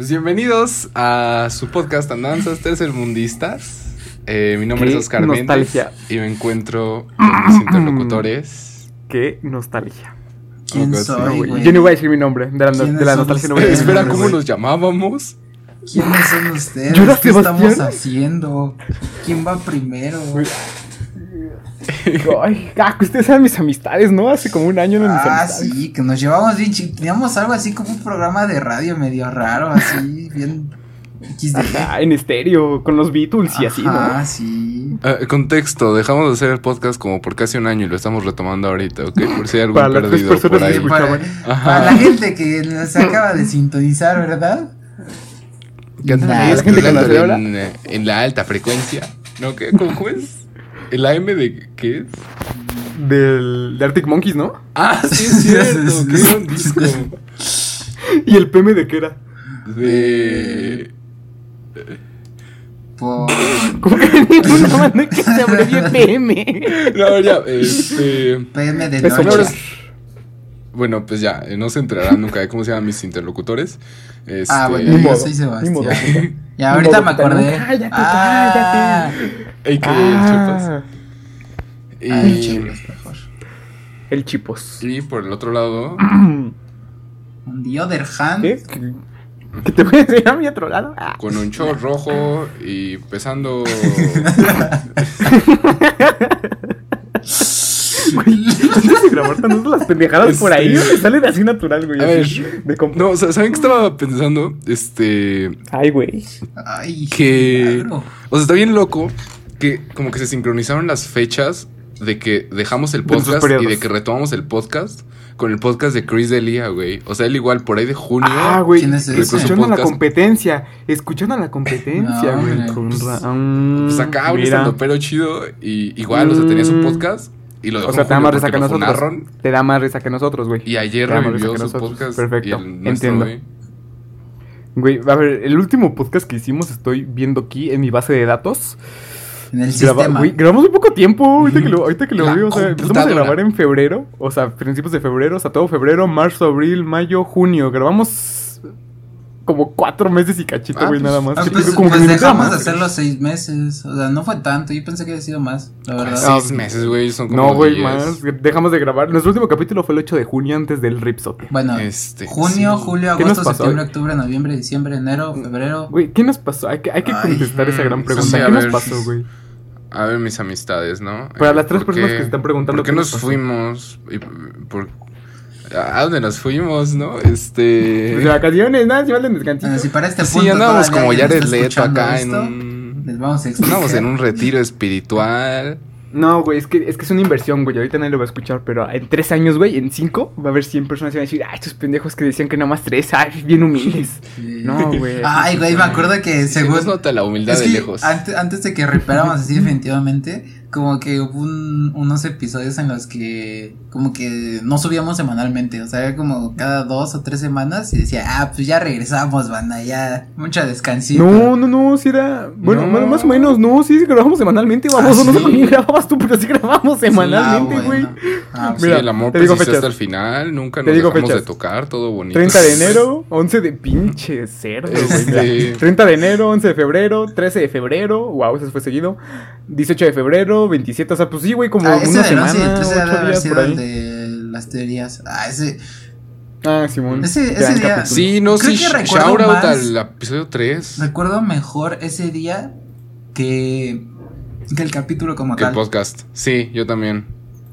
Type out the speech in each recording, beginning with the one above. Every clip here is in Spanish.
Pues bienvenidos a su podcast Andanzas Tercermundistas. Eh, mi nombre Qué es Oscar nostalgia. Méndez y me encuentro con mis interlocutores. Qué nostalgia. ¿Quién Oh, soy, No? Yo no voy a decir mi nombre. De la, ¿Quiénes de la somos nostalgia no voy a decir mi Espera, nombre, ¿cómo nos llamábamos? ¿Quiénes son ustedes? ¿Qué estamos haciendo? ¿Quién va primero? Ay, ah, que ustedes eran mis amistades, ¿no? Hace como un año eran mis Ah, amistades. sí, que nos llevamos bien chi- Teníamos algo así como un programa de radio medio raro, así, bien XD. Ajá, en estéreo, con los Beatles y así, Ah, ¿no? sí. Eh, contexto, dejamos de hacer el podcast como por casi un año y lo estamos retomando ahorita, ¿ok? Por si hay algún Para las perdido por personas ahí. que Para, la gente que nos acaba de sintonizar, ¿verdad? ¿Qué andan Nah, ahí la gente que habla. en, eh, en la alta frecuencia? ¿No? ¿Qué? ¿Cómo, cómo es? ¿El AM de qué es? Del, de Arctic Monkeys, ¿no? Ah, sí es cierto, qué gran disco. ¿Y el PM de qué era? De... Por... ¿Cómo que ninguna banda que se abrevie PM? No, ya, este... PM de noche. Bueno, pues ya, eh, no se enterarán nunca de cómo se llaman mis interlocutores. Este, Ah, bueno, yo soy. Sebastián. Ya, Ni ahorita modo, me acordé. cállate, Ah, Ah, el Ay, Chupas. chicos, mejor. el Chipos. Y, y por el otro lado, On the other hand, ¿Qué? ¿Que- ¿Que te voy a enseñar a mi otro lado? Ah. con un short rojo y pesando... Tantas las pendejadas por ahí, Este- me salen así natural, güey. A así, ver, de comp- No, o sea, ¿saben qué estaba pensando? Este... Ay, güey. ay, que... milagro. O sea, está bien loco que como que se sincronizaron las fechas de que dejamos el De podcast y de que retomamos el podcast con el podcast de Chris Delia, güey. O sea, él igual por ahí de junio. Ah, güey. ¿Quién es? Escuchando a la competencia. Escuchando a la competencia, güey. pues- mm, Pues acá un mira. pero chido y igual, o sea, tenía su Mm. podcast y lo dejó O sea, te da más risa que nosotros. funaron, Te da más risa que nosotros, güey. Y ayer Te revivió su nosotros. podcast. Perfecto. y el nuestro, Entiendo. güey. Güey, a ver, el último podcast que hicimos estoy viendo aquí en mi base de datos. En el Graba- sistema. güey, grabamos un poco tiempo, ahorita que lo, ahorita que lo o sea, empezamos a grabar en febrero, o sea, principios de febrero, o sea, todo febrero, marzo, abril, mayo, junio, grabamos como cuatro meses y cachito, Ah, güey, pues, nada más. Ah, pues, como pues dejamos de hacerlo seis meses. O sea, no fue tanto. Yo pensé que había sido más, la Ah, verdad. Seis meses, güey, son como No, güey, 10. más, dejamos de grabar. Nuestro último capítulo fue el 8 de junio antes del Ripsote. Bueno, Este, junio, sí. julio, ¿Qué nos agosto, pasó? septiembre, octubre, noviembre, diciembre, enero, febrero. Güey, ¿qué nos pasó? Hay que, hay que Ay, contestar esa gran pregunta. ¿Qué nos pasó, güey? A ver, mis amistades, ¿no? Para Eh, las tres ¿por personas qué- que se están preguntando ¿Por qué qué nos nos pasó. fuimos? Y por- ¿A dónde nos fuimos, no? Este... Pues de vacaciones, nada, si valen descansito. Bueno, si para este punto Sí, andábamos como Jared está Leto acá en esto, un... Les vamos a explicar. Andábamos en un retiro espiritual. No, güey, es que, es que es una inversión, güey. Ahorita nadie lo va a escuchar, pero en tres años, güey, en cinco, va a haber 100 personas que van a decir, ah, estos pendejos que decían que nada más tres, ay, bien humildes. Sí. No, güey. Ay, güey, me acuerdo que Se nos según. nota la humildad Es de que lejos. Antes, antes de que riperáramos así definitivamente, como que hubo un- unos episodios en los que como que no subíamos semanalmente, o sea, era como cada dos o tres semanas y decía, ah, pues ya regresamos, banda, ya, mucha descansito. No, no, no, sí era. Bueno, No. más, o menos, no, sí, sí grabamos semanalmente, vamos. Ah, no sé ¿sí? grababas tú, pero sí grabamos semanalmente, Ah, güey. bueno. Ah, Sí, Mira, el amor te digo persiste hasta el final. Nunca Te nos digo dejamos de fechas. tocar, todo bonito. 30 de enero, 11 de pinche cerdo, güey. Este- mira. 30 de enero, 11 de febrero, 13 de febrero, wow, ese fue seguido. 18 de febrero, 27, o sea, pues sí, güey, como Ah, una del 11 y semana, el 13 debe 8 haber días sido por el ahí. de las teorías. Ah, ese. Ah, Simón. Ese- ese día- capítulo. Sí, no, Creo sí, que sh- recuerdo shout out más- al episodio 3. Recuerdo mejor ese día que, que el capítulo como Que el tal. podcast. Sí, yo también.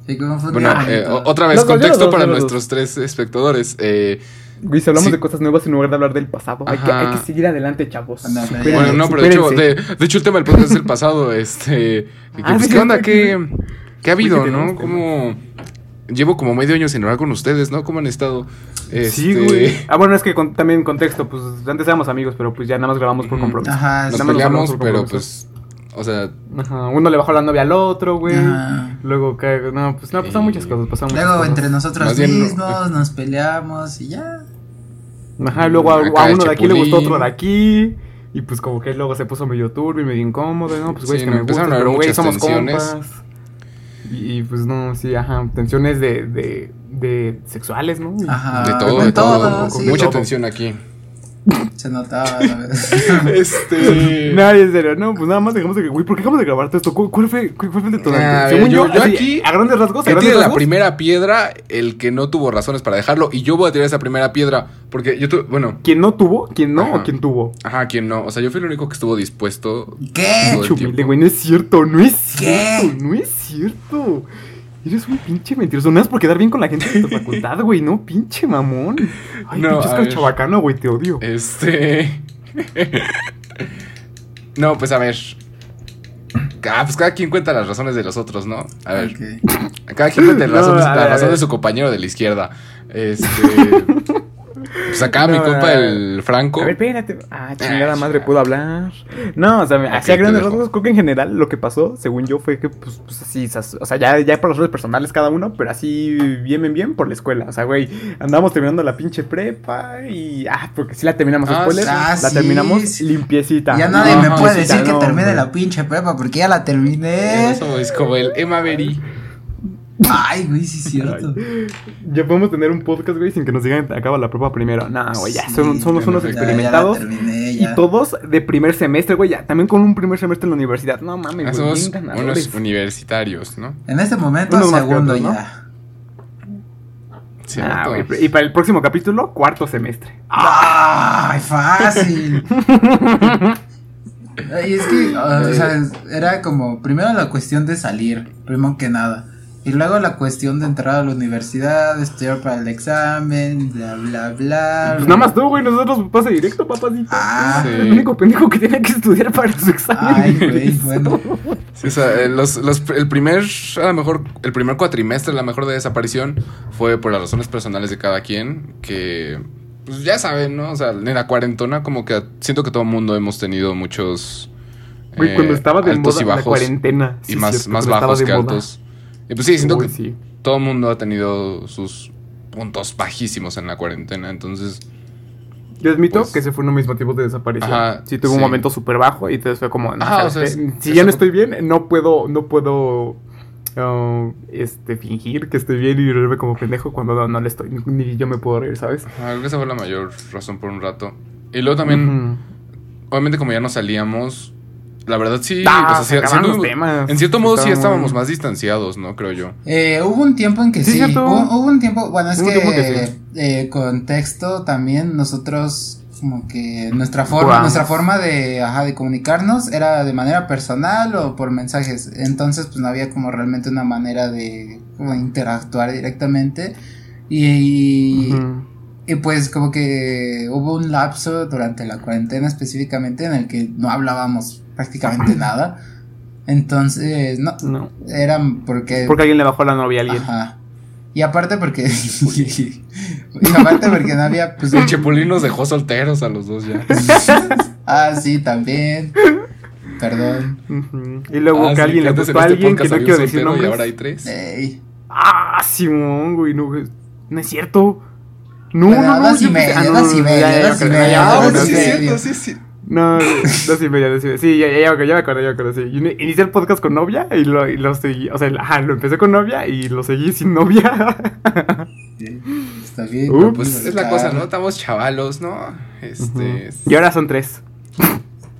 Sí, como fue un Bueno, eh, otra vez, contexto para nuestros tres espectadores. Eh, Güey, si hablamos Sí. de cosas nuevas en lugar de hablar del pasado, hay que, Ajá. hay que seguir adelante, chavos. Bueno, no, pero de hecho, de, de hecho el tema del podcast es el pasado. Este, que, Ah, pues, ¿qué onda? sí, ¿Qué, qué ha habido, que no? Como llevo como medio año sin hablar con ustedes, ¿no? ¿Cómo han estado? Sí, Este, güey. Ah, bueno, es que con- también contexto, pues antes éramos amigos, pero pues ya nada más grabamos por compromiso. Ajá, Nos sí. Más peleamos, por pero compromiso. pues, o sea, Ajá, uno le bajó la novia al otro, güey. Ajá. Luego, que- no, pues no, pasaron Y- muchas cosas, pasaron muchas Luego cosas. entre nosotros Más bien, no. mismos nos peleamos y ya. Ajá, luego a, uno de aquí le gustó otro de aquí. Y pues como que luego se puso medio turbio y medio incómodo, ¿no? Pues güey, Sí, es que no, me gusta, pero güey, muchas somos tensiones. compas. Y, y, pues no, sí, ajá, tensiones de, de, de sexuales, ¿no? Ajá. de todo, con de todo. todo, Con sí. mucha Todo. tensión aquí. Se notaba, la. Este. No, en serio, no, pues nada más dejamos de que, güey, ¿por qué acabamos de grabar todo esto? ¿Cu- ¿Cuál fue, cuál fue el detonante? A ver, Según yo, yo- yo así, aquí- a grandes rasgos, a Que grandes tiene la rasgos, primera piedra el que no tuvo razones para dejarlo. Y yo voy a tirar esa primera piedra. Porque yo tuve. Bueno, ¿Quién no tuvo? ¿Quién no Ajá. o quién tuvo? ajá, quien no. O sea, yo fui el único que estuvo dispuesto. ¿Qué? tiempo. güey, no es cierto, no es ¿Qué? cierto, no es cierto. Eres un pinche mentiroso. No es por quedar bien con la gente de tu facultad, güey. No, pinche mamón. Ay, No, pinche a Oscar ver. chabacano, güey. Te odio. Este. no, pues a ver. Ah, pues cada quien cuenta las razones de los otros, ¿no? A ver. Cada quien cuenta las No, la ver, razón de su compañero de la izquierda. Este. Pues acá mi compa, el Franco. A ver, espérate. Ah, chingada Ah, madre, ya. puedo hablar. No, o sea, así te a grandes rasgos, creo que en general lo que pasó, según yo, fue que, pues, pues así, o sea, ya, ya por razones personales cada uno, pero así bien, bien, bien por la escuela. O sea, güey, andamos terminando la pinche prepa y, ah, porque sí la terminamos, Ah, spoiler, ah, la sí, terminamos sí. limpiecita. Ya nadie me puede decir que termine la pinche prepa porque ya la terminé. Eso es como el Emma Beri. Ay, güey, sí es cierto. Ya podemos tener un podcast, güey, sin que nos digan acaba la prueba primero. No, güey, ya Sí, son- somos unos no- Ya- experimentados. terminé, y todos de primer semestre, güey, ya. También con un primer semestre en la universidad. No mames, güey, Somos unos universitarios, ¿no? En este momento, Unos segundo otros, ¿no? ya. Ah, güey, y para el próximo capítulo, cuarto semestre. ¡Ay, fácil! Y es que, o sea, era como primero la cuestión de salir, primero que nada. Y luego la cuestión de entrar a la universidad, estudiar para el examen, bla, bla, bla. Pues nada más tú, güey, nosotros pase directo, papacito. Ah, Sí. El único pendejo que tiene que estudiar para su examen. Ay, güey, bueno. Sí, o sea, los, los- el primer, a lo mejor, el primer cuatrimestre, la mejor de desaparición, fue por las razones personales de cada quien, que, pues ya saben, ¿no? O sea, en la cuarentona, como que siento que todo el mundo hemos tenido muchos Güey, eh, cuando estaba de altos moda y la bajos cuarentena. y más, cierto, más bajos que moda. altos. Y pues sí, siento Uy, que sí. todo el mundo ha tenido sus puntos bajísimos en la cuarentena, entonces, Yo admito Pues- que ese fue uno de mis motivos de desaparición. Ajá, sí, tuve un momento súper bajo y entonces fue como, Ajá, ¿sabes o sea, es- si ya no estoy bien, no puedo, no puedo uh, este, fingir que estoy bien y reírme como pendejo cuando no, no le estoy, ni, ni yo me puedo reír, ¿sabes? ajá, creo que esa fue la mayor razón por un rato. Y luego también, obviamente como ya no salíamos, la verdad sí, Ah, o sea, se sí- acabaron siendo- los temas. en cierto modo sí estábamos muy- más distanciados, ¿no? Creo yo. Eh, hubo un tiempo en que Sí, sí. Hubo, hubo un tiempo, bueno, es Hubo que, que eh, contexto también nosotros como que nuestra forma, nuestra forma de, ajá, de comunicarnos era de manera personal o por mensajes. Entonces, pues no había como realmente una manera de como interactuar directamente. Y, y pues como que hubo un lapso durante la cuarentena específicamente en el que no hablábamos prácticamente nada. Entonces, no, No. eran porque... Porque alguien le bajó la novia a alguien. Ajá. Y aparte porque... y aparte porque no había... Pues, El Chepulín nos dejó solteros a los dos ya. ah, sí, también. Perdón. Y luego Ah, que sí, alguien le gustó a este alguien que no quiero decir nombres. Y ahora hay tres. Ey. Ah, Simón, güey, no, güey. No es cierto. No, no, no. sí, cierto, sí, sí. No, dos y media, dos y media. Sí, ya, ya, ya, ya me acuerdo, ya me acuerdo, sí. Inicié el podcast con novia y lo, y lo seguí. O sea, ajá, lo empecé con novia y lo seguí sin novia. Está bien. Ups. Pues es la cosa, ¿no? Estamos chavalos, ¿no? Este. y ahora son tres.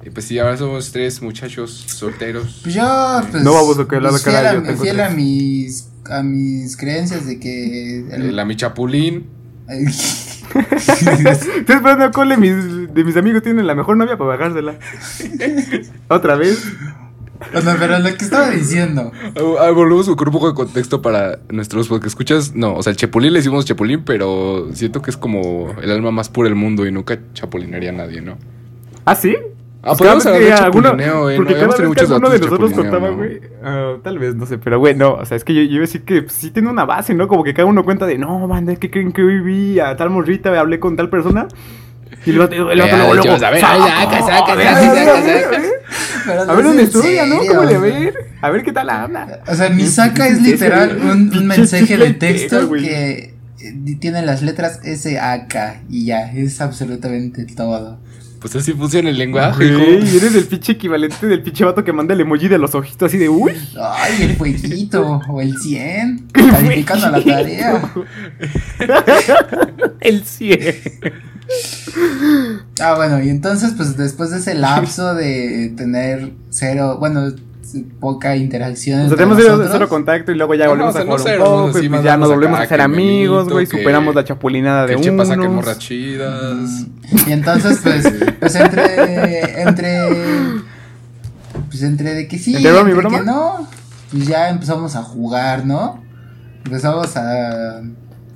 Y pues sí, ahora somos tres muchachos solteros. Pues yo, pues... No, baboso, que la pues, cara fiel, a, yo tengo fiel a mis... A mis creencias de que... el- La mi chapulín. Estoy esperando a cuál de mis, de mis amigos tienen la mejor novia para bajársela. Otra vez. Bueno, pero lo que estaba diciendo... Ah, ah, volvemos a buscar un poco de contexto para nuestros porque escuchas. No, o sea, el Chepulín le decimos Chepulín, pero siento que es como el alma más pura del mundo y nunca chapulinaría a nadie, ¿no? ¿Ah, sí? Ah, Pues podemos alguno- eh. Porque no cada vez que muchos alguno de nosotros contaba, ¿no? güey. ah, tal vez, no sé, pero güey, no. O sea, es que yo, yo iba a decir que pues, sí tiene una base, ¿no? Como que cada uno cuenta de, no, banda, es que creen que hoy vi a tal morrita, hablé con tal persona. Y el otro, el otro Ya, luego, a ver, "Saca, saca, saca, a ver, saca, a ver, saca, a ver, saca". a ver. Pero A ver dónde estudia, ¿no? serio, ¿Cómo le a ver? A ver qué tal anda. O sea, mi saca es literal un, mensaje de texto güey. que eh, tiene las letras S, A, K y ya, es absolutamente todo. Pues así funciona el lenguaje. Güey, hijo. eres el pinche equivalente del pinche vato que manda el emoji de los ojitos así de, uy. Ay, el fueguito o el 100, calificando la tarea. el 100. Ah, bueno, y entonces, pues después de ese lapso de tener cero, bueno, poca interacción. O sea, tenemos cero, nosotros, cero contacto y luego ya No, volvemos no, o sea, a no jugar cero, un poco, y pues ya nos volvemos a que amigos, güey, que- superamos la chapulinada de Que Chepa saque unos. morras chidas. Mm, Y entonces, pues, pues entre, entre, pues entre de que sí, ¿Entre broma? que no, pues ya empezamos a jugar, ¿no? Empezamos a,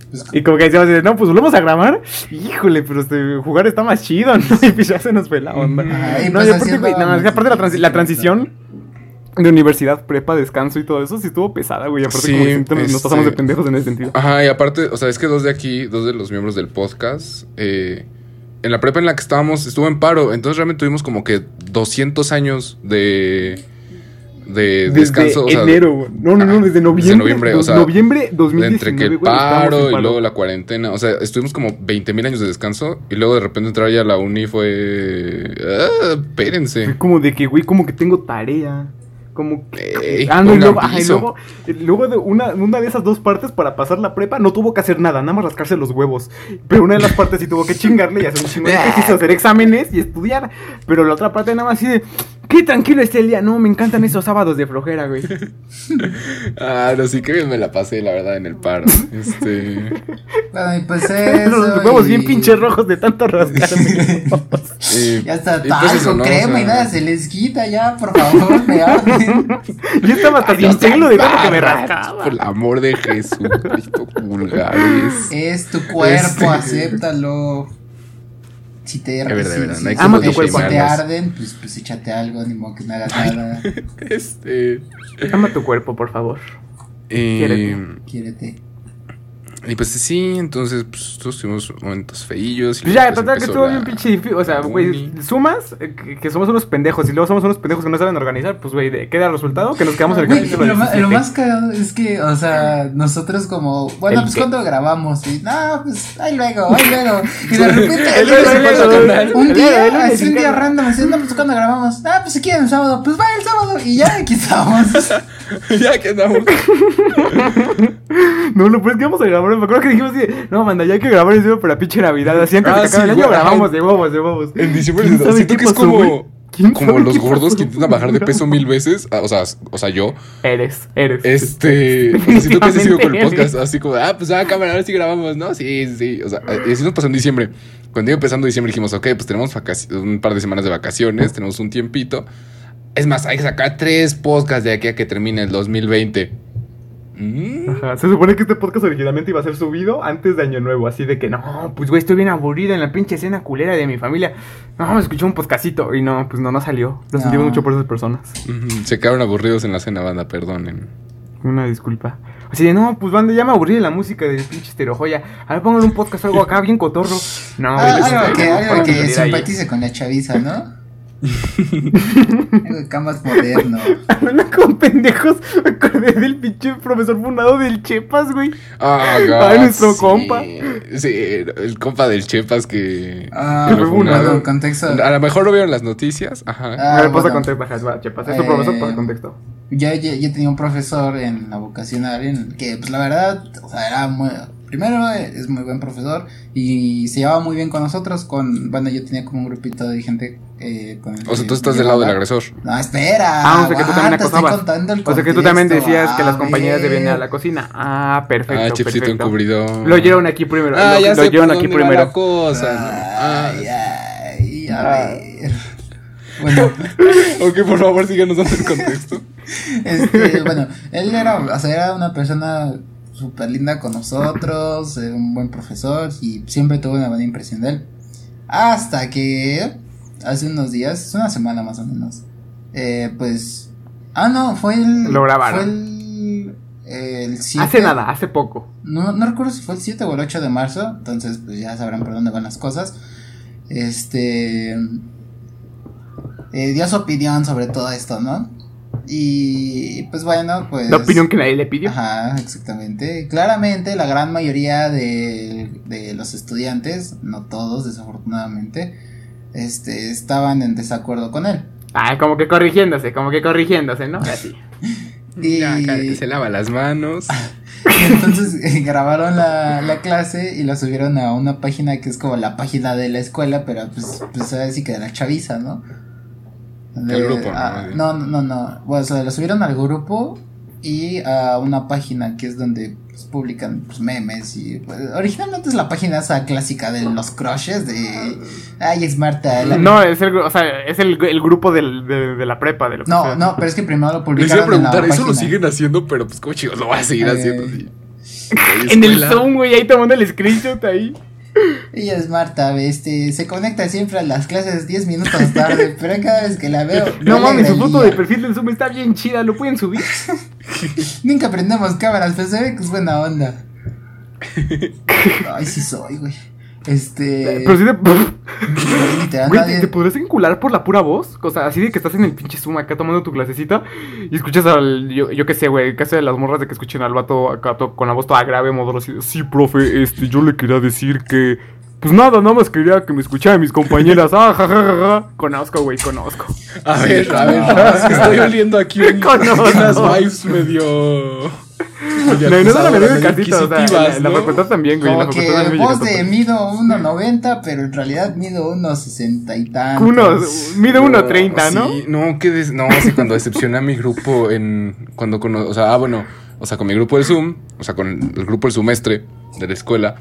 pues, Y como que decíamos, de, no, pues volvemos a grabar. Híjole, pero este, jugar está más chido, ¿no? Y pues ya se nos fue la onda. Ajá, y no, pues y así aparte, no, es que aparte la, la sí, transición de universidad, prepa, descanso y todo eso sí estuvo pesada, güey. Aparte, Sí, como que siempre nos, este- pasamos de pendejos en ese sentido. Ajá, y aparte, o sea, es que dos de aquí, dos de los miembros del podcast, eh, en la prepa en la que estábamos, estuvo en paro. Entonces realmente tuvimos como que 200 años de, de Desde descanso. o sea, enero, güey. No, no, no, desde noviembre. desde noviembre, o sea, noviembre de 2019, entre que el güey, paro y luego la cuarentena. O sea, estuvimos como 20 mil años de descanso y luego de repente entrar ya a la uni fue... Ah, espérense. Fue como de que, güey, como que tengo tarea. Como que. Ah, no, y luego, ajá, y piso. luego, luego de una, una de esas dos partes para pasar la prepa no tuvo que hacer nada, nada más rascarse los huevos. Pero una de las partes sí tuvo que chingarle y hacer un chingo de ejercicio, hacer exámenes y estudiar. Pero la otra parte nada más así de. Qué tranquilo está el día. No, me encantan esos sábados de flojera, güey. Ah, no, sí que bien me la pasé, la verdad, en el paro. Este... bueno, y pues eso. los huevos bien pinches rojos de tanto rascarme. y- Ya está y pues talco, eso, ¿no? O crema y nada, se les quita ya, por favor, me arden. Yo estaba hasta sin pelo de tanto que me rascaba. Por el amor de Jesucristo, vulgares. Es tu cuerpo, Este- acéptalo. Si te, De verdad, si- verdad, si- no hay si que te- si te subestimarlos. arden, pues, pues échate algo, ni modo que no hagas nada. Este. Ama tu cuerpo, por favor. eh, Quiérete. Quiérete. Y pues sí, entonces, pues todos tuvimos momentos feillos. y Pues ya, después total que estuvo la bien pinche difícil. O sea, güey, sumas eh, que, que somos unos pendejos y luego somos unos pendejos que no saben organizar. Pues, güey, ¿de qué da el resultado? Que nos quedamos en el Güey, capítulo lo, ma- 17. lo más cagado es que, o sea, nosotros como, bueno, ¿El pues cuando grabamos, y no, pues ahí luego, ahí luego. Y de repente, El el un día, así un día random, así, no, pues cuando grabamos, ah, pues si quieren el sábado, pues va el sábado, y ya aquí estamos. ya que andamos. No, lo pues que vamos a grabar. Me acuerdo que dijimos no, manda, ya hay que grabar encima para pinche Navidad. Así antes Ah, de que acabe sí, el año grabamos de huevos, de huevos. En diciembre ¿Quién sabe siento que es como, ¿Quién como sabe los gordos que intentan bajar de peso mil veces. ah, O sea, o sea, yo. Eres, eres. Este. o sea, siento que sigo con el podcast. Así como, ah, pues ah, cámara, ahora sí grabamos, ¿no? Sí, sí. O sea, eh, así nos pasó en diciembre. Cuando iba empezando diciembre dijimos, ok, pues tenemos un par de semanas de vacaciones, tenemos un tiempito. Es más, hay que sacar tres podcasts de aquí a que termine el 2020. Mm. Ajá, se supone que este podcast originalmente iba a ser subido antes de Año Nuevo, así de que no, pues güey, estoy bien aburrido en la pinche escena culera de mi familia. No, escuché un podcastito y no, pues no, no salió. Lo No. sentimos mucho por esas personas. Se quedaron aburridos en la cena, banda, perdonen. Una disculpa. Así de, no, pues banda, ya me aburrí de la música del pinche estereojoya. A ver, pónganle un podcast o algo acá, bien cotorro. No, Ah, güey, algo que, no, algo que ahí. simpatice con la chaviza, ¿no? Acá más moderno. Hablando con pendejos, me acordé del pinche profesor fundado del Chepas, güey. Ah, Ay, nuestro sí. compa. Sí, el compa del Chepas que. Ah, que lo fue bueno, contexto. A lo mejor lo vieron las noticias. Ajá. Ah, a ver, pasa bueno. contexto, va, Chepas. Es tu Eh, profesor, pasa contexto. Yo, yo, yo tenía un profesor en la vocacional en el que, pues la verdad, o sea, era muy. Primero, eh, es muy buen profesor y se llevaba muy bien con nosotros. Con, bueno, yo tenía como un grupito de gente eh, con el O sea, tú estás del lado del agresor. No, espera. Ah, o sea que tú también acosabas. contando el O sea que tú también decías que las a compañeras debían ir a la cocina. Ah, perfecto. ah, chipsito perfecto. encubridor. Lo oyeron aquí primero. Ah, lo, ya lo por aquí primero. la cosa. Ah, Ay, ay, a Ah. ver. Bueno, ok, por favor, síganos dando el contexto. este, bueno, él era, o sea, era una persona súper linda con nosotros, era un buen profesor y siempre tuve una buena impresión de él. Hasta que hace unos días, una semana más o menos, eh, pues, ah, no, fue el... Lo grabaron. Fue el... El 7, Hace nada, hace poco. No, no recuerdo si fue el 7 o el 8 de marzo, entonces pues ya sabrán por dónde van las cosas. Este eh, dio su opinión sobre todo esto, ¿no? Y pues bueno, pues La opinión que nadie le pidió. Ajá, exactamente. Claramente la gran mayoría de, de los estudiantes, no todos desafortunadamente, este estaban en desacuerdo con él. Ah, como que corrigiéndose, como que corrigiéndose, ¿no? Así. Y- Ya, cállate, se lava las manos. Y entonces eh, grabaron la, la clase y la subieron a una página que es como la página de la escuela, pero pues, pues así que de la chaviza, ¿no? De- El grupo, ¿no? ah, no, no, no, no. Bueno, o sea, la subieron al grupo y a una página que es donde pues, publican pues, memes y pues, originalmente es la página esa clásica de los crushes de ay es Marta la- No, es el, o sea, es el, el grupo del, de, de la prepa, de lo que no sea. no pero es que primero lo Les iba a publicaron en preguntar, la ¿eso lo siguen haciendo? Pero pues, ¿cómo chicos lo voy a seguir Eh. haciendo así? Oye, En el. Zoom, güey, ahí tomando el screenshot ahí. Ella es Marta, este, se conecta siempre a las clases 10 minutos tarde, pero cada vez que la veo. No me mames, su foto de perfil del Zoom está bien chida, ¿lo pueden subir? Nunca prendemos cámaras, pero se ve que es buena onda. Ay, sí soy, güey. Este. Pero sí de... literal, Güey, nadie- ¿te, te podrías vincular por la pura voz? O sea, así de que estás en el pinche Zoom acá tomando tu clasecita y escuchas al. Yo, yo qué sé, güey, casi de las morras de que escuchen al vato acá to- con la voz toda grave, modelo así. Sí, profe, este, yo le quería decir que. Pues nada, nada más quería que me escucharan mis compañeras. Ah, ja, ja, ja, ja. Conozco, güey, conozco. A ver, a ver, No, que estoy oliendo aquí un- Conozco. unas vibes medio. No, no medio de medio casita, o sea, en en la ¿no? facultad también, güey. en la Como facultad que también me voz de mido 1.90, pero en realidad mido 1.60 y tantos. Uno, mide 1.30, ¿no? Sí, no, que des- no, sí, cuando decepcioné a mi grupo en. Cuando cono- O sea, ah, bueno, o sea, con mi grupo del Zoom, o sea, con el grupo del semestre de la escuela,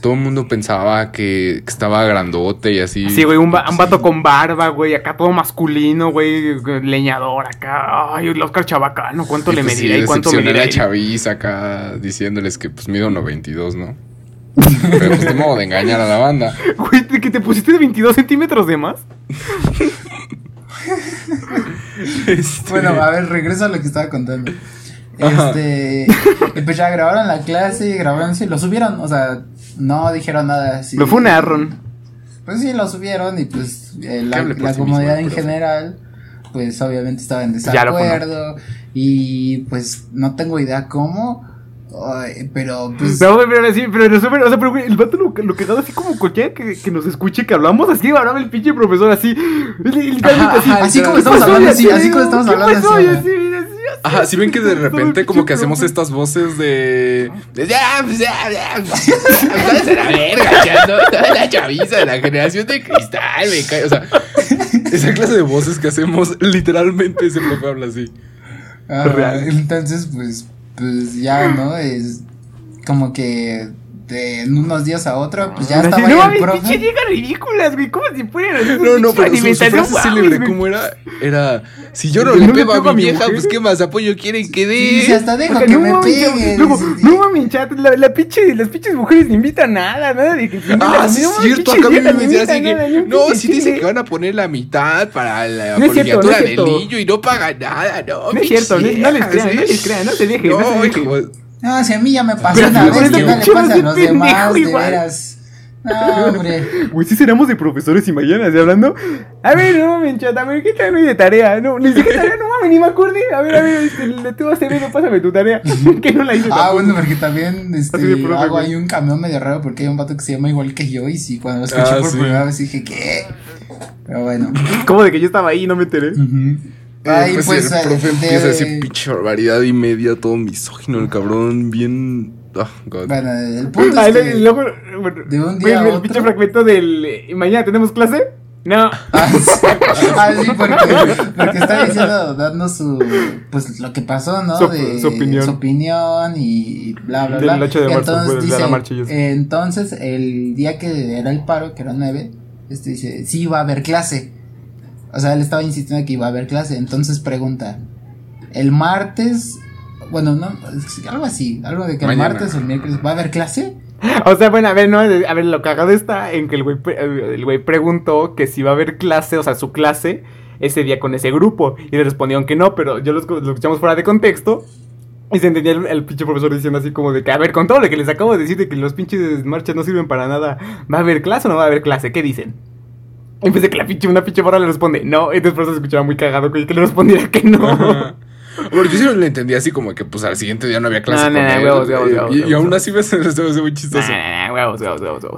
todo el mundo pensaba que, que estaba grandote y así. Sí, güey, un, va- un vato con barba, güey, acá todo masculino, güey, leñador, acá. Ay, el Oscar Chabacano, ¿cuánto Y, le pues, medirá sí, y cuánto medirá? a la chaviza acá diciéndoles que pues mido 1.22, ¿no? Pero pues de modo de engañar a la banda. Güey, ¿de que te pusiste de 22 centímetros de más? Este, Bueno, a ver, regreso a lo que estaba contando. Ajá. Este. y pues ya grabaron la clase, grabaron, sí, lo subieron, o sea, no dijeron nada. Sí. Me fue un Aaron. Pues sí, lo subieron y pues eh, la, la sí mismo, comunidad en general, pues obviamente estaba en lo desacuerdo y pues no tengo idea cómo, ay, pero pues... No, pero sí, pero resumen, o sea, pero güey, el vato lo, lo cagado así como cualquiera que, que nos escuche que hablamos, así hablaba el pinche profesor así, Ajá, así. ajá, así como ¿qué estamos hablando así, así como estamos ¿qué hablando así. Ajá. si ven que de repente como que hacemos estas voces de... ya, pues, ya, ya, váyanse a la verga, ya, ¿no? Toda la chaviza de la generación de cristal, me cae. O sea, esa clase de voces que hacemos, literalmente ese profe habla así. Ah, Real. Entonces, pues, pues ya, ¿no? Es como que de en unos días a otro, pues ya Así, estaba no ahí el pinche profe. viejas ridículas, güey, ¿cómo fueran? No, no, pero su, su frase célebre, ¿cómo era? Era, si yo no le pego a mi vieja, pues ¿qué más apoyo quieren que Sí, sí, dé? hasta dejo Porque que no me peguen. Luego, sí, sí. no mames, chat, la, la pinche, las pinches mujeres ni invitan nada, nada de que se Ah, sí, no es cierto, acá me decía así invitan nada, ni que, no, pinche si dice chile. que van a poner la mitad para la No no colegiatura del niño y no pagan nada, no. No es cierto, no, no les crean, no les crean, no se dejen, no, No, se dejen. Como- No, si a mí ya me pasó una vez, que no le pasa a los demás, de veras. No, hombre. Güey, si seramos de profesores y mañana, ¿sí hablando? A ver, no mames, chat, a ver, ¿qué tal hoy de tarea? No, ni siquiera tarea, no mames, ni me acordé. A ver, a ver, este, le tengo a hacer no pásame tu tarea. que no la hice Ah, tampoco. bueno, porque también este, Así hago ahí un camión medio raro porque hay un vato que se llama igual que yo y sí, cuando lo escuché Ah, por sí. primera vez dije, ¿qué? Pero bueno. ¿Cómo de que yo estaba ahí y no me enteré? Ujú. Y Ay, después pues, el eh, profe de- empieza a decir pinche barbaridad y media, todo misógino, el cabrón, bien. God. Bueno, el punto Ah, es y que... luego, bueno, de un día el otro. pinche fragmento del. eh, ¿Mañana tenemos clase? No. Ah, sí, Ah, sí, porque, porque está diciendo, dando su, pues lo que pasó, ¿no? Su- de, su opinión. Su opinión y bla, bla, Del bla. 8 de marzo, entonces pues, de dice, la marcha y eh, entonces el día que era el paro, que era 9, este dice, sí iba a haber clase. O sea, él estaba insistiendo que iba a haber clase. Entonces pregunta, el martes, bueno, no, algo así, algo de que Mañana. el martes o el miércoles va a haber clase. O sea, bueno, a ver, no, a ver, lo cagado está en que el güey, el güey preguntó que si iba a haber clase, o sea, su clase, ese día con ese grupo. Y le respondieron que no, pero yo lo, escu- lo escuchamos fuera de contexto. Y se entendía el, el pinche profesor diciendo así como de que, a ver, con todo lo que les acabo de decir de que los pinches marchas no sirven para nada, ¿va a haber clase o no va a haber clase? ¿Qué dicen? Y pues de que la pinche, una pinche morra le responde, no, y después se escuchaba muy cagado que le respondiera que no. Ajá. Bueno, yo sí lo entendí así como que pues al siguiente día no había clase No, no, con no, él, huevos, huevos, y- huevos, y, y huevos, aún así me se me hace muy chistoso. Huevos.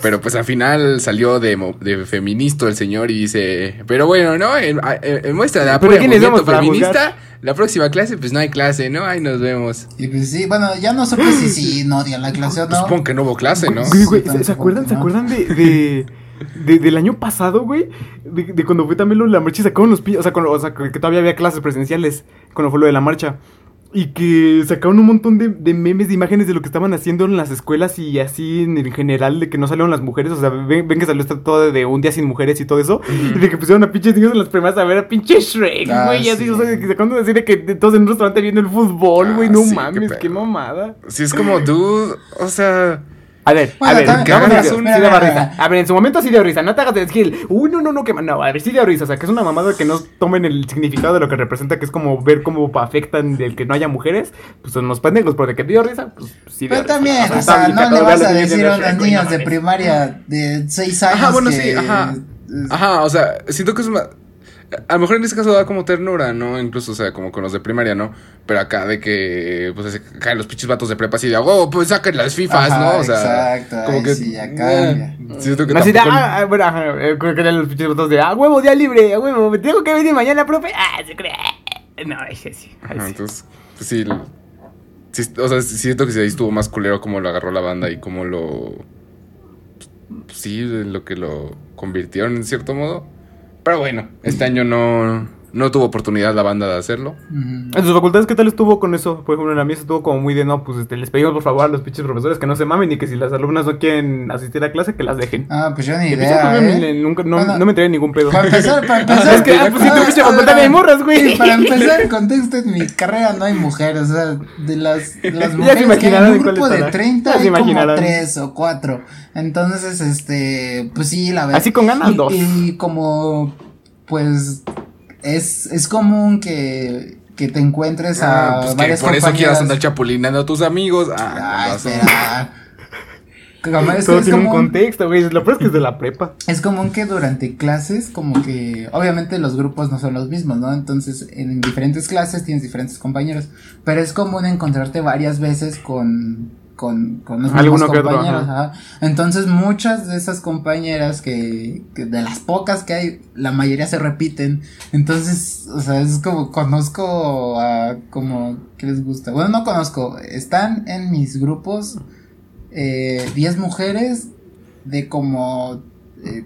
Pero pues al final salió de, de feministo el señor y dice, pero bueno, ¿no? En, en- en muestra de ¿Pero apoyo movimiento feminista, la próxima clase pues no hay clase, ¿no? Ahí nos vemos. Y pues sí, bueno, ya no supe si sí, no odian la clase o Pues no. supongo que no hubo clase, ¿no? Güey, güey, Sí, ¿se, acuerdan, ¿se ¿no? acuerdan de, de, de- del año pasado, güey? De, de cuando fue también lo de la marcha y sacaron los pi- o sea, cuando- o sea, que todavía había clases presenciales cuando fue lo de la marcha. Y que sacaron un montón de, de memes, de imágenes de lo que estaban haciendo en las escuelas y así en, en general, de que no salieron las mujeres. O sea, ven, ven que salió esta todo de, un día sin mujeres y todo eso. Y de que pusieron a pinches niños en las primeras a ver a pinche Shrek, Ah, güey. y así, sí. o sea, que de decir de que todos en un restaurante viendo el fútbol, güey. Ah, no sí, qué mames, pedo. qué mamada. Si es como, dude, o sea... A ver, Bueno, a ver, también- que vamos a hagas decir, un- sí daba mira, risa. A ver, en su momento sí dio risa, no te hagas de decir, uy, no, no, no, que no, a ver, sí dio risa, o sea, que es una mamada que no tomen el significado de lo que representa, que es como ver cómo afectan el que no haya mujeres, pues son los pendejos, porque que dio risa, pues sí dio Pero risa. también, o sea, no le vas a los decir a güey, niños no de primaria de 6 años. Ajá, bueno, que- sí, ajá. Ajá, o sea, siento que es una... A lo mejor en este caso da como ternura, ¿no? Incluso, o sea, como con los de primaria, ¿no? Pero acá de que, pues, se caen los pinches vatos de prepa así de, oh, pues saquen las FIFAs, Ajá, ¿no? O sea, exacto, como ahí que... sí, ya eh, cambia. siento que Así de, tampoco- ah, ah, bueno, ajá, eh, creo que eran los pinches votos de, ah, huevo, día libre, a huevo, me tengo que venir mañana, profe, ah, se cree, no, ese sí, ahí Ajá, sí. entonces, pues sí, o sea, siento que sí ahí estuvo más culero como lo agarró la banda y cómo lo... pues sí, lo que lo convirtieron en cierto modo. Pero bueno, este año no, no tuvo oportunidad la banda de hacerlo. En sus facultades, ¿qué tal estuvo con eso? Por ejemplo, en la mía estuvo como muy de, no, pues este, les pedimos por favor a los pinches profesores que no se mamen y que si las alumnas no quieren asistir a clase, que las dejen. Ah, pues yo ni Y idea, ¿eh? nunca, no, Bueno, no me enteré de ningún pedo. Para empezar, para empezar. Es que, ah, pues, si tu pinche facultad hay morras, güey. Para empezar, el contexto en mi carrera no hay mujeres. O sea, de las, de las se mujeres que hay en un grupo de estará. 30 Ya se hay como imaginarán. 3 o 4. Entonces, este, pues sí, la verdad. Así con ganas, y, dos. Y como, pues, es, es común que, que te encuentres a Ah, pues que varias por eso quieras andar chapulinando a tus amigos. Ah. Como es- Todo es tiene un común- contexto, güey. Lo peor es que es de la prepa. Es común que durante clases, como que, obviamente los grupos no son los mismos, ¿no? Entonces, en diferentes clases tienes diferentes compañeros, pero es común encontrarte varias veces con, con, con los mismos Alguno que otro, compañeros, ajá. Entonces, muchas de esas compañeras que, que de las pocas que hay, la mayoría se repiten. Entonces, o sea, es como, conozco a, como, ¿qué les gusta? Bueno, no conozco, están en mis grupos, eh, 10 mujeres de como, eh,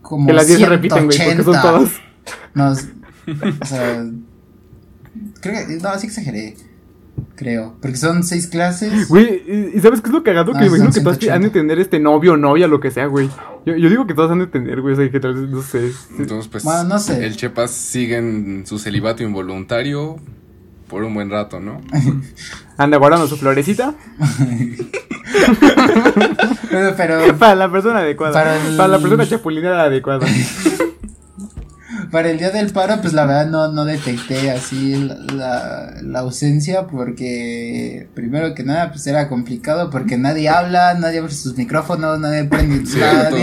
como Que las 10 se repiten, güey, porque son 180. todas. Nos, o sea, creo que, no, sí exageré, creo, porque son seis clases. Güey, ¿y- ¿y sabes qué es lo cagado? Ah, que imagino que todas 180. han de tener este novio o novia, lo que sea, güey. Yo, yo digo que todas han de tener, güey. O sea, que tal vez, no sé. Entonces, pues, Bueno, no sé. el Chepas sigue en su celibato involuntario por un buen rato, ¿no? Anda guardando su florecita Pero, pero para la persona adecuada. Para Para, la persona chapulinera adecuada. para el día del paro, pues la verdad no, no detecté así la, la, la ausencia porque primero que nada pues era complicado porque nadie habla, nadie abre sus micrófonos, nadie prende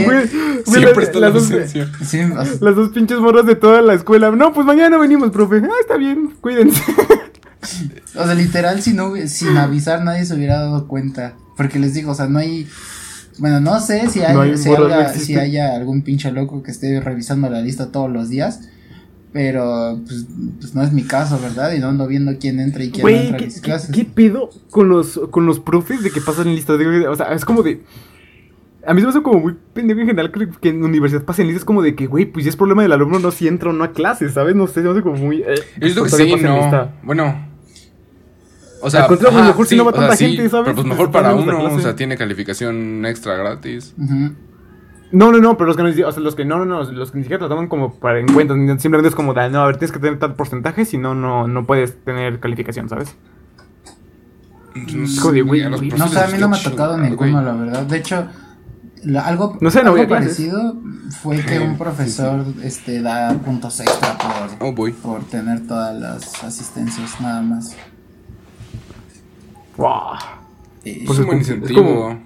güey, Siempre las- está la dos- ausencia. Sí, Las dos pinches morras de toda la escuela. No, pues mañana venimos, profe. Ah, está bien, cuídense. o sea, literal si no sin avisar nadie se hubiera dado cuenta, porque les digo, o sea, no hay bueno, no sé si hay, No hay si, haya, si haya algún pinche loco que esté revisando la lista todos los días. Pero pues, pues no es mi caso, ¿verdad? Y no ando viendo quién entra y quién no Güey, entra a ¿qué, mis qué, clases. qué pedo con los, con los profes de que pasan listas? De, o sea, es como de. A mí se me hace como muy pendejo en general que, que en universidad pasen listas. Es como de que, güey, pues ya es problema del alumno, no si entra o no a clases, ¿sabes? No sé, se me hace como muy. Eh, Yo digo que sí, no. lista. Bueno. O sea, Al contrario, ajá, mejor si no va o sea, tanta sí, gente, ¿sabes? Pero pues Pues mejor para uno, o sea, tiene calificación extra gratis. No, no, no, pero los que, no, o sea, los que no, no, no, los que ni siquiera te toman como para en cuenta, simplemente es como, de, no, a ver, tienes que tener tal porcentaje, si no, no, no puedes tener calificación, ¿sabes? Hijo de güey, A los güey. No sé, a mí no me ha tocado ninguno, la verdad. De hecho, la- algo, No sé, no algo parecido fue que un profesor este da puntos extra por. Oh, por tener todas las asistencias, nada más. Wow. Y- Pues es un buen es como- incentivo.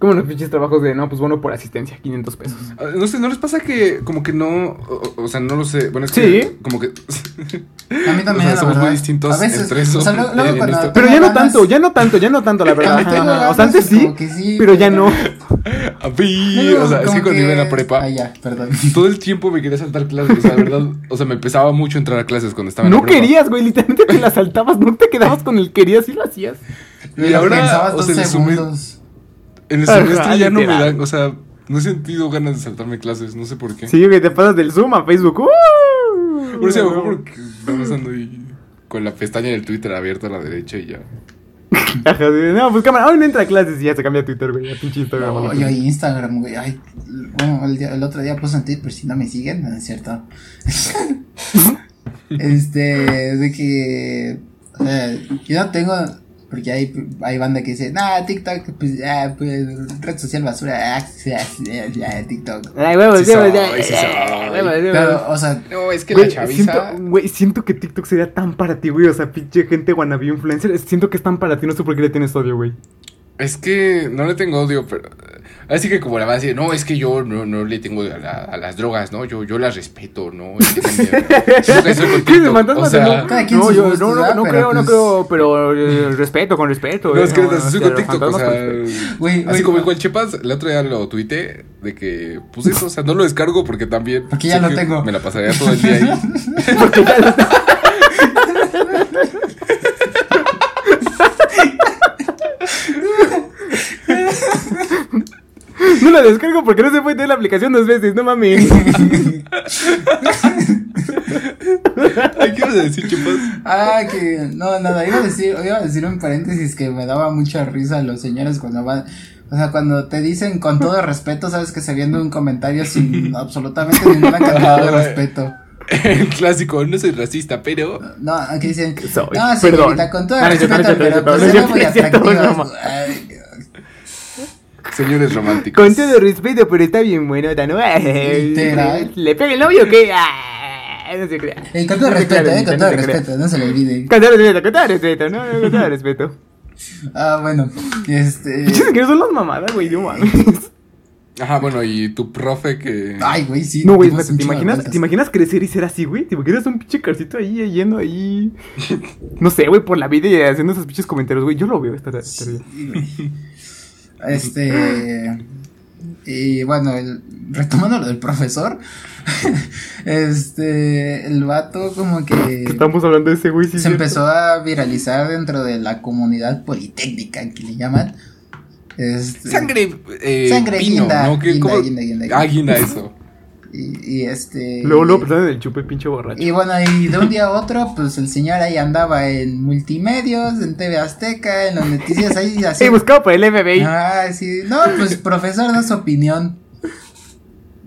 Como los pinches trabajos de, no, pues bueno, por asistencia, 500 pesos. Ah, No sé, ¿no les pasa que como que no, o, o sea, no lo sé, bueno, es Sí. que como que... A mí también, O sea, la somos muy distintos A veces, entre eso, O sea, en cuando esto. Pero ya no tanto, ya no tanto, ya no tanto, la verdad. O sea, antes sí, pero ya no. A mí, o sea, es que cuando iba en la prepa, Ah, ya, perdón. todo el tiempo me quería saltar clases, o sea, de verdad, o sea, me pesaba mucho entrar a clases cuando estaba en la No prepa. querías, güey, literalmente te la saltabas, no te quedabas con el querías y lo hacías. Y ahora, pensabas o sea, segundos. En el Ajá, semestre ya no me dan, o sea, no he sentido ganas de saltarme clases, no sé por qué. Sí, güey, te pasas del Zoom a Facebook. ¡uh! Por eso, mejor porque estamos ando ahí con la pestaña del Twitter abierta a la derecha y ya. No, pues cámara, hoy no entra a clases y ya se cambia a Twitter, güey, a pinche Instagram. No, ¿no? yo Instagram, güey. Ay, bueno, el, día- el otro día puse en Twitter, si no me siguen, no es cierto. este, de que. O sea, yo no tengo. Porque hay, hay banda que dice, nah, TikTok, pues, ah, pues, red social basura, ah, ya, ya, ya, TikTok. Ay, huevos, Sí huevos, soy, ya, sí eh, huevos. Pero, o sea, No, es que Güey, la chaviza. siento, güey, siento que TikTok sería tan para ti, güey. O sea, pinche gente wannabe influencer. Siento que es tan para ti, no sé por qué le tienes odio, güey. Es que no le tengo odio, pero. Así que como la va a decir, no, es que yo no, no le tengo a, la- a las drogas, ¿no? Yo, yo las respeto, ¿no? Es que también- Siento que soy con ¿Qué TikTok, fantasmas o sea, no? No, yo no, no, no creo, no pues- creo, pero eh, respeto, con respeto. No, eh, es que no, con los TikTok, o sea. Güey, así güey, como no. igual Chepas, el otro día lo tuiteé de que, pues eso, o sea, no lo descargo porque también. Porque ya lo tengo. Me la pasaría todo el día ahí. Porque ya lo- No la descargo porque no se puede tener la aplicación dos veces, no mames. Ay, ¿qué ibas a decir, Chepas? Ah, que no, nada, iba a decir, iba a decir un paréntesis que me daba mucha risa a los señores cuando van, o sea, cuando te dicen con todo respeto, sabes que se viene un comentario sin absolutamente ninguna cantidad de respeto. El clásico, no soy racista, pero. No, aquí dicen, Soy, no, perdón. señorita, con todo No, no respeto, no pero no es pues no atractiva. no, no. Señores románticos. Con todo respeto, pero está bien bueno, ¿no? Literal. ¿Le pega el novio o qué? Ah, no se crea. eh, con todo No respeto, crea, eh, con no todo crea. respeto, no se le olvide. Con todo respeto, con todo respeto, no, con todo respeto. Ah, bueno, este, Dices que son las mamadas, güey, no mames. Ajá, bueno, y tu profe que. ay, güey, sí. No, güey, ¿te imaginas. ¿te imaginas crecer y ser así, güey? ¿Te imaginas un pinche carcito ahí, yendo ahí? No sé, güey, por la vida y haciendo esos pinches comentarios, güey. Yo lo veo, estaría bien. Sí, güey. Este. Y bueno, el- retomando lo del profesor. este. El vato, como que. Estamos hablando de ese güey, sí. se cierto. empezó a viralizar dentro de la comunidad politécnica que le llaman. Este, Sangre. Eh, Sangre guinda, ¿no? ¿Qué- guinda, cómo? guinda, guinda, Ah, guinda. guinda, eso. Y, y este. Luego, luego, en el chupe pinche borracho. Y bueno, y de un día a otro, pues el señor ahí andaba en multimedios, en TV Azteca, en las noticias ahí así. Ey, buscado por el FBI. Ah, sí. No, pues profesor da su opinión.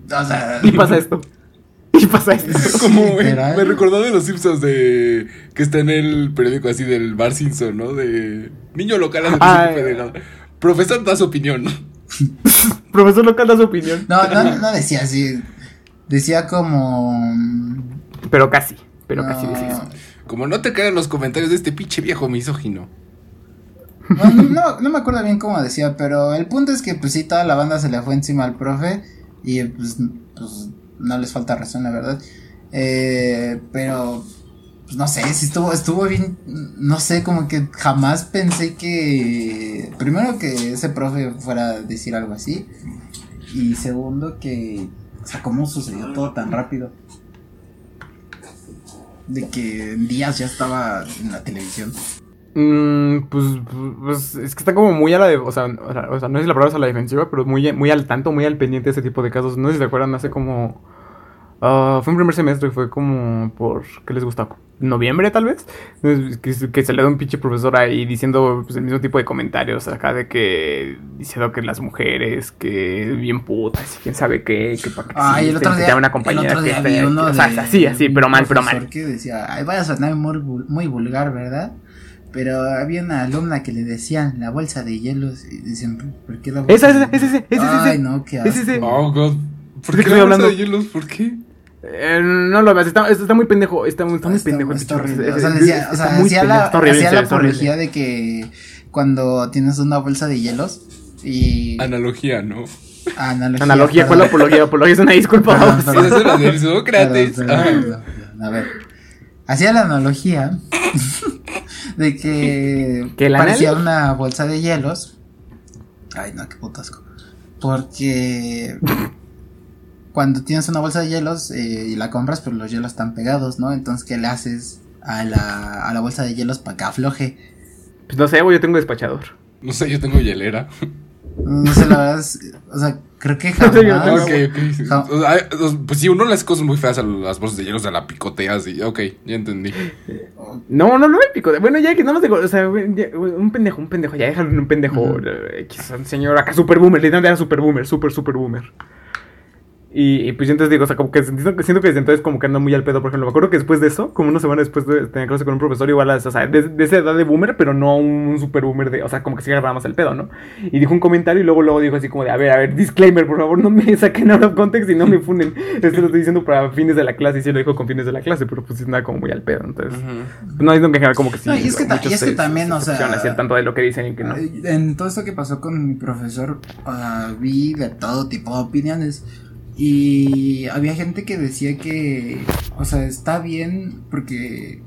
O sea. Y pasa esto. Y pasa esto. Como, güey, Literal. me recordó de los Simpsons de. Que está en el periódico así del Bar Simpson, ¿no? De. Niño local Ah. Profesor da su opinión. Profesor local da su opinión. No, no, no decía así. Decía como. Pero casi. Pero no, casi decís. Como no te caen los comentarios de este pinche viejo misógino. No, no, no, no me acuerdo bien cómo decía, pero el punto es que pues sí, toda la banda se le fue encima al profe y pues, pues no les falta razón, la verdad. Eh, pero, pues no sé, si estuvo, estuvo bien, no sé, como que jamás pensé que, primero que ese profe fuera a decir algo así y segundo que, o sea, cómo sucedió todo tan rápido. De que en días ya estaba en la televisión. Mm, pues, pues, es que está como muy a la de, o sea, o sea, no sé si la palabra es a la defensiva, pero muy, muy al tanto, muy al pendiente de ese tipo de casos. No sé si se acuerdan, hace como, ah, fue un primer semestre, fue como por, ¿qué les gusta? ¿Noviembre tal vez? Que, que se le da un pinche profesor ahí diciendo pues, el mismo tipo de comentarios acá de que, diciendo que las mujeres, que bien putas, y quién sabe qué, que para que Ay, el otro día, una el compañera otro día vi uno o sea, de así, así, pero mal, pero profesor mal. que decía, ay, vaya a sonar muy, muy vulgar, ¿verdad? Pero había una alumna que le decían la bolsa de hielos y dicen, ¿por qué la bolsa Esa, de esa, ese, ese, ese, ese, Ay, ese. no, qué Ese, asco. ese. Oh, God. ¿Por ¿De qué la estoy bolsa hablando? de hielos? ¿Por qué? Eh, no lo veas, está, está muy pendejo, está, muy- está muy Está- pendejo. está horrible. O sea, decía, o sea, muy hacía pendejo, la, está horrible, hacía la apología de que cuando tienes una bolsa de hielos, Y. Analogía, ¿no? Analogía. Analogía, ¿cuál apología? Apología es una disculpa. Perdón, perdón. Esa es la de Sócrates. Perdón, perdón, Ah. perdón, perdón. A ver. Hacía la analogía de que ¿Que el parecía anal? una bolsa de hielos. Ay, no, qué putasco. Porque cuando tienes una bolsa de hielos eh, y la compras, pues los hielos están pegados, ¿no? Entonces, ¿qué le haces a la, a la bolsa de hielos para que afloje? Pues no sé, yo tengo despachador. No sé, yo tengo hielera. No sé, la verdad, es- o sea, creo que No jamás. tengo- ok, ok. Ja- O sea, o- pues sí, uno le hace cosas muy feas a las bolsas de hielos de la picoteas y ok, ya entendí. No, no, no me pico. Bueno, ya que nada más digo, o sea, un pendejo, un pendejo, ya déjalo en un pendejo. Ujú. eh, un señor acá, super boomer, literalmente era super boomer, super, super boomer. Y, y pues yo entonces digo, o sea, como que siento, que siento que desde entonces como que anda muy al pedo, por ejemplo. Me acuerdo que después de eso, como una semana después de tener clase con un profesor, igual, o sea, de, de esa edad de boomer, pero no un super boomer de, o sea, como que sí agarraba más el pedo, ¿no? Y dijo un comentario y luego, luego dijo así como de, a ver, a ver, disclaimer, por favor, no me saquen out of context y no me funen. Esto lo estoy diciendo para fines de la clase, y sí lo dijo con fines de la clase, pero pues andaba como muy al pedo, entonces. No, es que en general como que sí. No, y es que ta- muchos y es que se- también, se o sea, al tanto de lo que dicen y que no. En todo esto que pasó con mi profesor, ah, vi de todo tipo de opiniones. Y había gente que decía que, o sea, está bien porque...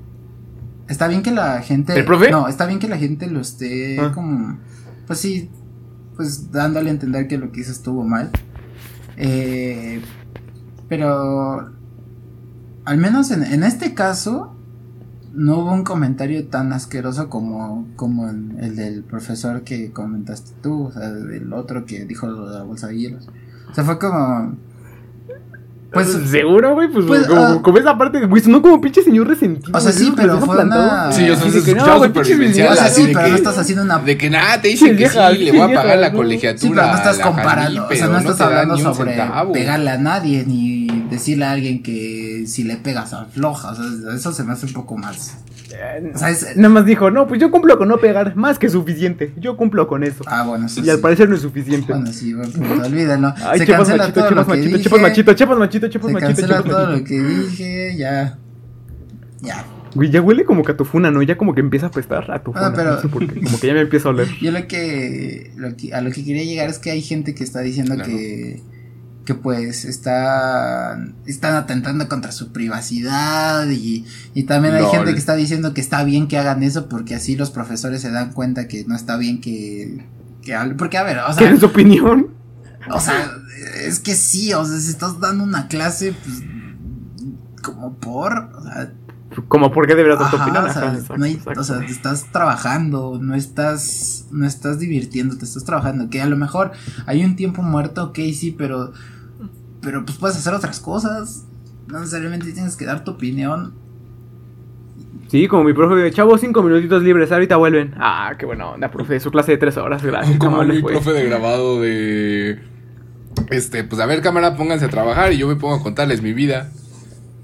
Está bien que la gente... ¿El profe? No, está bien que la gente lo esté Ah. como... Pues sí, pues dándole a entender que lo que hizo estuvo mal. Eh, pero... Al menos en, en este caso, no hubo un comentario tan asqueroso como, como el, el del profesor que comentaste tú, o sea, del otro que dijo lo de la bolsa de hielos. O sea, fue como... Pues, seguro, güey, pues, pues, como, ah. como esa parte, güey, sonó como pinche señor resentido. O sea, sí, pero fue una- plantados. Sí, o sea, Así se de que, escuchaba güey, pinche o sea, sí, pero que- no estás haciendo una... De que nada, te dicen Sí, que vieja, sí, le voy a vieja, pagar la no. colegiatura. Sí, pero no estás comparando, Jalí, o sea, pero no estás hablando sobre centavo. pegarle a nadie, ni decirle a alguien que si le pegas afloja, o sea, eso se me hace un poco más... Eh, O sea, es- Nada más dijo, no, pues yo cumplo con no pegar, más que suficiente. Yo cumplo con eso. Ah, bueno, eso y al sí. parecer no es suficiente. Bueno, sí, buen punto, olvídenlo. Ay, se chepas cancela machito, todo chepas lo que machito, dije. chepas machito, chepas machito, chepas Se machito, cancela chepas todo machito. lo que dije, ya. Ya. Güey, ya huele como que a tufuna, ¿no? Ya como que empieza a apestar a. Ah, pero- No sé por qué, como que ya me empieza a oler. Yo lo que, lo que- a lo que quería llegar es que hay gente que está diciendo Claro. que que pues está están atentando contra su privacidad y, y también hay Lol. gente que está diciendo que está bien que hagan eso porque así los profesores se dan cuenta que no está bien que que hablen porque a ver, o sea, ¿Tienes opinión? o sea, es que sí, o sea, si estás dando una clase pues como por, o sea, Como, ¿por qué deberías Ajá, opinión? o sea, Ajá, exacto, no hay- exacto. o sea, estás trabajando, no estás, no estás divirtiéndote, estás trabajando. Que a lo mejor hay un tiempo muerto, ok, sí, pero, pero pues puedes hacer otras cosas. No necesariamente tienes que dar tu opinión. Sí, como mi profe de chavo, cinco minutitos libres, ahorita vuelven. Ah, qué buena onda, profe. Su clase de tres horas, gracias. Como ¿cómo le mi fue? profe de grabado de. Este, pues a ver, cámara, pónganse a trabajar y yo me pongo a contarles mi vida.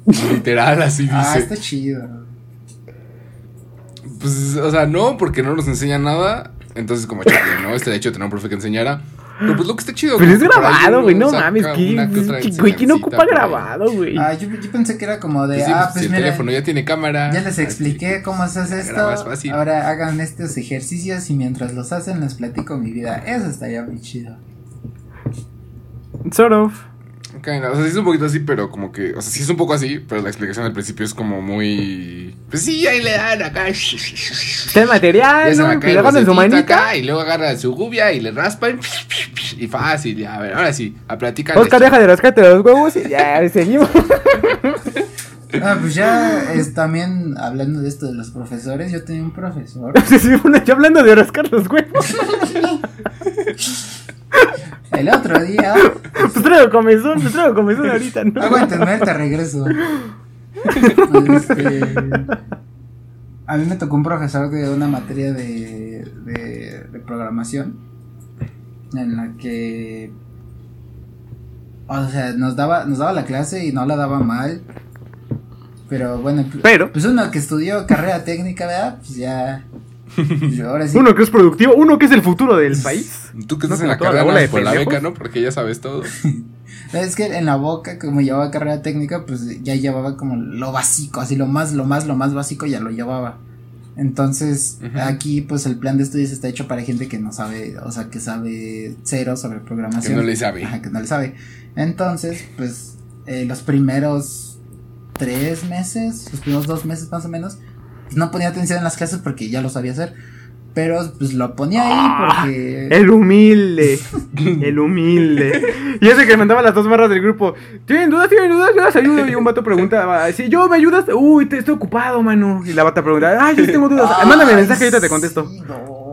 Literal, así dice. Ah, está chido. Pues, o sea, no, porque no nos enseña nada. Entonces, como chale, ¿no? Este de hecho tener un profe que enseñara. Pero pues lo que está chido. Pero es grabado, güey, no mames, que Güey, ¿quién ocupa grabado, güey? Ah, yo, yo pensé que era como de, Pues sí, ah, pues, pues el mira, teléfono ya tiene cámara. ya les así. expliqué cómo se hace esto. fácil. Ahora hagan estos ejercicios y mientras los hacen les platico mi vida. Eso estaría muy chido. Sort of. O sea, sí es un poquito así, pero como que. O sea, sí es un poco así, pero la explicación al principio es como muy. Pues sí, ahí le dan acá. Está el material, Ya se ¿no? Que le en su manita. acá y luego agarran su gubia y le raspan. Y fácil, ya, a ver, ahora sí, a platicar. Oscar, deja de rascarte los huevos y ya, seguimos. Ah, pues ya es también hablando de esto de los profesores, yo tenía un profesor. Sí, sí, bueno, ya hablando de rascar los huevos. El otro día, Pues traigo comezón, pues traigo comezón ahorita, ¿no? aguántenme, te regreso. Este, a mí me tocó un profesor de una materia de, de, de programación en la que, o sea, nos daba, nos daba la clase y no la daba mal. Pero bueno, Pero- pues uno que estudió carrera técnica, ¿verdad? Pues ya. ahora sí. Uno que es productivo, uno que es el futuro del país. Tú que No estás en la la carrera bola de por la pendejos. beca, ¿no? Porque ya sabes todo. Es que en la boca, como llevaba carrera técnica, pues ya llevaba como lo básico, así lo más, lo más, lo más básico ya lo llevaba. Entonces, aquí pues el plan de estudios está hecho para gente que no sabe, o sea, que sabe cero sobre programación. Que no le sabe. Ajá, que no le sabe. Entonces, pues eh, los primeros tres meses, los primeros dos meses más o menos, no ponía atención en las clases porque ya lo sabía hacer. Pero pues lo ponía ahí porque... El humilde. El humilde. Y ese que mandaba las dos barras del grupo. ¿Tienen dudas? ¿Tienen dudas? Yo las ayudo. Y un vato pregunta, si yo me ayudas, uy, te estoy ocupado, mano. Y la bata pregunta, ay, yo sí tengo dudas. Mándame mensaje y ahorita te contesto. sí, no.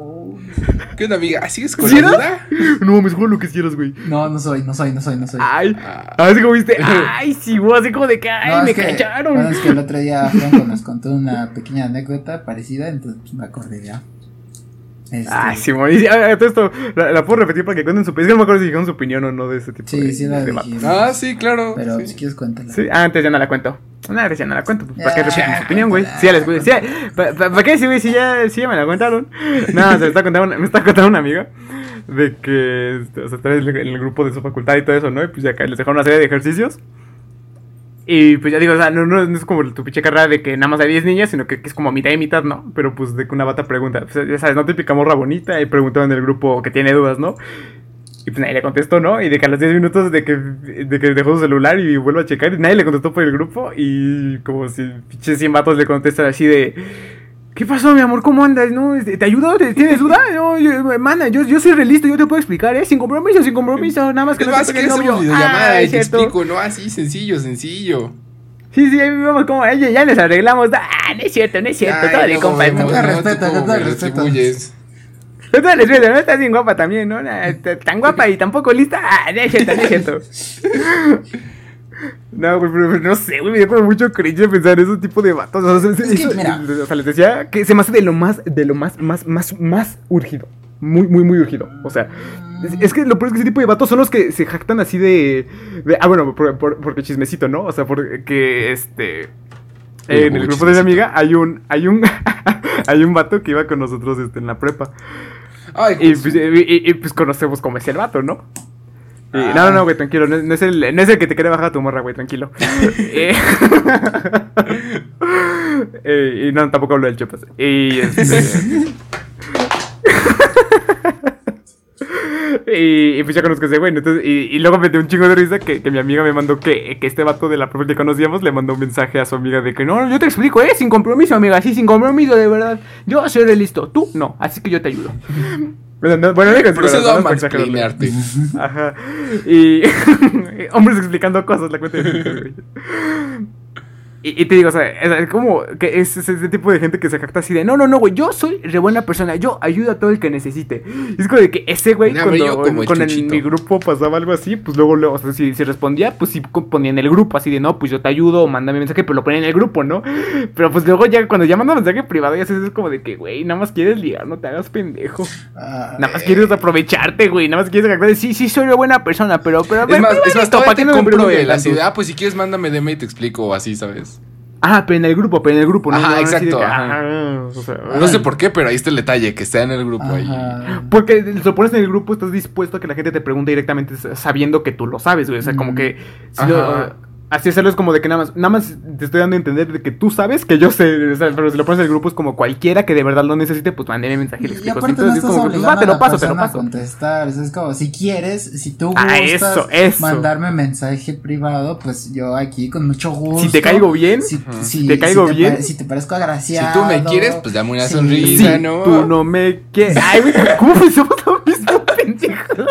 ¿Qué onda, amiga? ¿Sigues con ¿Sí la duda? No, me juro lo que quieras, güey. No, no soy, no soy, no soy, no soy. Ay, Ah. así como viste, ay, sí, vos, así como de que, ay, No, me es que, cacharon. Bueno, es que el otro día Franco nos contó una pequeña anécdota parecida, entonces pues, me acordé ya. Este, Ay, Simón, y ah, todo esto, la, la puedo repetir para que cuenten su opinión. Es que no me acuerdo si dijeron su opinión o no de ese tipo Sí, de, sí la de. Ah, sí, claro. Pero sí. si quieres cuéntala. Sí, ah, antes ya no la cuento. No, antes ya no la cuento. pues, ¿Para qué Ya, repitan su opinión, güey? Sí, ya les güey. Sí, ¿Para pa, qué? Sí, güey, sí, ya, sí, ya me la contaron. No, se me está contando una, me está contando una amiga de que, este, o sea, está en el, grupo de su facultad y todo eso, ¿no? Y pues ya acá les dejaron una serie de ejercicios. Y pues ya digo, o sea, no, no, es como tu pinche carrera de que nada más hay 10 niñas, sino que, es como mitad y mitad, ¿no? Pero pues de que una bata pregunta, pues, ya sabes, no típica morra bonita, y preguntaba en el grupo que tiene dudas, ¿no? Y pues nadie le contestó, ¿no? Y de que a los 10 minutos de que, de que dejó su celular y vuelve a checar, y nadie le contestó por el grupo. Y como si pinches 100 vatos le contestan así de. ¿Qué pasó, mi amor? ¿Cómo andas? ¿No? Este, ¿Te ayudo? ¿Te- ¿Tienes duda? No, yo, mana, yo, yo soy realista, yo te puedo explicar, ¿eh? Sin compromiso, sin compromiso, nada más que Es no más, te que es una videollamada Ah, y es te explico, ¿no? Así, sencillo, sencillo. Sí, sí, ahí vemos cómo ella ya les arreglamos. Ah, no es cierto, no es cierto, Ay, todo de compa. ¿no? Con todo ¿no? Con todo el respeto, ¿no? Estás bien guapa también, ¿no? Tan guapa y tampoco lista. Ah, no es cierto, no es cierto. No, güey, pero, pero no sé, güey, me dio como mucho cringe pensar en ese tipo de vatos. O sea, Es que, eso- mira. o sea, les decía que se me hace de lo más, de lo más, más, más, más urgido. Muy, muy, muy urgido. O sea, es, es que lo peor es que ese tipo de vatos son los que se jactan así de. de- ah, bueno, por- por- porque chismecito, ¿no? O sea, porque este. En el grupo de mi amiga hay un, hay un, hay un vato que iba con nosotros este, en la prepa. Ay, Y pues, pues, y, y- y, pues conocemos cómo es el vato, ¿no? Ah. No, no, no, güey, tranquilo. No, no es el, no es el que te quiere bajar a tu morra, güey, tranquilo. Eh, eh, y no, tampoco hablo del chupas. Y este. Y, y pues ya conozco a ese güey. ¿no? Entonces, y, y luego me dio un chingo de risa que, que mi amiga me mandó que, que este vato de la profe que conocíamos le mandó un mensaje a su amiga de que no, yo te explico, eh, sin compromiso, amiga, sí, sin compromiso, de verdad. Yo soy listo, tú no, así que yo te ayudo. Bueno, no, bueno, déjense, procedo a no. Ajá. Y hombres explicando cosas, la cuenta de. Y, y te digo, o sea, es, como que es, es ese tipo de gente que se jacta así de no, no, no, güey, yo soy re buena persona, yo ayudo a todo el que necesite. Y es como de que ese güey, No, cuando como con el- mi grupo pasaba algo así, pues luego, luego o sea, si, si respondía, pues sí ponía en el grupo así de no, pues yo te ayudo, mándame mensaje, pero lo ponía en el grupo, ¿no? Pero pues luego ya cuando ya manda mensaje privado, ya es como de que, güey, nada más quieres ligar, no te hagas pendejo. Ah, Nada más quieres aprovecharte, güey. Nada más quieres jactar sí, sí, soy una buena persona, pero, pero. Es más, es más, esto, todavía ¿para te compro de, tanto? ah, pues si quieres mándame DM y te explico, o así, ¿sabes? Ah, pero en el grupo, pero en el grupo, ¿no? Ajá, No, exacto, que, ajá. o sea, No sé por qué, pero ahí está el detalle, que está en el grupo ahí. Porque si lo pones en el grupo, estás dispuesto a que la gente te pregunte directamente sabiendo que tú lo sabes, güey. O sea, como que. si Ajá. lo- así hacerlo es como de que nada más. Nada más te estoy dando a entender de que tú sabes que yo sé. O sea, pero si lo pones en el grupo es como cualquiera que de verdad lo necesite, pues mándeme mensaje y le Y aparte no Entonces estás es como que, pues obligando va, te a lo la paso, te lo persona a paso. contestar, o sea, es como, si quieres, si tú Ah, gustas eso, eso. mandarme mensaje privado, pues yo aquí con mucho gusto. Si te caigo bien, si, si- te caigo si bien. si te parezco Si agraciado. tú me quieres, pues dame una sonrisa, ¿no? tú no me quieres. Ay, güey, ¿cómo pensamos lo mismo, pendejo?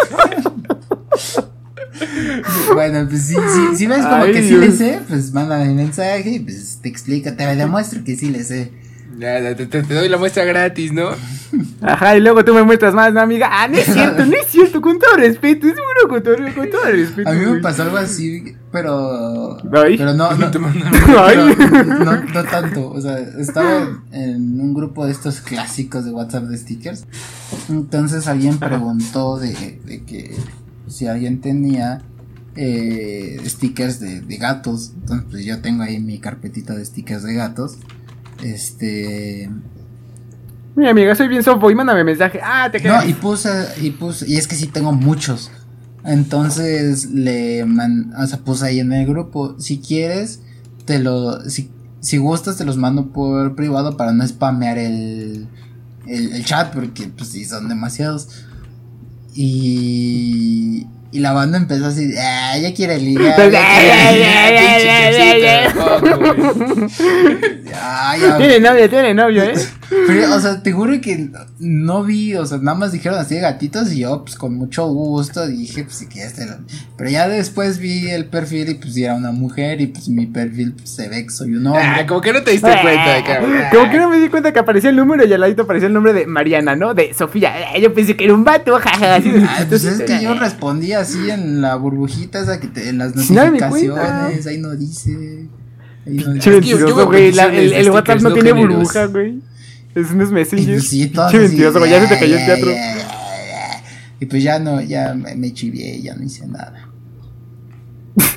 Bueno, pues si, si, si ves como Ay, que sí Dios. le sé, pues mándame mensaje y pues te explico, te demuestro que sí le sé. Te, doy la muestra gratis, ¿no? Ajá, y luego tú me muestras más, ¿no, amiga? Ah, no es cierto, no es cierto, con todo respeto, es seguro con todo, con todo respeto. A mí me pasó algo así, pero. Ay. Pero no, no, Te mandan- Ay. pero no, no tanto. O sea, estaba en un grupo de estos clásicos de WhatsApp de stickers. Entonces alguien preguntó de, de que si alguien tenía eh, stickers de, de gatos. Entonces, pues yo tengo ahí mi carpetita de stickers de gatos. Este. Mi amiga, soy bien sofo y mándame mensaje. Ah, te quedas. No, y puse, y puse, y es que sí tengo muchos. Entonces le man, o sea, puse ahí en el grupo, si quieres, te lo, si, Si gustas, te los mando por privado para no spamear el, el, el chat, porque pues sí, son demasiados. Y, y la banda empezó así, ah, ya quiere ligar. Ya quiere ligar". Ay, ya- Tiene novio, tiene novio, ¿eh? Pero, o sea, te juro que no vi, o sea, nada más dijeron así de gatitos y yo, pues con mucho gusto dije, pues sí que este. lo- Pero ya después vi el perfil y pues era una mujer y pues mi perfil pues, se ve que soy un hombre. Ah, como que no te diste cuenta, cabrón. Como que no me di cuenta que aparecía el número y al ladito aparecía el nombre de Mariana, ¿no? De Sofía. Ah, Yo pensé que era un vato, jaja. Así Ay, pues es que yo respondí así en la burbujita esa que te, en las notificaciones, ahí no dice. Ahí no dice. Es que yo- yo mentiroso, veo güey. la- peticiones El, el WhatsApp no tiene burbuja, güey. Es un Y Messenger. pues sí, todas Che, así, mentiroso, güey. Ya se te cayó el ya, teatro. ya, ya, ya. Y pues ya no, ya me, me chivié, ya no hice nada.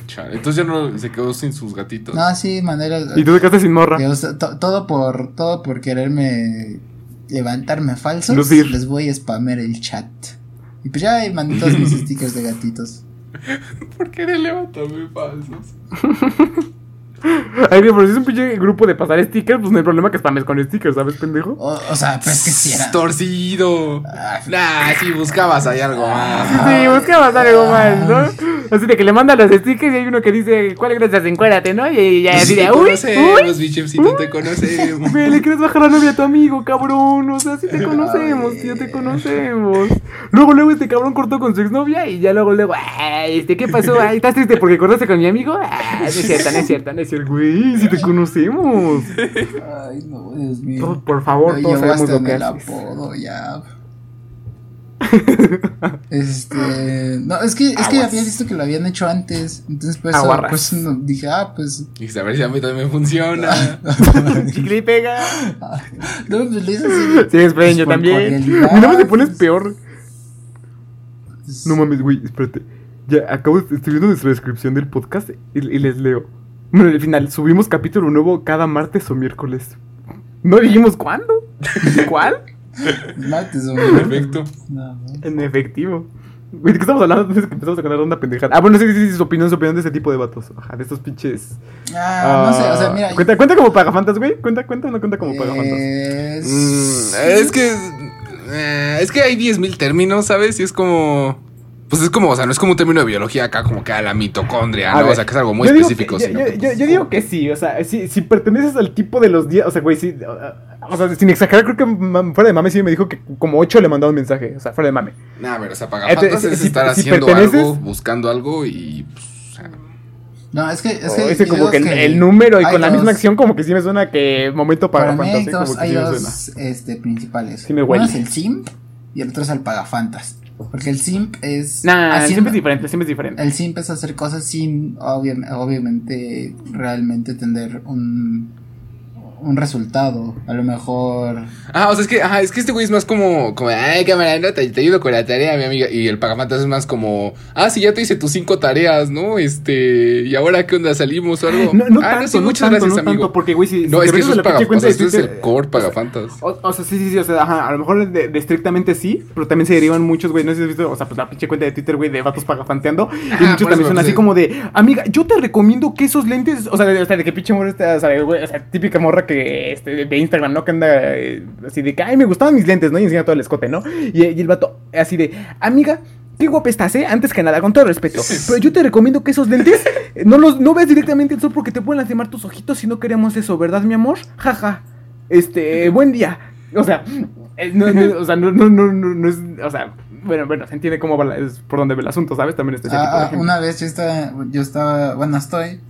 Chale, Entonces ya no se quedó sin sus gatitos. No, sí, manera. Y tú te quedaste sin morra. Sea, to- todo por todo por quererme levantarme falsos. Lucir. Les voy a spamear el chat. Y pues ya mandé todos mis stickers de gatitos. ¿Por qué le levantarme falsos? Ay, pero si es un pinche grupo de pasar stickers, pues no hay problema que spames con stickers, ¿sabes, pendejo? O, o sea, pues que si era. Torcido. Ah, Nah, sí, buscabas ahí algo más. Sí, buscabas algo más, ¿no? Así de que le mandan los stickers y hay uno que dice, ¿cuál gracias? Encuérdate, ¿no? Y ya así Te de, uy, conocemos, uy. mi chefcito, te conocemos. Güey, le quieres bajar la novia a tu amigo, cabrón. O sea, sí te conocemos, tío, te conocemos. Luego, luego este cabrón cortó con su exnovia y ya luego, luego, ay, este, ¿qué pasó? Ay, ¿estás triste porque cortaste con mi amigo? Ah, no es cierto, no es cierto, no es güey, sí te conocemos. Ay, no, Dios mío. Por favor, Lo todos sabemos lo que el haces. apodo, ya. este. No, es que, es que había visto que lo habían hecho antes. Entonces, pues, Aguarras. pues no, dije, ah, pues. Y a ver si a mí también funciona. Chicle y pega. No, pues lo hice así. Sí, esperen, yo por también. no te pones pues, peor. pues, No mames, güey, espérate. Ya acabo, de- estoy viendo nuestra descripción del podcast y, y les leo. Bueno, al final, subimos capítulo nuevo cada martes o miércoles. No dijimos cuándo. ¿Cuál? Martes o Perfecto. No, no. En efectivo. ¿de qué estamos hablando antes de que empezamos a contar una pendejada? Ah, bueno, sí, sí, sí, su opinión, su opinión de ese tipo de vatos. Ajá, de estos pinches. Ah, no sé, o sea, Ah, mira. ¿Cuenta, cuenta como pagafantas, güey? ¿Cuenta, cuenta o no cuenta como pagafantas? es- Mm, es que. eh, es que hay 10.000 términos, ¿sabes? Y es como. Pues es como, o sea, no es como un término de biología acá, como que a la mitocondria, A ¿no? ver, o sea, que es algo muy yo específico. que- sino yo, que, yo- pues, yo digo que sí, o sea, si, si perteneces al tipo de los días, o sea, güey, sí, o sea, sin exagerar, creo que fuera de mame sí me dijo que como 8 le mandaba un mensaje, o sea, fuera de mame. Nah, pero, o sea, pagafantas es si- estar si haciendo perteneces- algo, buscando algo y. Pues, o sea, No, es que. Es que ese como que el, el número y con la misma acción como que sí me suena que momento Para mí pagafantas, hay como dos, que hay sí me dos suena. este, principales. Sí me Uno es el simp y el otro es el pagafantas. Porque el simp es. Nah, haciendo- siempre es diferente, siempre es diferente. El simp es hacer cosas sin, obvia- obviamente, realmente tener un, un resultado. A lo mejor. Ah, o sea, es que, ajá, es que este güey es más como, como, ay, cámara, no, te, te ayudo con la tarea, mi amiga. Y el pagafantas es más como, ah, sí, ya te hice tus cinco tareas, ¿no? Este, y ahora qué onda, salimos o algo. No, no ah, tanto, sí, no muchas tanto, gracias, no amigo. tanto, porque güey, si, no, si es que eso es la pagafantas, cuenta de esto es el core o sea, pagafantas. O, o sea, sí, sí, sí, o sea, ajá, a lo mejor de, de estrictamente sí, pero también se derivan muchos, güey, no sé si has visto, o sea, pues la pinche cuenta de Twitter, güey, de vatos pagafanteando, y Ajá, muchos por eso también son así como de, amiga, yo te recomiendo que esos lentes, o sea, de, o sea, de que pinche morra o sea, güey, o sea, típica morra que, este, de, de Instagram, ¿no? Que anda eh, así de que, ay, me gustaban mis lentes, ¿no? Y enseña todo el escote, ¿no? Y, y el vato, así de, amiga, Qué guapa estás, ¿eh? Antes que nada, con todo respeto. Pero yo te recomiendo que esos lentes no los no veas directamente el sol porque te pueden lastimar tus ojitos si no queremos eso, ¿verdad, mi amor? Jaja. Este, buen día. O sea, eh, no, no, o sea, no, no, no, no, es, o sea, bueno, bueno, se entiende cómo va la- es por dónde ve el asunto, ¿sabes? También este ese tipo de Ah, ah, una vez yo estaba, yo estaba, bueno, estoy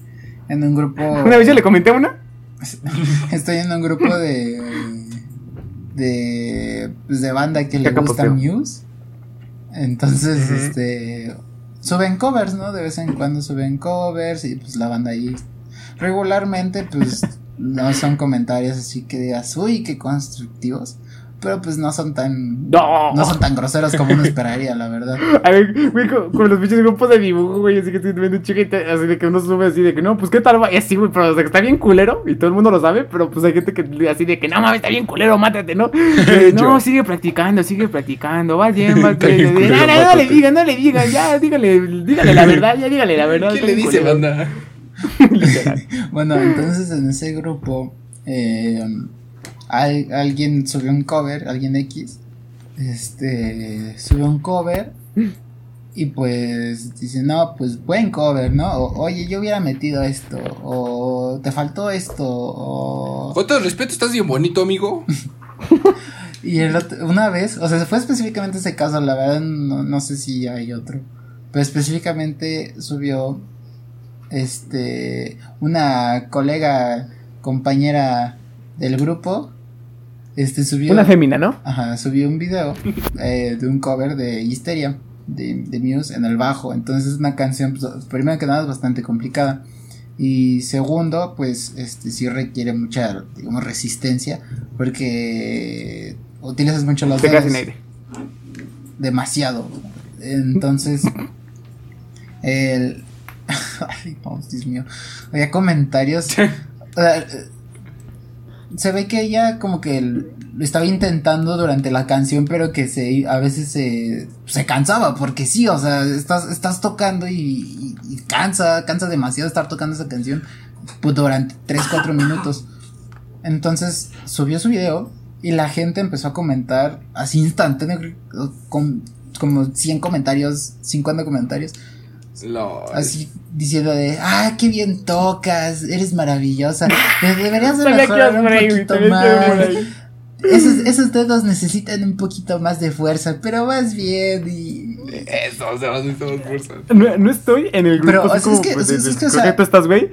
en un grupo. Una vez yo le comenté a una. Estoy en un grupo de. de. Pues de banda que le gusta posteo. Muse. Entonces, este. Suben covers, ¿no? De vez en cuando suben covers y pues la banda ahí. Regularmente, pues. no son comentarios así que digas, uy, qué constructivos. Pero pues no son tan. No. No son tan groseros como uno esperaría, la verdad. A ver, güey, con, con los pinches grupos de dibujo, güey, así que estoy viendo chiquita, así de que uno sube así de que no, pues qué tal, va? y así, güey, pero o sea, que está bien culero, y todo el mundo lo sabe, pero pues hay gente que así de que no mames, está bien culero, mátate, ¿no? Eh, no, sigue practicando, sigue practicando, va bien, va bien. No, culero, no, no, le digan, no le digan, ya, dígale, dígale la verdad, ya dígale la verdad. ¿Qué le dice, culero. banda? Bueno, entonces en ese grupo eh, hay- alguien subió un cover, alguien X, este, subió un cover y pues dice, no, pues buen cover, ¿no? O, Oye, yo hubiera metido esto, o te faltó esto, o... Con todo el respeto, estás bien bonito, amigo. Y el otro- una vez, o sea, fue específicamente ese caso, la verdad no, no sé si hay otro, pero específicamente subió este una colega compañera del grupo este subió Una fémina, ¿no? ajá, subió un video eh, de un cover de Histeria de, de Muse en el bajo, entonces es una canción pues, primero que nada es bastante complicada y segundo pues este sí requiere mucha digamos resistencia porque utilizas mucho los Te quedas sin dedos aire. demasiado. Entonces, el. Ay, Dios mío. Había comentarios. se ve que ella como que lo estaba intentando durante la canción, pero que se a veces se, se cansaba, porque sí, o sea, estás, estás tocando y cansa, cansa demasiado estar tocando esa canción pues, durante 3, 4 minutos. Entonces subió su video y la gente empezó a comentar así instantáneo, con como 100 comentarios, 50 comentarios, Lo- así diciendo de, ah, qué bien tocas, eres maravillosa, de- deberías de mejorar un poquito más. Esos, esos dedos necesitan un poquito más de fuerza, pero vas bien y... Eso, o sea, necesitamos fuerza. No, no estoy en el grupo Pero, así o sea, es como, que- es- de- es de- que, o sea- tú estás, güey.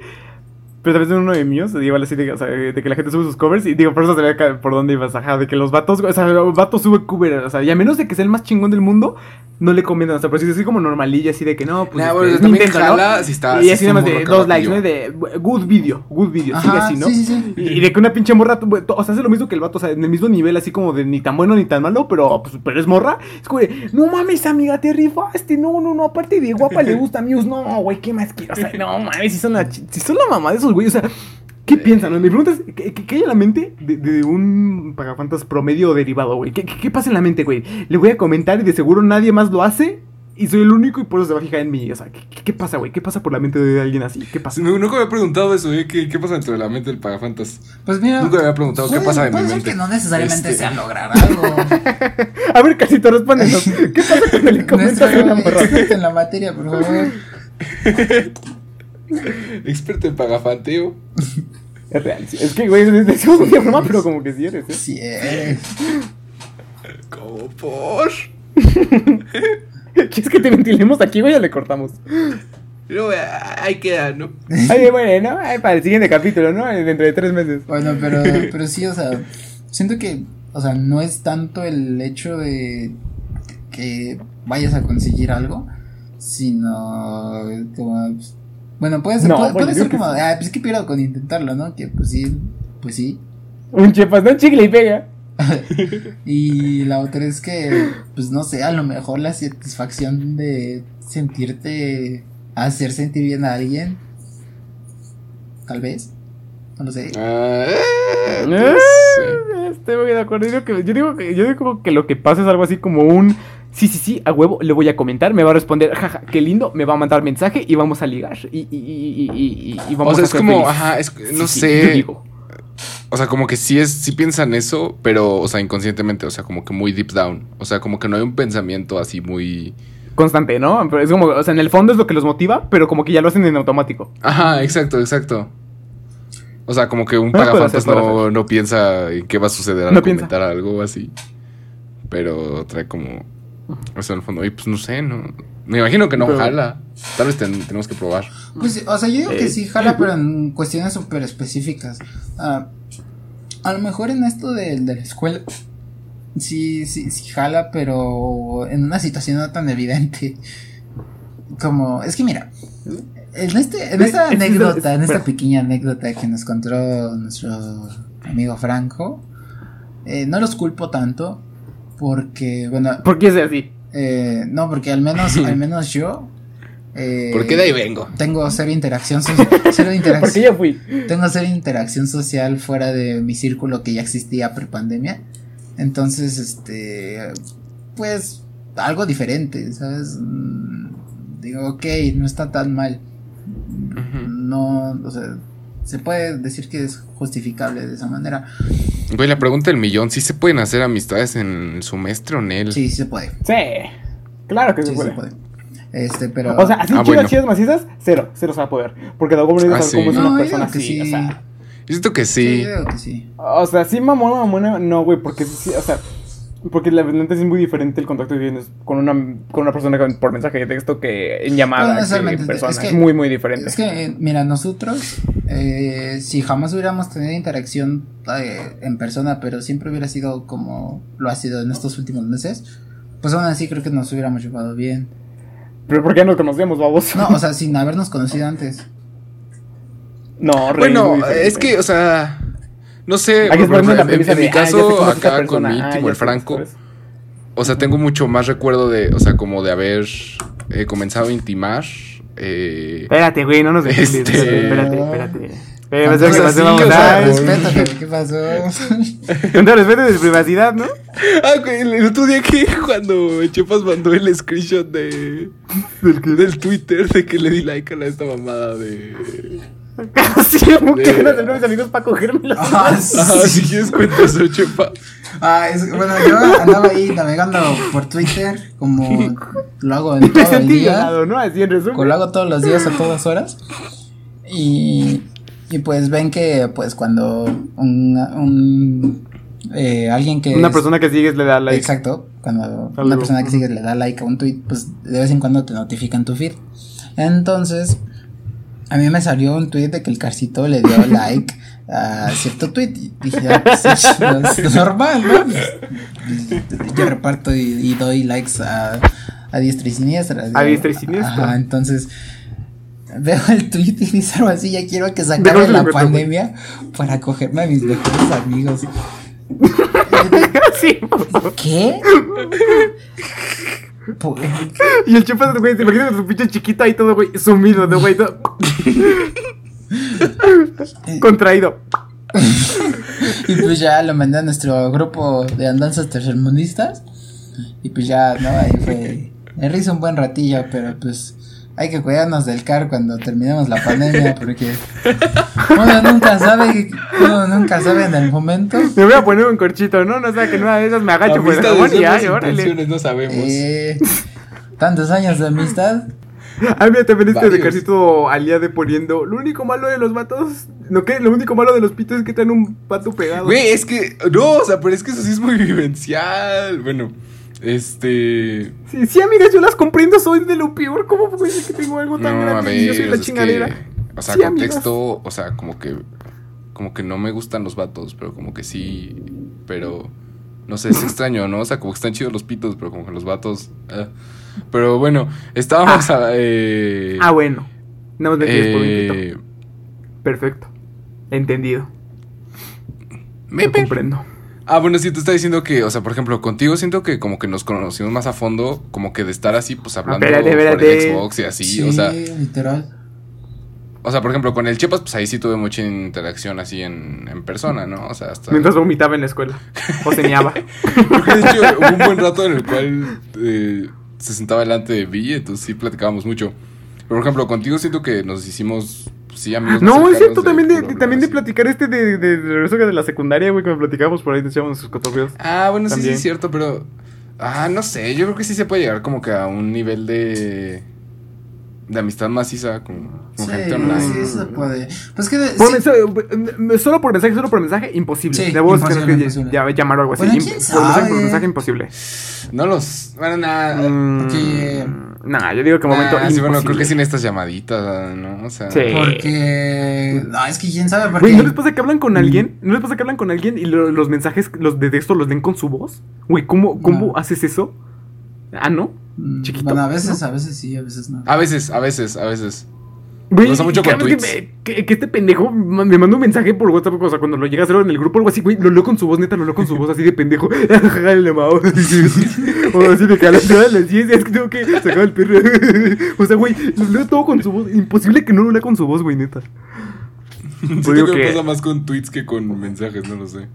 Pero también en uno de míos, igual así de, o sea, de que la gente sube sus covers y digo, por eso se ve por dónde ibas, ajá, de que los vatos, o sea, los vatos sube cover, o sea, y a menos de que sea el más chingón del mundo, no le comentan, o sea, pero si es así como normalilla, así de que no, pues Nah, este, es jala si está- Y si así nada más de dos likes, ¿no? De good video, good video, sigue así, ¿no? sí, sí. Y y de que una pinche morra, o sea, hace lo mismo que el vato, o sea, en el mismo nivel, así como de ni tan bueno ni tan malo, pero, pues, pero es morra. Es como de, no mames, amiga, te rifaste, no, no, no, aparte de guapa le gusta a Muse, no, güey, ¿qué más quiero? O sea, no mames, si son la, si son la mamá de esos güeyes, o sea, ¿qué piensan? no? Mi pregunta es, ¿qué, qué- qué hay en la mente de, de un pagafantas promedio o derivado, güey? ¿Qué, qué, qué pasa en la mente, güey? Le voy a comentar y de seguro nadie más lo hace. Y soy el único y por eso se va a fijar en mí. O sea, ¿qué, qué- qué pasa, güey? ¿Qué pasa por la mente de alguien así? ¿Qué pasa? Nu- Nunca me había preguntado eso, ¿eh? ¿Qué, qué pasa dentro de la mente del pagafantas? Pues mira... Nunca me había preguntado qué pasa en mi puede ser mente. que no necesariamente Este- sea lograr algo. A ver, Casito, respóndenos. ¿Qué pasa cuando le comentas a Nuestro una morra? en la materia, por favor. Experto en pagafanteo. Es real. sí. Es que, güey, decimos un broma, pero como que sí eres, ¿eh? Sí, eres. ¿Cómo por? ¿Quieres que te ventilemos aquí, güey, o le cortamos? Pero eh, ahí queda, ¿no? Ay, bueno, ay, para el siguiente capítulo, ¿no? Dentro de tres meses. Bueno, pero, pero sí, o sea, siento que, o sea, no es tanto el hecho de que vayas a conseguir algo, sino como, pues, bueno, puede ser, No, puede, bueno, puede ser como, ah, pues que pierdo con intentarlo, ¿no? Que pues sí, pues sí. Un chepas, ¿no? Chicle y pega. Y la otra es que, pues no sé, a lo mejor la satisfacción de sentirte, hacer sentir bien a alguien, tal vez, no lo sé. Ah, eh, pues, sí. Estoy muy de acuerdo. Yo digo, que, yo, digo que, yo digo que lo que pasa es algo así como un. Sí, sí, sí, a huevo, le voy a comentar, me va a responder, jaja, qué lindo, me va a mandar mensaje y vamos a ligar. Y, y, y, y, vamos O sea, a es ser como, felices. ajá, es, no sí, sé. yo digo. O sea, como que sí es, sí piensan eso, pero, o sea, inconscientemente, o sea, como que muy deep down. O sea, como que no hay un pensamiento así muy. Constante, ¿no? Pero es como, o sea, en el fondo es lo que los motiva, pero como que ya lo hacen en automático. Ajá, exacto, exacto. O sea, como que un pagafantas puede no, no piensa en qué va a suceder al No piensa. comentar algo así. Pero trae como. Eso en el fondo. Y pues no sé, no. Me imagino que no Pero- jala. Tal vez ten- tenemos que probar. Pues, o sea, yo digo que Eh. sí jala, pero en cuestiones súper específicas. Ah, a lo mejor en esto de, de la escuela, sí, sí, sí jala, pero en una situación no tan evidente. Como, es que mira, en, este, en esta Es- es- anécdota, en esta pequeña anécdota que nos contó nuestro amigo Franco, eh, no los culpo tanto, porque, bueno, ¿Por qué es así? eh, no, porque al menos, al menos yo... eh, Porque de ahí vengo. tengo cero interacción, so- cero Porque interacción, yo fui. tengo cero interacción social fuera de mi círculo que ya existía pre-pandemia. Entonces, este, pues, algo diferente, ¿sabes? Mm, Digo, ok, no está tan mal. No, o sea, se puede decir que es justificable de esa manera. Güey, la pregunta del millón, ¿sí se pueden hacer amistades en el semestre o en él? Sí, sí se puede. Sí. Claro que Sí, se se puede. puede. Este, pero. O sea, así Ah, chidas, bueno. chidas macizas, cero, cero se va a poder. Porque luego me Ah, saber cómo sí. es No, una persona así, sí. o sea. Yo siento que sí, sí. yo digo que sí. O sea, sí, mamona, mamona, no, güey, porque sí, o sea, porque la verdad es muy diferente el contacto que tienes con una, con una persona por mensaje de texto que en No llamada, que necesariamente, en persona. es muy, muy diferente. Es que, eh, mira, nosotros, eh, si jamás hubiéramos tenido interacción eh, en persona, pero siempre hubiera sido como lo ha sido en estos últimos meses, pues aún así creo que nos hubiéramos llevado bien. Pero ¿por qué nos conocemos, babos? No, o sea, sin habernos conocido antes. No, re, Bueno, es que, o sea, no sé, la en, premisa en de, mi ah, caso, acá con mi ah, íntimo, el Franco, o sea, tengo mucho más recuerdo de, o sea, como de haber eh, comenzado a intimar. Eh, Espérate, güey, no nos dejes. Este- Espérate, espérate. Eh, Pues pensé que así, pasé, vamos, o sea, pues- Respétate, ¿qué pasó? Con todo respeto de privacidad, ¿no? Ah, güey, el, otro día que cuando Chepas mandó el screenshot de del Twitter de que le di like a la- esta mamada de. Así, como que De- van a hacer mis amigos para cogérmelos. Ah, si quieres cuenta eso, Chepa. Ah, es- bueno, yo andaba ahí navegando por Twitter, como lo hago en todo el día. ¿no? Así en Como resumen. lo hago todos los días a todas horas. Y, y pues ven que pues cuando un, un eh, alguien que Una es- persona que sigues le da like. Exacto, cuando Algo. una persona que sigue le da like a un tweet, pues de vez en cuando te notifican tu feed. Entonces, a mí me salió un tweet de que el Carcito le dio like a cierto tweet. Y dije, ah, pues, es, es normal, ¿no? Yo reparto y, y doy likes a, a diestra y siniestra. A diestra y siniestra. Ajá, entonces veo el tweet y dice algo así, ya quiero que se ¿De acabe dónde la pandemia para cogerme a mis mejores amigos. ¿Qué? Y el chepas, güey, te imaginas su pinche chiquita ahí todo, güey, sumido, ¿no, güey? Todo... Contraído. Y pues ya lo mandé a nuestro grupo de andanzas tercermundistas. Y pues ya, ¿no? Ahí fue. Me un buen ratillo, pero pues hay que cuidarnos del car cuando terminemos la pandemia porque uno nunca sabe, uno nunca sabe en el momento. Me voy a poner un corchito, ¿no? No sé, que una de esas me agacho por el y ay, órale. no sabemos. Eh, tantos años de amistad. Ah, mira, también este de. Carcito aliade poniendo. Lo único malo de los vatos. No, ¿qué? Lo único malo de los pitos es que traen un pato pegado. Güey, es que. No, o sea, pero es que eso sí es muy vivencial. Bueno, este. Sí, sí, amigas, yo las comprendo, soy de lo peor. ¿Cómo puede ser que tengo algo tan No, a grande yo soy la es chingadera? que. O sea, Sí, amigas. contexto. O sea, como que. Como que no me gustan los vatos, pero como que sí. Pero. No sé, es extraño, ¿no? O sea, como que están chidos los pitos, pero como que los vatos. ah. Pero bueno, estábamos a. Eh, Ah, bueno. Más me quieres por un eh, pito. Perfecto. Entendido. me- Lo comprendo. Ah, bueno, sí, te está diciendo que, o sea, por ejemplo, contigo siento que como que nos conocimos más a fondo, como que de estar así, pues hablando espérate, por el Xbox y así, Sí, o sea, literal. o sea, por ejemplo, con el Chepas, pues ahí sí tuve mucha interacción así en, en persona, ¿no? O sea, hasta... Mientras vomitaba en la escuela. O ceneaba. Porque de hecho hubo un buen rato en el cual eh, se sentaba delante de mí, entonces sí platicábamos mucho. Pero, por ejemplo, contigo siento que nos hicimos, pues, sí, amigos. No, es cierto, también de, también de platicar este de, de, de regreso de la secundaria, güey, que me platicábamos por ahí, nos echábamos sus cotorreos. Ah, bueno, sí, sí, es cierto, pero. Ah, no sé, yo creo que sí se puede llegar como que a un nivel de. de amistad maciza con, con Sí, gente online. sí, se puede. Pues que de- Por sí, mensaje, eh, solo por mensaje, solo por mensaje, imposible. Sí, Debo imposible, tener que imposible. ya- llamar o algo así. Bueno, quién por mensaje, por sabe. mensaje, imposible. No los. Bueno, nada. Mm, porque- Nah, yo digo que momento Nah, sí, bueno, creo que sin estas llamaditas, ¿no? O sea. Sí. Porque. No, es que quién sabe, porque. Güey, ¿no les pasa que hablan con alguien? ¿No les pasa que hablan con alguien y lo- los mensajes, los de texto, los leen con su voz? Güey, ¿cómo, cómo No. haces eso? Ah, ¿no? Mm, chiquito, Bueno, a veces, ¿no? a veces sí, a veces no. A veces, a veces, a veces. Güey, Pasa mucho con que, tweets. me- que, que este pendejo me manda un mensaje por WhatsApp, o sea, cuando lo llega a hacer en el grupo o algo así, güey, lo leo con su voz, neta, lo leo con su voz así de pendejo. O así de que a las todas las 10 es que tengo que sacar el perro. o sea, güey, lo leo todo con su voz. Imposible que no lo lea con su voz, güey, neta. Siento digo que pasa más con tweets que con mensajes, no lo sé.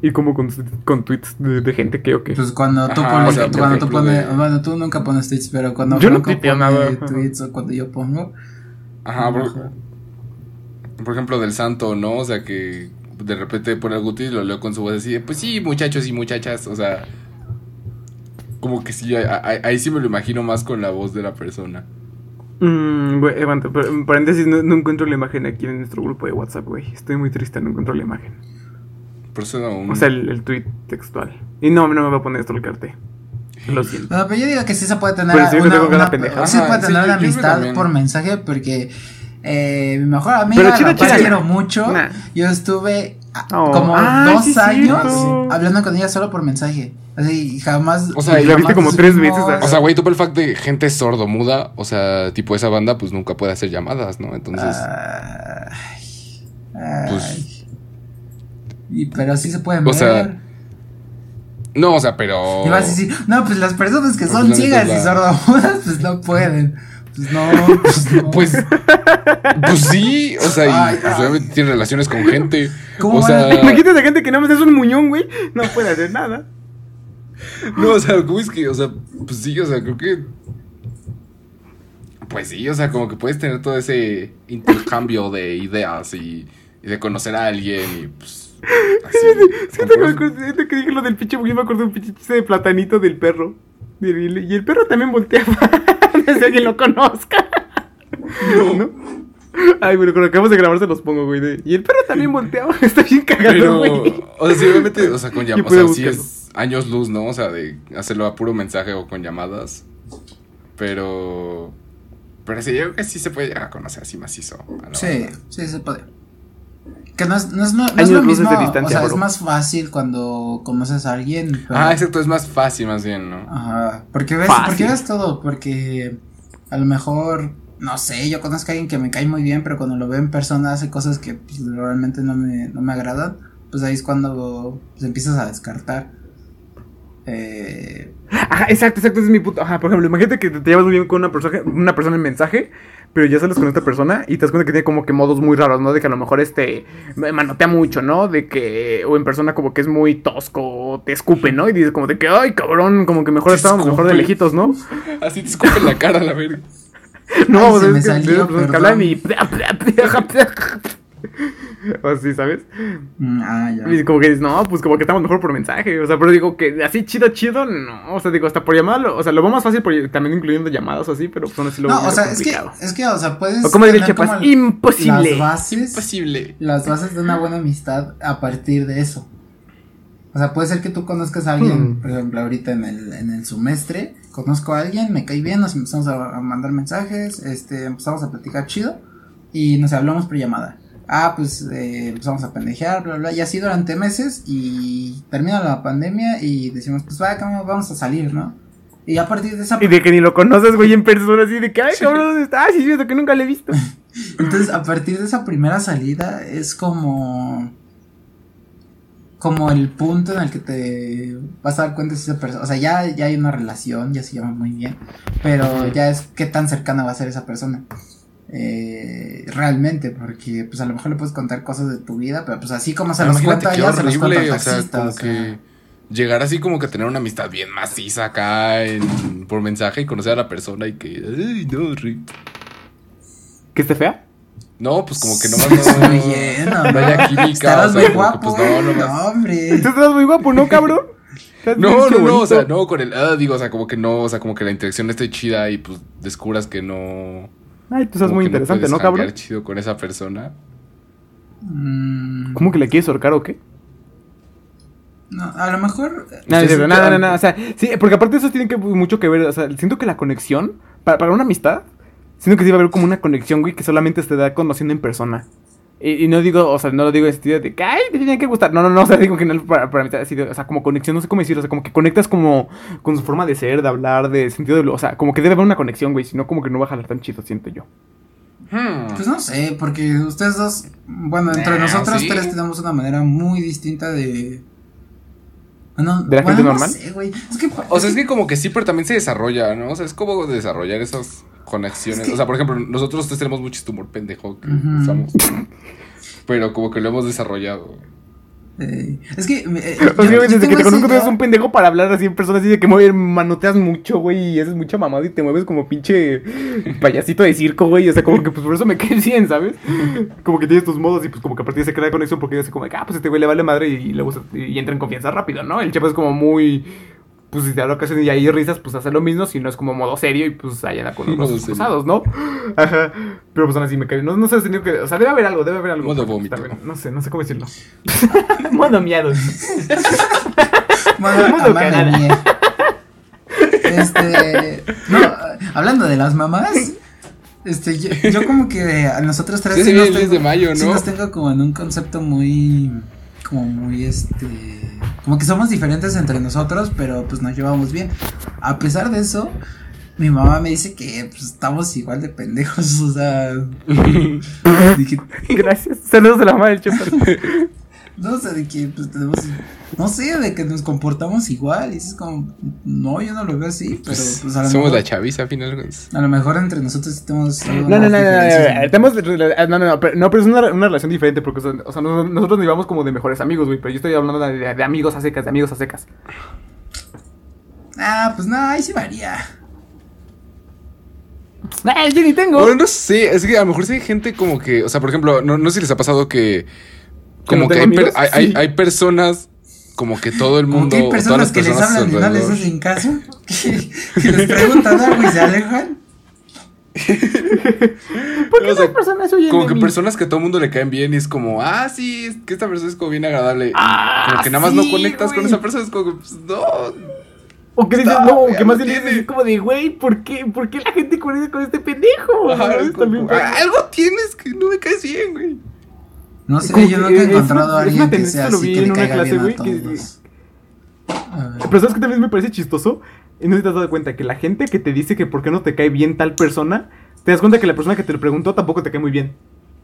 Y como con, con tweets de, de gente que, o qué. Pues cuando tú Ajá, pones, o sea, por cuando tú ejemplo, pones, de- bueno, tú nunca pones tweets, pero cuando Yo no pone nada. tweets o cuando yo pongo, Ajá, por- por ejemplo, del santo, ¿no? O sea, que de repente pone el Guti y lo leo con su voz así de, pues sí, muchachos y muchachas, o sea, como que sí, a- a- ahí sí me lo imagino más con la voz de la persona. Mm, güey, aguanta, pero, en paréntesis, no, no encuentro la imagen aquí en nuestro grupo de WhatsApp, güey. Estoy muy triste, no encuentro la imagen. Por eso no, un- O sea, el, el tweet textual. Y no, no me va a poner esto el carte. Lo siento. No, pero yo digo que sí se puede tener Pero sí una, sí se puede Ajá, tener sí, amistad por mensaje porque eh, mi mejor amiga, Pero chida, la quiero mucho, Nah. yo estuve Oh. como Ay, dos sí, años cierto. hablando con ella solo por mensaje. Así, y jamás. O sea, y la viste como tres veces. O sea, güey, tú por el fact de gente sordomuda, o sea, tipo esa banda, pues nunca puede hacer llamadas, ¿no? Entonces, Ay, ay. Pues- Y- pero sí se pueden O sea, ver. no, o sea, pero... Y vas a decir, no, pues las personas que Pues son ciegas y sordomudas, pues no pueden. Pues no, pues no. Pues, pues sí, o sea, y pues, obviamente tiene relaciones con gente. ¿Cómo o sea, Imagínate a gente que nada más es un muñón, güey. No puede hacer nada. no, o sea, ¿cómo es que? O sea, pues sí, o sea, creo que. Pues sí, o sea, como que puedes tener todo ese intercambio de ideas y, y de conocer a alguien y pues. Así. Es que te ahorita que dije lo del pinche muñón, me acordé de un pinche de platanito del perro. Y el perro también volteaba. No si alguien lo conozca. ¿No? Ay, bueno, cuando acabamos de grabar se los pongo, güey. de- y el perro también volteaba. Está bien cagado, Pero, güey. o sea, sí, obviamente, o sea, con llamadas, o sea, sí es años luz, ¿no? O sea, de hacerlo a puro mensaje o con llamadas. Pero. Pero sí, yo creo que sí se puede llegar a conocer así macizo. a la Sí, banda. sí se puede. Que no es, no es, no, no es lo luces mismo, de distancia, o sea, bro. es más fácil cuando conoces a alguien. pero- Ah, exacto, es más fácil, más bien, ¿no? Ajá, porque ves, Fácil. porque ves todo, porque a lo mejor, no sé, yo conozco a alguien que me cae muy bien, pero cuando lo veo en persona hace cosas que pues, realmente no me, no me agradan, pues ahí es cuando pues, empiezas a descartar. Eh, Ajá, exacto, exacto, ese es mi puto. Ajá, por ejemplo, imagínate que te, te llevas muy bien con una persona, una persona en mensaje, pero ya sales con esta persona y te das cuenta que tiene como que modos muy raros, ¿no? De que a lo mejor este manotea mucho, ¿no? De que, o en persona como que es muy tosco, o te escupe, ¿no? Y dices como de que, ay, cabrón, como que mejor estábamos mejor de escupe. lejitos, ¿no? Así te escupen la cara, la verga. No, Ay, vamos se a me que salió, que hablan y. O así, ¿sabes? mm, ah, ya. Y como que dices, no, pues como que estamos mejor por mensaje. O sea, pero digo que así chido, chido, no. O sea, digo, hasta por llamada, lo- o sea, lo veo más fácil por, también incluyendo llamadas o así, pero pues aún así lo veo No, o sea, es que, complicado. es que, o sea, puedes. O como diría como imposible. Las bases, Imposible. las bases de una buena amistad a partir de eso. O sea, puede ser que tú conozcas a alguien, Hmm. por ejemplo, ahorita en el, en el semestre, conozco a alguien, me cae bien, nos empezamos a, a mandar mensajes, este, empezamos a platicar chido y nos hablamos por llamada. Ah, pues eh, empezamos a pendejear, bla, bla, y así durante meses y termina la pandemia y decimos, pues va, vamos a salir, ¿no? Y a partir de esa Y de que ni lo conoces, güey, en persona, así de que, ay, cabrón, ¿dónde está? Ah, sí, es que nunca le he visto. Entonces, a partir de esa primera salida es como como el punto en el que te vas a dar cuenta si esa persona, o sea, ya, ya hay una relación, ya se llama muy bien, pero ya es qué tan cercana va a ser esa persona. Eh, realmente, porque pues a lo mejor le puedes contar cosas de tu vida, pero pues así como se los Imagínate cuenta ella, se los cuenta horrible, al o sea, taxista, como o sea. que llegar así como que tener una amistad bien maciza acá en, por mensaje y conocer a la persona y que, ay, no, Rick. ¿Que esté fea? No, pues como que nomás no, lleno, no haya química. Estarás o sea, muy que, guapo. pues no, nomás- no, hombre. Tú estás muy guapo, ¿no, cabrón? No, bien no, no, bonito. o sea, no con el, ah, digo, o sea, como que no, o sea, como que la interacción esté chida y pues descubras que no. Ay, tú estás como muy que interesante, puedes ¿no, cabrón? chido con esa persona. Mm, ¿Cómo que le quieres ahorcar o qué? no, a lo mejor No, no, no, no, no, o sea, sí, porque aparte eso tiene que mucho que ver, o sea, siento que la conexión, para, para una amistad, siento que sí va a haber como una conexión, güey, que solamente se da conociendo en persona. Y, y no digo, o sea, no lo digo en sentido de que, ay, te tiene que gustar. No, no, no, o sea, digo que no para, para amistad, así de- o sea, como conexión, no sé cómo decirlo, o sea, como que conectas como con su forma de ser, de hablar, de sentido de, lo- o sea, como que debe haber una conexión, güey, si no, como que no va a jalar tan chido, siento yo. Hmm. Pues no sé, porque ustedes dos, bueno, entre Ah, nosotros sí. tres tenemos una manera muy distinta de... Bueno, ¿De la bueno, gente no normal? sé, güey. Es que, O sea, es que como que sí, pero también se desarrolla, ¿no? O sea, es como desarrollar esas conexiones. Es que- O sea, por ejemplo, nosotros tenemos mucho este humor pendejo que usamos. Pero como que lo hemos desarrollado. Eh, es que. eh, yo- yo desde que te conozco tú eres un pendejo para hablar así en personas así de que mueves, manoteas mucho, güey, y haces mucha mamada y te mueves como pinche payasito de circo, güey. O sea, como que pues por eso me caes bien, ¿sabes? Como que tienes tus modos y pues como que a partir de se crea conexión porque sé como, ah, pues este güey le vale madre y, le gusta, y entra en confianza rápido, ¿no? El chapa es como muy. Pues si te habla ocasión y hay risas, pues hace lo mismo, si no es como modo serio y pues allá anda con los brazos serio. cruzados, ¿no? Ajá. Pero pues aún así me cae. No, no sé, has tenido que. O sea, debe haber algo, debe haber algo. Modo vómito. No sé, no sé cómo decirlo. modo miados. Modo Modo. Este. No, hablando de las mamás. Este, yo, yo como que a nosotros tres Sí, sí sí, nos el 10 tengo- de mayo, sí ¿no? nos tengo como en un concepto muy. Como muy este. Como que somos diferentes entre nosotros, pero pues nos llevamos bien. A pesar de eso, mi mamá me dice que pues, estamos igual de pendejos. O sea. dije, Gracias. Saludos a la mamá del No sé, de que pues tenemos. No sé, de que nos comportamos igual. Y es como. No, yo no lo veo así, pero pues a lo Somos mejor. la chaviza al final. güey. A lo mejor entre nosotros tenemos. No, no, no, no, no, no, no, tenemos, no, no, no, pero, no, pero es una, una relación diferente porque, o sea, no- nosotros nos llevamos como de mejores amigos, güey, pero yo estoy hablando de, de amigos a secas, de amigos a secas. Ah, pues no, ahí sí varía. ¡Ah, yo ni tengo! Bueno, no sé, es que a lo mejor sí hay gente como que, o sea, por ejemplo, no, no sé si les ha pasado que como no que, hay, per- hay, hay- Sí. hay personas como que todo el Como mundo, que hay o todas personas las que les personas hablan y no les hacen caso. Que, que les preguntan algo y se alejan. ¿Por qué o sea, esas personas huyen Como de que mí? personas que a todo el mundo le caen bien y es como, ah, sí, es que esta persona es como bien agradable. Ah, como que nada más no conectas con esa persona, es como, que, pues, no. O que dices, No, no, que más bien dices como de, güey, ¿por qué, ¿por qué la gente conecta con este pendejo? Ajá, ¿Sabes? es como, También, "Ah, algo tienes que no me caes bien, güey. No sé, yo que nunca he encontrado a alguien que sea lo así vi que en le una caiga clase, bien a todos. Pero sabes que también me parece chistoso. Y no sé si te has dado cuenta que la gente que te dice que por qué no te cae bien tal persona, te das cuenta que la persona que te lo preguntó tampoco te cae muy bien.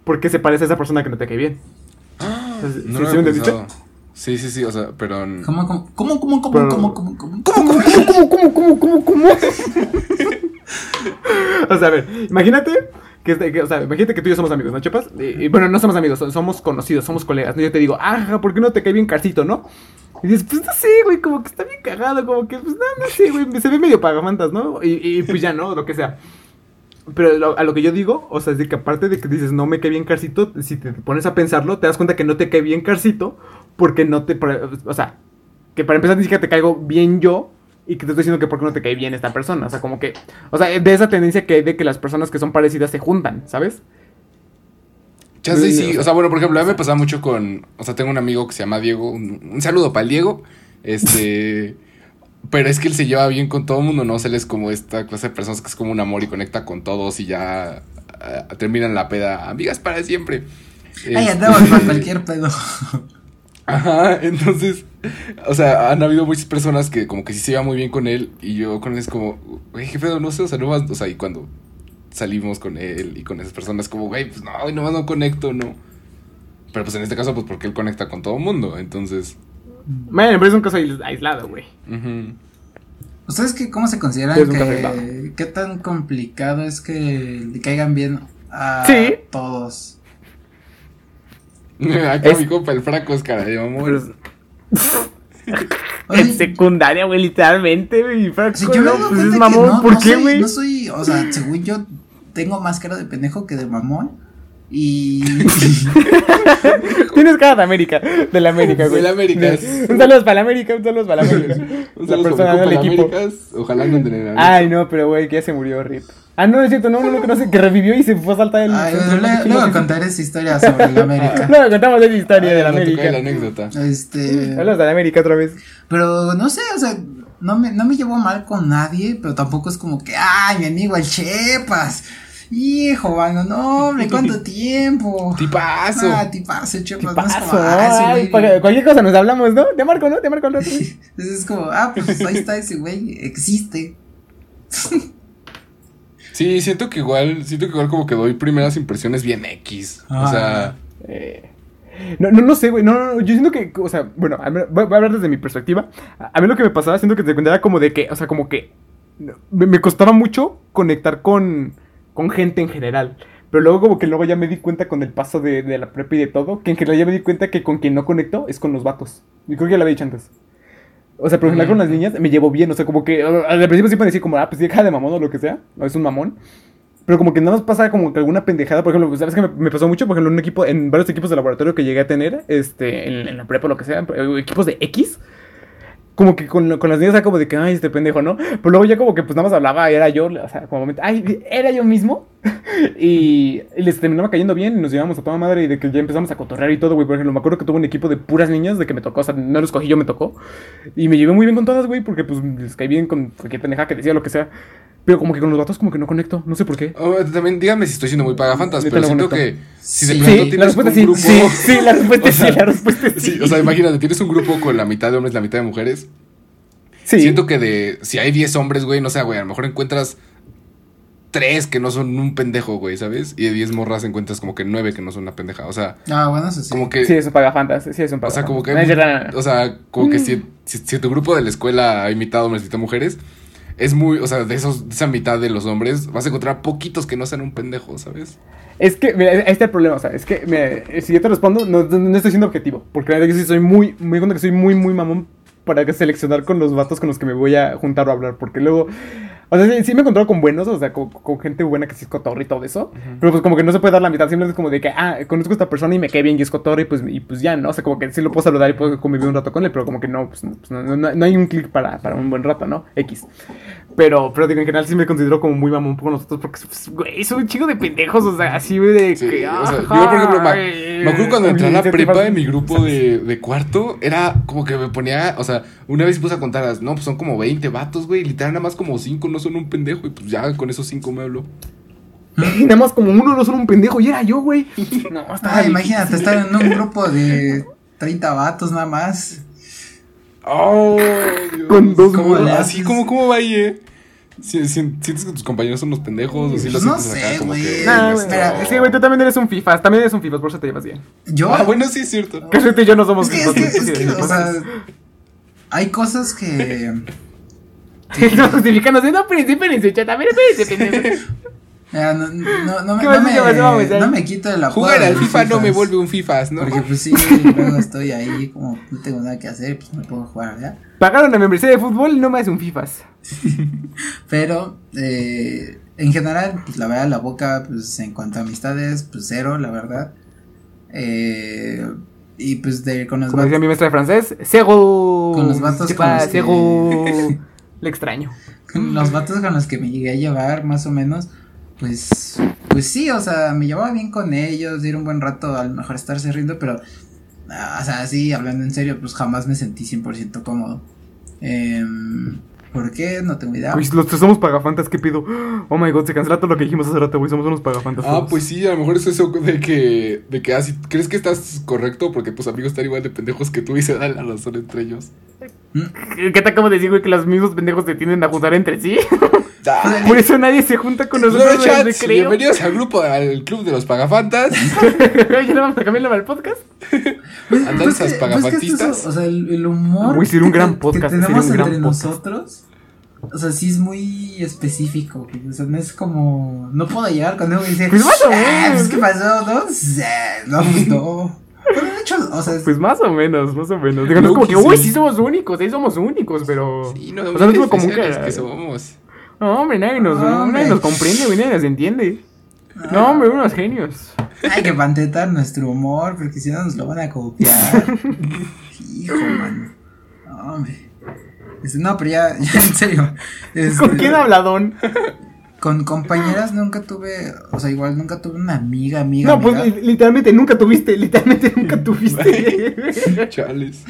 Porque se parece a esa persona que no te cae bien. Entonces, No ¿sí- lo sí pensado. Sí, sí, sí, o sea, pero... ¿Cómo, cómo, cómo, cómo, cómo, Pero- cómo, cómo, cómo? ¿Cómo, cómo, cómo, cómo, cómo, cómo, cómo? o sea, a ver, imagínate que, o sea, imagínate que tú y yo somos amigos, ¿no, Chepas? Y, bueno, no somos amigos, so- somos conocidos, somos colegas. Yo te digo, ah, ¿por qué no te cae bien Carcito, no? Y dices, pues no sé, güey, como que está bien cagado, como que, pues no, no sé, güey, se ve medio pagamantas, ¿no? Y, pues ya, ¿no? Lo que sea. Pero a lo que yo digo, o sea, es de que aparte de que dices no me cae bien Carcito, si te pones a pensarlo, te das cuenta que no te cae bien Carcito, porque no te. O sea, que para empezar ni siquiera te caigo bien yo, y que te estoy diciendo que porque no te cae bien esta persona. O sea, como que. O sea, de esa tendencia que hay de que las personas que son parecidas se juntan, ¿sabes? Chance Sí, o sea- bueno, por ejemplo, a mí me pasaba mucho con, o sea, tengo un amigo que se llama Diego, un, un saludo para el Diego, este, pero es que él se lleva bien con todo el mundo, ¿no? O sea, él es como esta clase de personas que es como un amor y conecta con todos y ya ah, terminan la peda, amigas para siempre. Ay, andamos para cualquier pedo. Ajá, entonces, o sea, han habido muchas personas que como que sí se llevan muy bien con él y yo con él es como, güey, pedo, no sé, o sea, no más, o sea, y cuando salimos con él y con esas personas como, güey, pues no, güey, nomás no conecto, no. Pero pues en este caso, pues porque él conecta con todo el mundo, entonces, Bueno, pero es un caso ais- aislado, güey. ujú. ¿Ustedes qué, cómo se consideran que qué tan complicado es que le caigan bien a Sí. todos? Acá Es- mi compa, el fraco es cara de mamón. En secundaria, güey, literalmente, güey. Si yo no, pues es que mamón, no, ¿por no qué, güey? No soy, o sea, según yo tengo más cara de pendejo que de mamón. Y Tienes cara de América, de la América, güey. Del América. Un saludo para la América, un saludo para la América. Un la saludo persona para del equipo. Américas, ojalá no entren Ay, no, pero güey, que ya se murió, Rip. Ah, no, es cierto, no, no, no, que no sé, que revivió y se fue a saltar el. Ay, el- luego, luego contaré esa historia sobre la América. Luego contamos esa historia de la la América. la anécdota. Este, Hablas de la América otra vez. pero no sé, o sea, no me, no me llevo mal con nadie, pero tampoco es como que, ay, mi amigo el Chepas. Hijo, mano, no, hombre, ¿cuánto tiempo? Tipazo. Ah, tipazo, Chepas, ¿Qué no es como, ah, cualquier cosa nos hablamos, ¿no? Te marco, ¿no? Te marco al rato. Entonces es como, ah, pues ahí está ese güey, existe. Sí, siento que igual, siento que igual como que doy primeras impresiones bien X. O Ah. sea, Eh, No, no, no sé, güey. No, no, no, yo siento que, o sea, bueno, a mí- voy a hablar desde mi perspectiva. A a mí lo que me pasaba, siento que cuenta era como de que, o sea, como que me costaba mucho conectar con, con gente en general. Pero luego como que luego ya me di cuenta con el paso de, de la prepa y de todo, que en general ya me di cuenta que con quien no conecto es con los vatos. Y creo que ya lo había dicho antes. O sea, pero en general con las niñas me llevo bien, o sea, como que al principio siempre decía como, ah, pues deja de mamón o lo que sea, o es un mamón. Pero como que no nos pasa como que alguna pendejada, por ejemplo, ¿sabes qué me, me pasó mucho? Por ejemplo, en un equipo, en varios equipos de laboratorio que llegué a tener, este, en, en la prepa o lo que sea, eh, equipos de X, como que con, con las niñas era como de que, ay, este pendejo, ¿no? Pero luego ya como que pues nada más hablaba, era yo, o sea, como ay, era yo mismo. y, les terminaba cayendo bien y nos llevamos a toda madre y de que ya empezamos a cotorrear y todo, güey. Por ejemplo, me acuerdo que tuve un equipo de puras niñas de que me tocó, o sea, no lo escogí yo, me tocó. Y me llevé muy bien con todas, güey, porque pues les caí bien con cualquier pendeja que decía lo que sea. Pero como que con los vatos como que no conecto, no sé por qué. Oh, también dígame si estoy siendo muy pagafantas, pero siento que si de Sí, pronto Sí, la tienes respuesta un sí, grupo... sí, sí, la respuesta O sea, sí, la respuesta sí. Sí, o sea, imagínate, tienes un grupo con la mitad de hombres, la mitad de mujeres. Sí. Siento que de. Si hay 10 hombres, güey, no sé, güey, a lo mejor encuentras. Tres que no son un pendejo, güey, ¿sabes? Y de 10 morras encuentras como que nueve que no son una pendeja. O sea, Ah, bueno, eso sí. como que. Sí, es un pagafantas, sí, es un o pagafantas. sea, como que. No, es verdad, no, no. O sea, como que si, si, si tu grupo de la escuela hay mitad hombres y mitad mujeres. Es muy, o sea, de esos, de esa mitad de los hombres, vas a encontrar poquitos que no sean un pendejo, ¿sabes? Es que, mira, ahí está el problema, o sea, es que, mira, si yo te respondo, no, no estoy siendo objetivo, porque la verdad que sí soy muy, me cuenta que soy muy, muy mamón para que seleccionar con los vatos con los que me voy a juntar o hablar, porque luego, o sea, sí, sí me he encontrado con buenos, o sea, con, con gente buena que sí es cotorro y todo eso, pero pues como que no se puede dar la mitad, simplemente es como de que, ah, conozco a esta persona y me cae bien y es cotorro y pues, y pues ya, ¿no? O sea, como que sí lo puedo saludar y puedo convivir un rato con él, pero como que no, pues, no, pues, no, no- no hay un clic para, para un buen rato, ¿no? X. Pero, pero digo, en general sí me considero como muy mamón con nosotros porque, pues, güey, soy un chico de pendejos, o sea, así, güey, de Sí, que, o sea, yo por ejemplo, me, acuerdo cuando entré a la prepa de mi grupo de, de cuarto, era como que me ponía, o sea, una vez puse a contar, no, pues son como 20 vatos, güey, literal nada más como 5 no son un pendejo, y pues ya con esos 5 me hablo. Y nada más como uno no son un pendejo y era yo, güey. No, estaba Ah, imagínate estar en un grupo de 30 vatos nada más. Oh, Dios. Con dos ¿Cómo- morras. Así como, ¿cómo va ahí, eh? Si- si- ¿Sientes que tus compañeros son unos pendejos? ¿O si los No sé, güey. Espera, es que, güey, tú también eres un FIFAs, también eres un FIFAs, por eso te llevas bien. Yo. Ah, bueno, sí es cierto. Que tú y yo no somos es que, es FIFAs. que, güey, es sí, que, sí, o sea, sí. hay cosas que. No justificándose, no, espérense, espérense, chat, a ver, espérense. Mira, no, no, no, me, ¿Qué no, me, no me quito de la Jugar al FIFA no me vuelve un FIFAs, ¿no? Porque pues sí, luego estoy ahí como no tengo nada que hacer, pues me puedo jugar, ¿verdad? Pagaron la membresía de fútbol y no me hace un FIFAs. Pero eh, en general, pues la verdad, la boca, pues en cuanto a amistades, pues cero, la verdad. Eh, y pues de con los Como decía vatos, mi maestra de francés, Sego. Con los vatos ¿Qué con los que-. Le extraño. los vatos con los que me llegué a llevar, más o menos, pues, pues sí, o sea, me llevaba bien con ellos, ir un buen rato, a lo mejor estarse riendo, pero, ah, o sea, sí, hablando en serio, pues jamás me sentí 100% cómodo. Em, ¿Por qué? No tengo idea. Güey, los tres somos pagafantas, ¿qué pido? Oh my god, se cancela todo lo que dijimos hace rato, güey, somos unos pagafantas. Ah, pues sí, a lo mejor es eso de que, de que, ah, si crees que estás correcto porque tus amigos están igual de pendejos que tú y se dan la razón entre ellos. ¿Qué te acabo de decir, güey? Que los mismos pendejos se tienden a juntar entre sí. Por eso nadie se junta con nosotros chats, recreo. bienvenidos al grupo, al club de los pagafantas. ya no vamos a cambiar el nombre del podcast. Pues- Andanzas pues que- pues que es- pagafantistas. o sea, el, el humor Güey, sería un que- gran que podcast, sería tenemos un gran entre podcast. nosotros. O sea, sí es muy específico. O sea, no es como. No puedo llegar algo y decir. Pues más o "Ah, menos". pues, ¿qué pasó? No, sé, no, pues no. Pero de hecho, o sea, Pues más o menos, más o menos. Digo, no es Low como que, uy, sí. sí somos únicos, sí somos únicos, pero. Sí, no, o sea, no es como que. que somos. No, hombre, nadie nos, No, nadie nos comprende, güey, nadie nos entiende. No, hombre, unos genios. hay que pantetar nuestro humor porque si no nos lo van a copiar. Hijo, mano. No, hombre. Este, no, pero ya, ya en serio. Este, ¿Con quién habladón? Con compañeras nunca tuve, o sea, igual nunca tuve una amiga, amiga. No, pues amiga, literalmente nunca tuviste, literalmente nunca tuviste. Chales.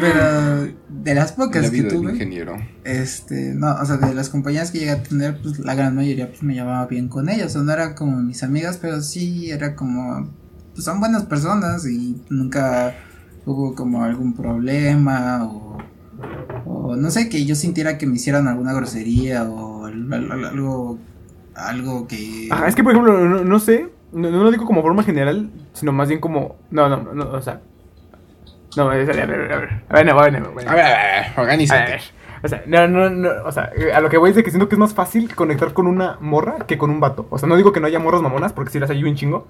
pero de las La pocas que vida tuve, ingeniero. este, no, o sea, de las compañeras que llegué a tener, pues la gran mayoría pues me llevaba bien con ellas, o sea, no eran como mis amigas, pero sí era como, pues son buenas personas y nunca hubo como algún problema o, o no sé, que yo sintiera que me hicieran alguna grosería o al- al- al- algo, algo que... Ajá, es que, por ejemplo, no, no sé, no, no lo digo como forma general, sino más bien como. No, no, no, o sea. No, a ver, a ver, a ver, a ver, a ver, a ver. A ver, a ver, ver. O sea, no, no, no, o sea, a lo que voy es de que siento que es más fácil conectar con una morra que con un vato. O sea, no digo que no haya morras mamonas, porque si las hay un chingo.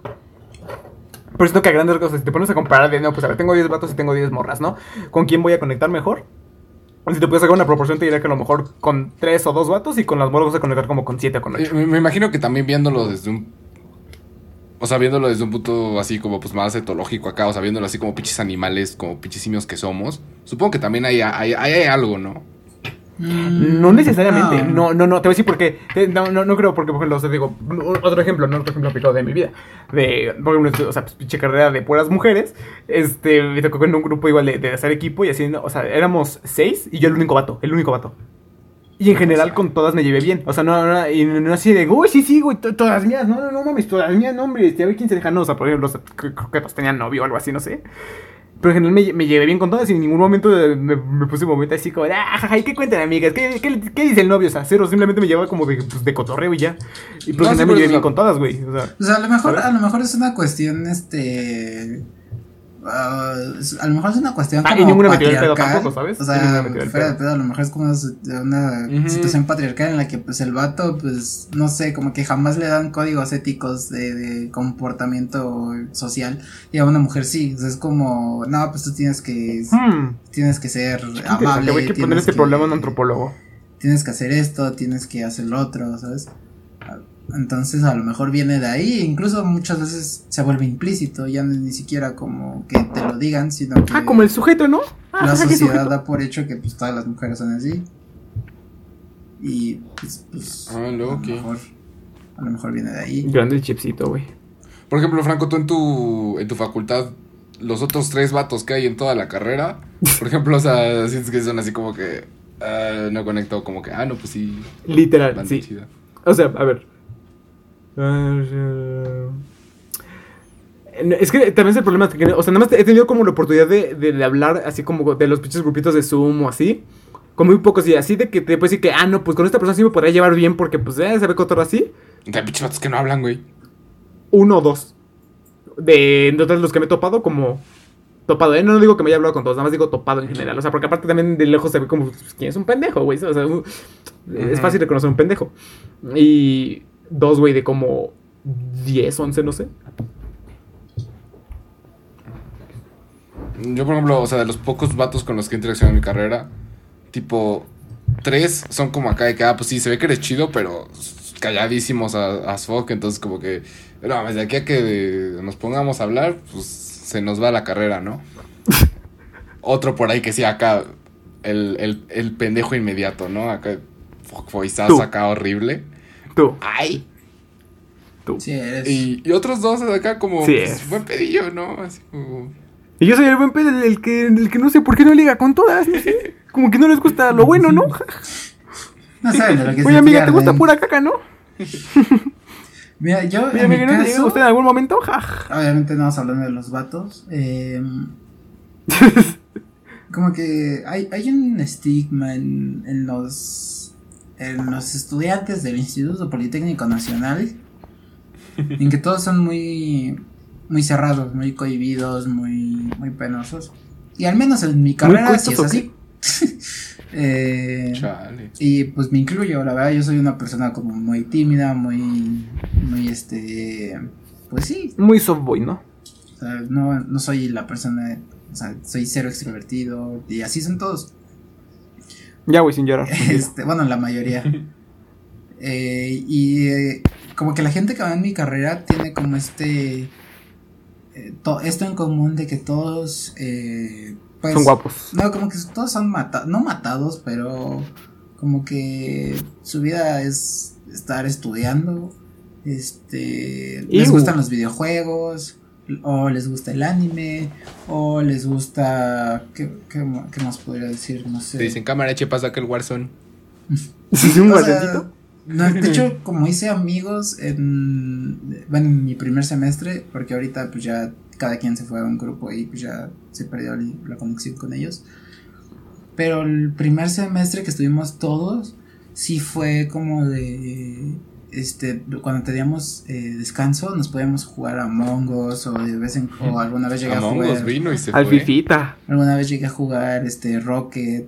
Pero siento que a grandes cosas, si te pones a comparar de, no, pues a ver, tengo 10 vatos y tengo 10 morras, ¿no? ¿Con quién voy a conectar mejor? Si te puedes sacar una proporción, te diría que a lo mejor con 3 o 2 vatos y con las morras vas a conectar como con 7 o con 8. Eh, Me, me imagino que también viéndolo desde un. O sea, viéndolo desde un punto así como pues más etológico acá, o sea, viéndolo así como pinches animales, como pinches simios que somos. Supongo que también hay, hay, hay, hay algo, ¿no? Mm, No necesariamente, no, no, no, te voy a decir por qué. Te- No, no, no creo, porque, por ejemplo, digo, otro ejemplo, no otro ejemplo aplicado de mi vida. De, por ejemplo, o sea, pues, pinche carrera de puras mujeres. Este, me tocó en un grupo igual de, de hacer equipo y así, ¿no? o sea, éramos seis y yo el único vato, el único vato. Y en general con todas me llevé bien. O sea, no, no, y no así de, uy, sí, sí, güey, to- todas mías, no, no, no mames, todas mías, no, hombre, este, a ver quién se deja, no, o sea, por ejemplo, o sea, creo creo que pues tenían novio o algo así, no sé. Pero en general me, me llevé bien con todas y en ningún momento me, me puse un momento así como, de, ah, jaja, ¿y qué cuentan, amigas? ¿Qué, qué, qué dice el novio? O sea, cero, simplemente me llevaba como de, pues, de cotorreo y ya. Y pero No, en sí, general me llevé bien con todas, güey. O sea, O sea, a lo mejor, ¿Sabes? a lo mejor es una cuestión, este. Es- a lo mejor es una cuestión Ah, y de pedo tampoco, ¿sabes? O sea, fuera de pedo. a lo mejor es como una, situación patriarcal en la que pues el vato, pues, no sé, como que jamás le dan códigos éticos de, de comportamiento social. Y a una mujer sí. O sea, es como, no, pues tú tienes que, hmm, tienes que ser amable. hay que poner tienes este problema a un antropólogo. tienes que hacer esto, tienes que hacer lo otro, ¿sabes? Entonces a lo mejor viene de ahí, incluso muchas veces se vuelve implícito, ya no- ni siquiera como que te lo digan, sino que Ah, como el sujeto, ¿no? Ah, la sociedad da por hecho que pues todas las mujeres son así. Y pues, pues Ah, a, lo mejor, a lo mejor viene de ahí. Grande el chipsito, güey. Por ejemplo, Franco, tú en tu, en tu facultad, los otros tres vatos que hay en toda la carrera, por ejemplo, o sea, sientes que son así como que ah, no conecto, como que, ah, no, pues sí, Literal, sí. chida. O sea, a ver. Eh, Es que también es el problema. que, o sea, nada más he tenido como la oportunidad de, de- de hablar así como de los pinches grupitos de Zoom o así. Con muy pocos y así de que te puedes decir que, ah, no, pues con esta persona sí me podría llevar bien porque, pues, eh, se ve cotorro así. Sea, pinches vatos que no hablan, güey. Uno o dos. De, de los que me he topado como topado. ¿eh? No digo que me haya hablado con todos, nada más digo topado en general. O sea, porque aparte también de lejos se ve como, pues, ¿quién es un pendejo, güey? O sea, un- es fácil reconocer un pendejo. Y dos, güey, de como 10, 11, no sé. Yo, por ejemplo, o sea, de los pocos vatos con los que he interaccionado en mi carrera, tipo, tres son como acá de que, ah, pues sí, se ve que eres chido, pero calladísimos a- as fuck, entonces como que, no, mames, de aquí a que nos pongamos a hablar, pues se nos va la carrera, ¿no? Otro por ahí que sí, acá, el, el, el pendejo inmediato, ¿no? Acá, Tú. acá horrible. Tú, ¡Ay! tú. Sí, eres. Y, y otros dos acá como, Sí pues, es. buen pedillo, ¿no? Así como... Y yo soy el buen pedo, el, el que, el que no sé por qué no liga con todas. no. Como que no les gusta lo bueno, ¿no? No saben de lo que se Oye, amiga, ¿te gusta pura caca, no? Mira, yo Oye, en mi amiga, ¿no caso, usted en algún momento? Obviamente no vamos hablando de los vatos. eh, como que hay, hay un estigma en, en los en los estudiantes del Instituto Politécnico Nacional en que todos son muy muy cerrados, muy cohibidos, muy muy penosos. Y al menos en mi carrera sí es cohitos, ¿o así. Eh, Chale. y pues me incluyo, la verdad, yo soy una persona como muy tímida, muy muy este pues sí, Muy soft boy, ¿no? o sea, no, no soy la persona, o sea, soy cero extrovertido y así son todos. Ya, güey, sin llorar. Este, bueno, la mayoría. Eh, y eh, como que la gente que va en mi carrera tiene como este eh, to- esto en común de que todos eh, pues, Son guapos. No, como que todos son matados, no matados, pero como que su vida es estar estudiando, este, les Iu. gustan los videojuegos, o les gusta el anime, o les gusta, ¿qué, qué, más podría decir? No sé. Te dicen, cámara, eche pasa que el Warzone. ¿Sí, un O sea, guardecito? no, de hecho, como hice amigos en, bueno, en mi primer semestre, porque ahorita pues ya cada quien se fue a un grupo y pues ya se perdió la conexión con ellos. Pero el primer semestre que estuvimos todos, sí fue como de, este, cuando teníamos eh, descanso, nos podíamos jugar a Mongos o de vez en o alguna vez llegué a jugar. Us vino y se Al fue. fifita. Alguna vez llegué a jugar este Rocket.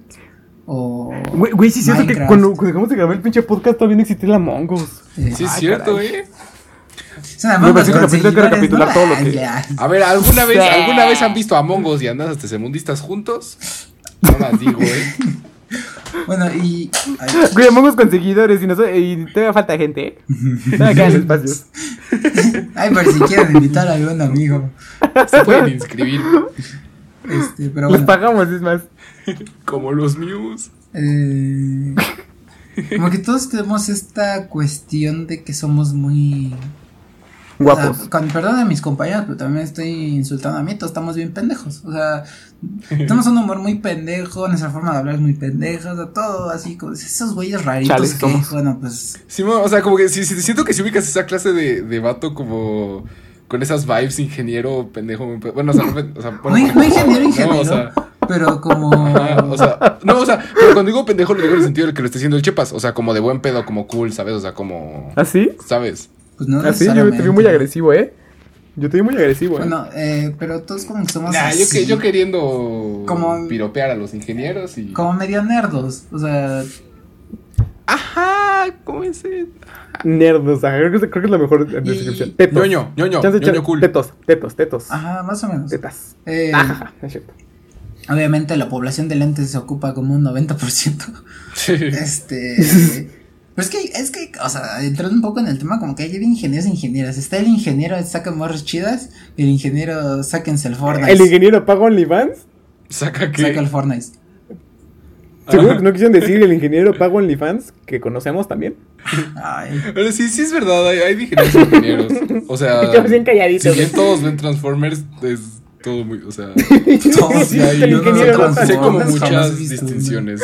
O. Güey, güey, sí es cierto que cuando, cuando dejamos de grabar el pinche podcast todavía no existía el Among Us. eh, Sí, es cierto, caray. eh. es una Me manga parece que con la película hay que seguidores, recapitular ¿no? todo lo Ay, que- ya. A ver, ¿alguna vez. ¿alguna vez han visto Among Us y andas hasta semundistas juntos? No más digo, eh. Bueno, y. Güey, Among con seguidores y, no sé- y todavía falta gente, ¿eh? Todavía quedan espacios. ay, por si quieren invitar a algún amigo. Se pueden inscribir Este, pero bueno. pagamos, es más. como los Muse. Eh, como que todos tenemos esta cuestión de que somos muy. O sea, Guapos. con perdón de mis compañeros, pero también estoy insultando a mí, todos estamos bien pendejos. O sea, tenemos un humor muy pendejo, nuestra forma de hablar es muy pendeja, o sea, todo así, como esos güeyes raritos Chale, que, somos. bueno, pues. O sea, como que si, si- siento que si ubicas esa clase de, de vato como con esas vibes ingeniero pendejo. Bueno, o sea, no, o sea, bueno, No, no ingeniero, no, ingeniero. o sea, Pero como. o sea, no, o sea, pero cuando digo pendejo lo digo en el sentido de que lo esté haciendo el Chepas, o sea, como de buen pedo, como cool, ¿sabes? O sea, como, ¿Ah, sí? ¿sabes? Pues no ¿Ah, sí? Yo te vi muy agresivo, ¿eh? Yo te vi muy agresivo, ¿eh? Bueno, eh, pero todos como que somos. Nah, yo, así, que, yo queriendo Como- piropear a los ingenieros y... Como medio nerdos. O sea, Ajá, ¿cómo es? eso? Nerdos, ajá, creo que, es, creo que es la mejor Y- descripción. Tetos. ñoño, ñoño, Chance, ñoño chance, cool. Tetos, tetos, tetos. ajá, más o menos. Tetas. Eh, Ajá, es cierto. Obviamente la población de lentes se ocupa como un 90%. Sí. Este. Pero es que, es que, o sea, entrando un poco en el tema, como que hay ingenieros e ingenieras. Está el ingeniero que saca morras chidas, y el ingeniero sáquense el Fortnite. ¿El ingeniero paga OnlyFans? Saca que... Saca el Fortnite. Seguro que no quisieron decir el ingeniero paga OnlyFans, que conocemos también. Ay. Pero sí, sí es verdad, hay, hay ingenieros y ingenieros. O sea, si bien todos ven Transformers, es todo muy, o sea, Todos Sí, el yo no ingeniero sé no sé como muchas distinciones.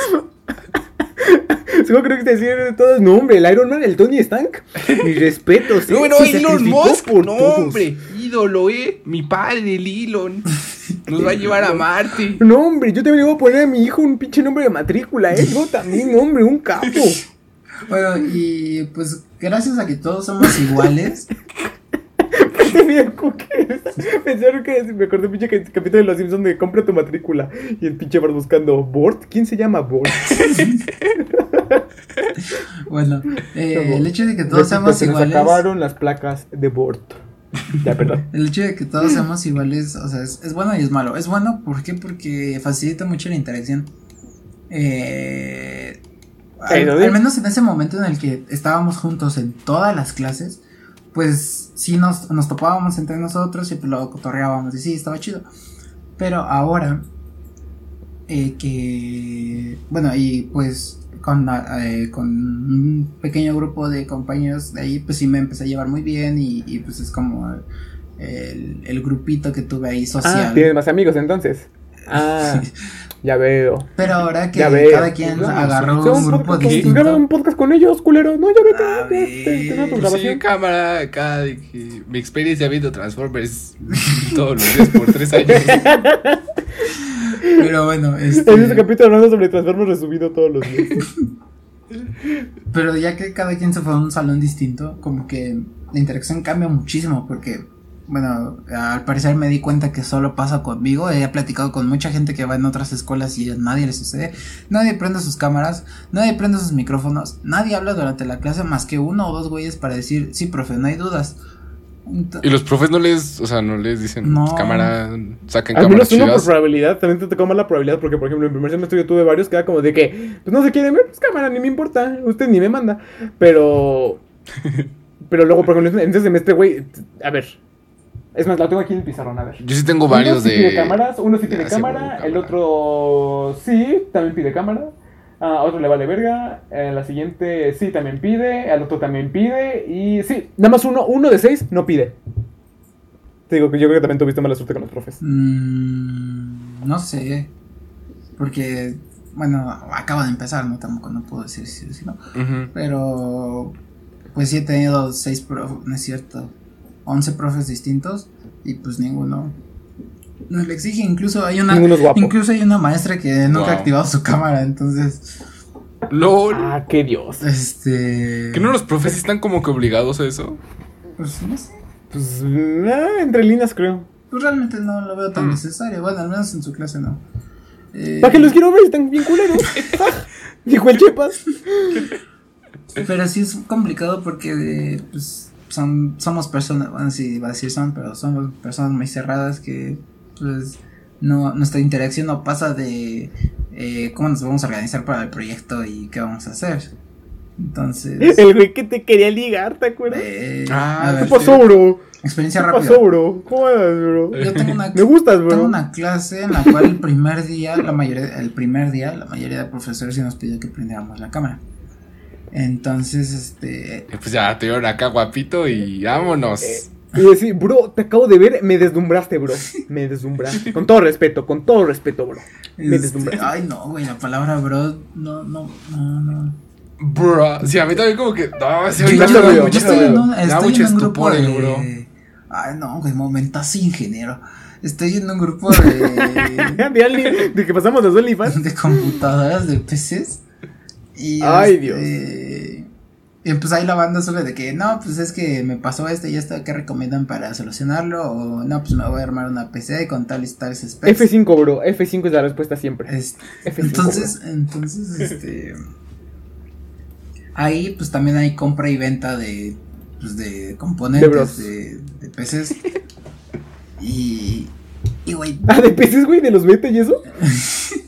Seguro creo que decir todos, no hombre, el Iron Man, el Tony Stark. Mis respetos. No, ¿eh? bueno, Se Elon Musk, por no, todos. hombre, ídolo, eh, mi padre, el Elon, nos va a llevar a Marte. No, hombre, yo también le voy a poner a mi hijo un pinche nombre de matrícula, ¿eh? Yo también, hombre, un capo. Bueno, y pues gracias a que todos somos iguales, Pensaron que me acordé un pinche ca- capítulo de Los Simpsons de compra tu matrícula. Y el pinche Bart buscando Bort. ¿Quién se llama Bort? bueno, eh, el hecho de que todos seamos se iguales. acabaron las placas de Bort. Ya, perdón. El hecho de que todos seamos iguales, o sea, es, es bueno y es malo. Es bueno, ¿por qué? Porque facilita mucho la interacción. Eh, al menos en ese momento en el que estábamos juntos en todas las clases, pues sí nos, nos topábamos entre nosotros y pues lo cotorreábamos y sí, estaba chido. Pero ahora, eh, que, bueno, y pues con, eh, con un pequeño grupo de compañeros de ahí, pues sí me empecé a llevar muy bien y, y, pues es como el, el grupito que tuve ahí social. Ah, tienes más amigos entonces. Ah, ya veo. Pero ahora que Ya veo. cada quien vamos, agarró hacemos un grupo podcast con- distinto. graba un podcast con ellos, culero. No, ya vete. A ya, te- te- te doy tu ver. grabación. Sí, cámara, que mi experiencia viendo Transformers todos los días por tres años. Pero bueno, este, En este capítulo hablando sobre Transformers resumido todos los días. pero ya que cada quien se fue a un salón distinto, como que la interacción cambia muchísimo porque, bueno, al parecer me di cuenta que solo pasa conmigo. He platicado con mucha gente que va en otras escuelas y a nadie le sucede. Nadie prende sus cámaras, nadie prende sus micrófonos, nadie habla durante la clase más que uno o dos güeyes para decir, sí, profe, no hay dudas. Y los profes no les, o sea, no les dicen No. cámara, saquen Al cámaras menos uno por probabilidad, también te tocó más la probabilidad, porque por ejemplo en primer semestre yo tuve varios que era como de que, pues no se quieren ver, pues cámara, ni me importa, usted ni me manda. Pero, pero luego, por ejemplo, en ese semestre, güey, a ver, es más, la tengo aquí en el pizarrón, a ver. Yo sí tengo Uno sí varios de. pide cámaras, uno sí de pide cámara, cámara. el otro sí, también pide cámara. A otro le vale verga, eh, la siguiente sí también pide, al otro también pide y sí, nada más uno, uno de seis no pide. Te digo que yo creo que también tuviste mala suerte con los profes. Mm, no sé. Porque, bueno, acaba de empezar, ¿no? Tampoco no puedo decir si sí o no. Ujú. Pero, pues sí he tenido seis profes, no es cierto, once profes distintos y pues ninguno nos le exige. Incluso hay una, Ninguno es guapo. incluso hay una maestra que nunca ha activado su cámara, entonces, LOL. Ah, qué dios. este... ¿Que no los profes están como que obligados a eso? Pues no sé, Pues, ah, entre líneas creo. pues realmente no lo veo tan Mm. necesario, bueno, al menos en su clase no. Eh, ¿Para qué los quiero ver? Están bien culeros. Dijo el Chepas. Pero sí es complicado porque pues, son, somos personas, bueno, sí, iba a decir son, pero somos personas muy cerradas que pues no, nuestra interacción no pasa de eh, cómo nos vamos a organizar para el proyecto y qué vamos a hacer. Entonces, El güey que te quería ligar, ¿te acuerdas? eh, Ah, ¿Qué pasó, bro? experiencia ¿Qué rápida. pasó, bro? ¿Cómo andas, bro? Yo tengo una, Me gustas, bro. tengo una clase en la cual el primer día, la mayoría, el primer día, la mayoría de profesores sí nos pidió que prendiéramos la cámara. Entonces, este, Pues ya te vieron acá guapito y vámonos. Y decir, bro, te acabo de ver, me deslumbraste, bro. Me deslumbraste. Con todo respeto, con todo respeto, bro. Me Este, deslumbraste. ay, no, güey, la palabra bro, no, no, no, no. Bro. Sí, a mí también como que. No, se Yo, me yo- da yo- yo mucho- estoy en un, me da estoy mucho en un grupo estupor de. el bro. Ay, no, güey, momentazo ingeniero. Estoy en un grupo de. de, de que pasamos los OnlyFans. de computadoras, de PCs. Y. Ay, este, Y pues ahí la banda suele de que, no, pues es que me pasó esto y esto, ¿qué recomiendan para solucionarlo? O no, pues me voy a armar una PC con tales y tales specs. F5, bro. F5 es la respuesta siempre. Es- F5, entonces, entonces, este. Ahí, pues también hay compra y venta de. Pues de componentes de, de PCs. Y. Y, güey. Ah, de peces, güey, de los beta y eso.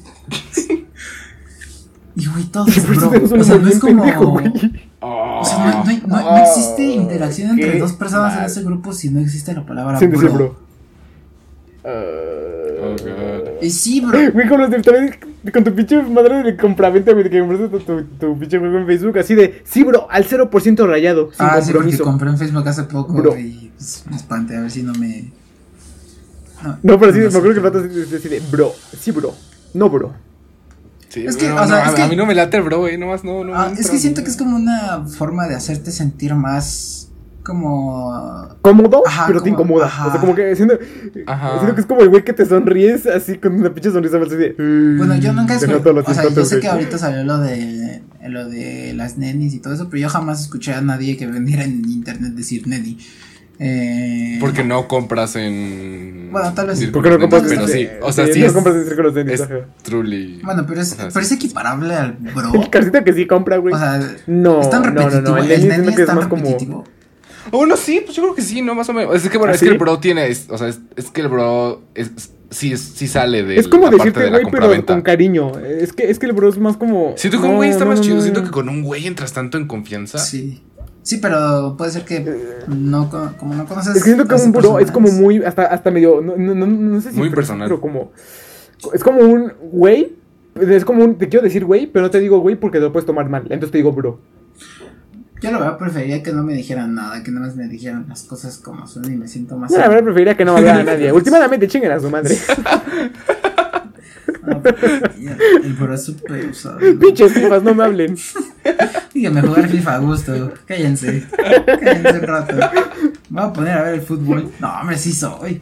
Y, güey, todo es bro. O sea, no es como. O sea, no, no, no Ah, existe interacción entre dos personas en ese grupo si no existe la palabra Sin bro. bro. Oh, Ah. Y sí, bro. Güey, con los de con tu pinche madre de compraventa, güey, que compraste tu, tu, tu pinche juego en Facebook, así de, sí, bro, al 0% rayado, sin Ah, sí, porque compré en Facebook hace poco Bro. y pues, me espanté a ver si no me. no, pero sí, me acuerdo que el sé. vato así, así de, bro, sí, bro, no, bro. Sí, Es que, o sea, no, es a, que- a mí no me late el bro, güey. Nomás no, no. Ah, me es que siento no. que es como una forma de hacerte sentir más como Cómodo, Ajá, pero te como- incomoda. ajá. O sea, como que siento, Ajá. siento que es como el güey que te sonríes así con una pinche sonrisa de. Bueno, yo nunca Te escuché, o sea, yo sé güey. que ahorita salió lo de lo de las nenis y todo eso, pero yo jamás escuché a nadie que vendiera en internet decir neni. Eh, Porque no compras en. Bueno, tal vez sí. círculos ¿Por qué no compras Pero en- sí. O sea, sí, sí. no es, compras en círculos de truly. Bueno, pero es, o sea, pero es sí. equiparable al bro. El carcito que sí compra, güey. O sea, no, es tan no, no, repetitivo. no, el el que es tan más como. repetitivo. Oh, Bueno, sí, pues yo creo que sí, ¿no? Más o menos. Es que, bueno, ¿Ah, es que el bro tiene. es- o sea, es, es que el bro. Es, sí, es- sí sale de. Es como la decirte, de güey, pero con cariño. Es que, es que el bro es más como. Siento que no, un güey está no, más no, chido. no, Siento no. que con un güey entras tanto en confianza. Sí. Sí, pero puede ser que no con- como no conoces Es que siento que a ese un bro es como muy. Hasta, hasta medio. No, no, no, no sé si. Muy pero- personal. Pero como. Es como un güey. Es como un. Te quiero decir güey, pero no te digo güey porque te lo puedes tomar mal. Entonces te digo bro. Yo la verdad preferiría que no me dijeran nada, que nada más me dijeran las cosas como son y me siento más. Yo la verdad preferiría que no me vea a nadie. Últimamente chinguen a su madre. Ah, el, el bro es súper usado. ¿no? Pinches fifas, no me hablen. Dígame jugar FIFA a gusto. Cállense. Cállense un rato. Me voy a poner a ver el fútbol. No, hombre, sí soy.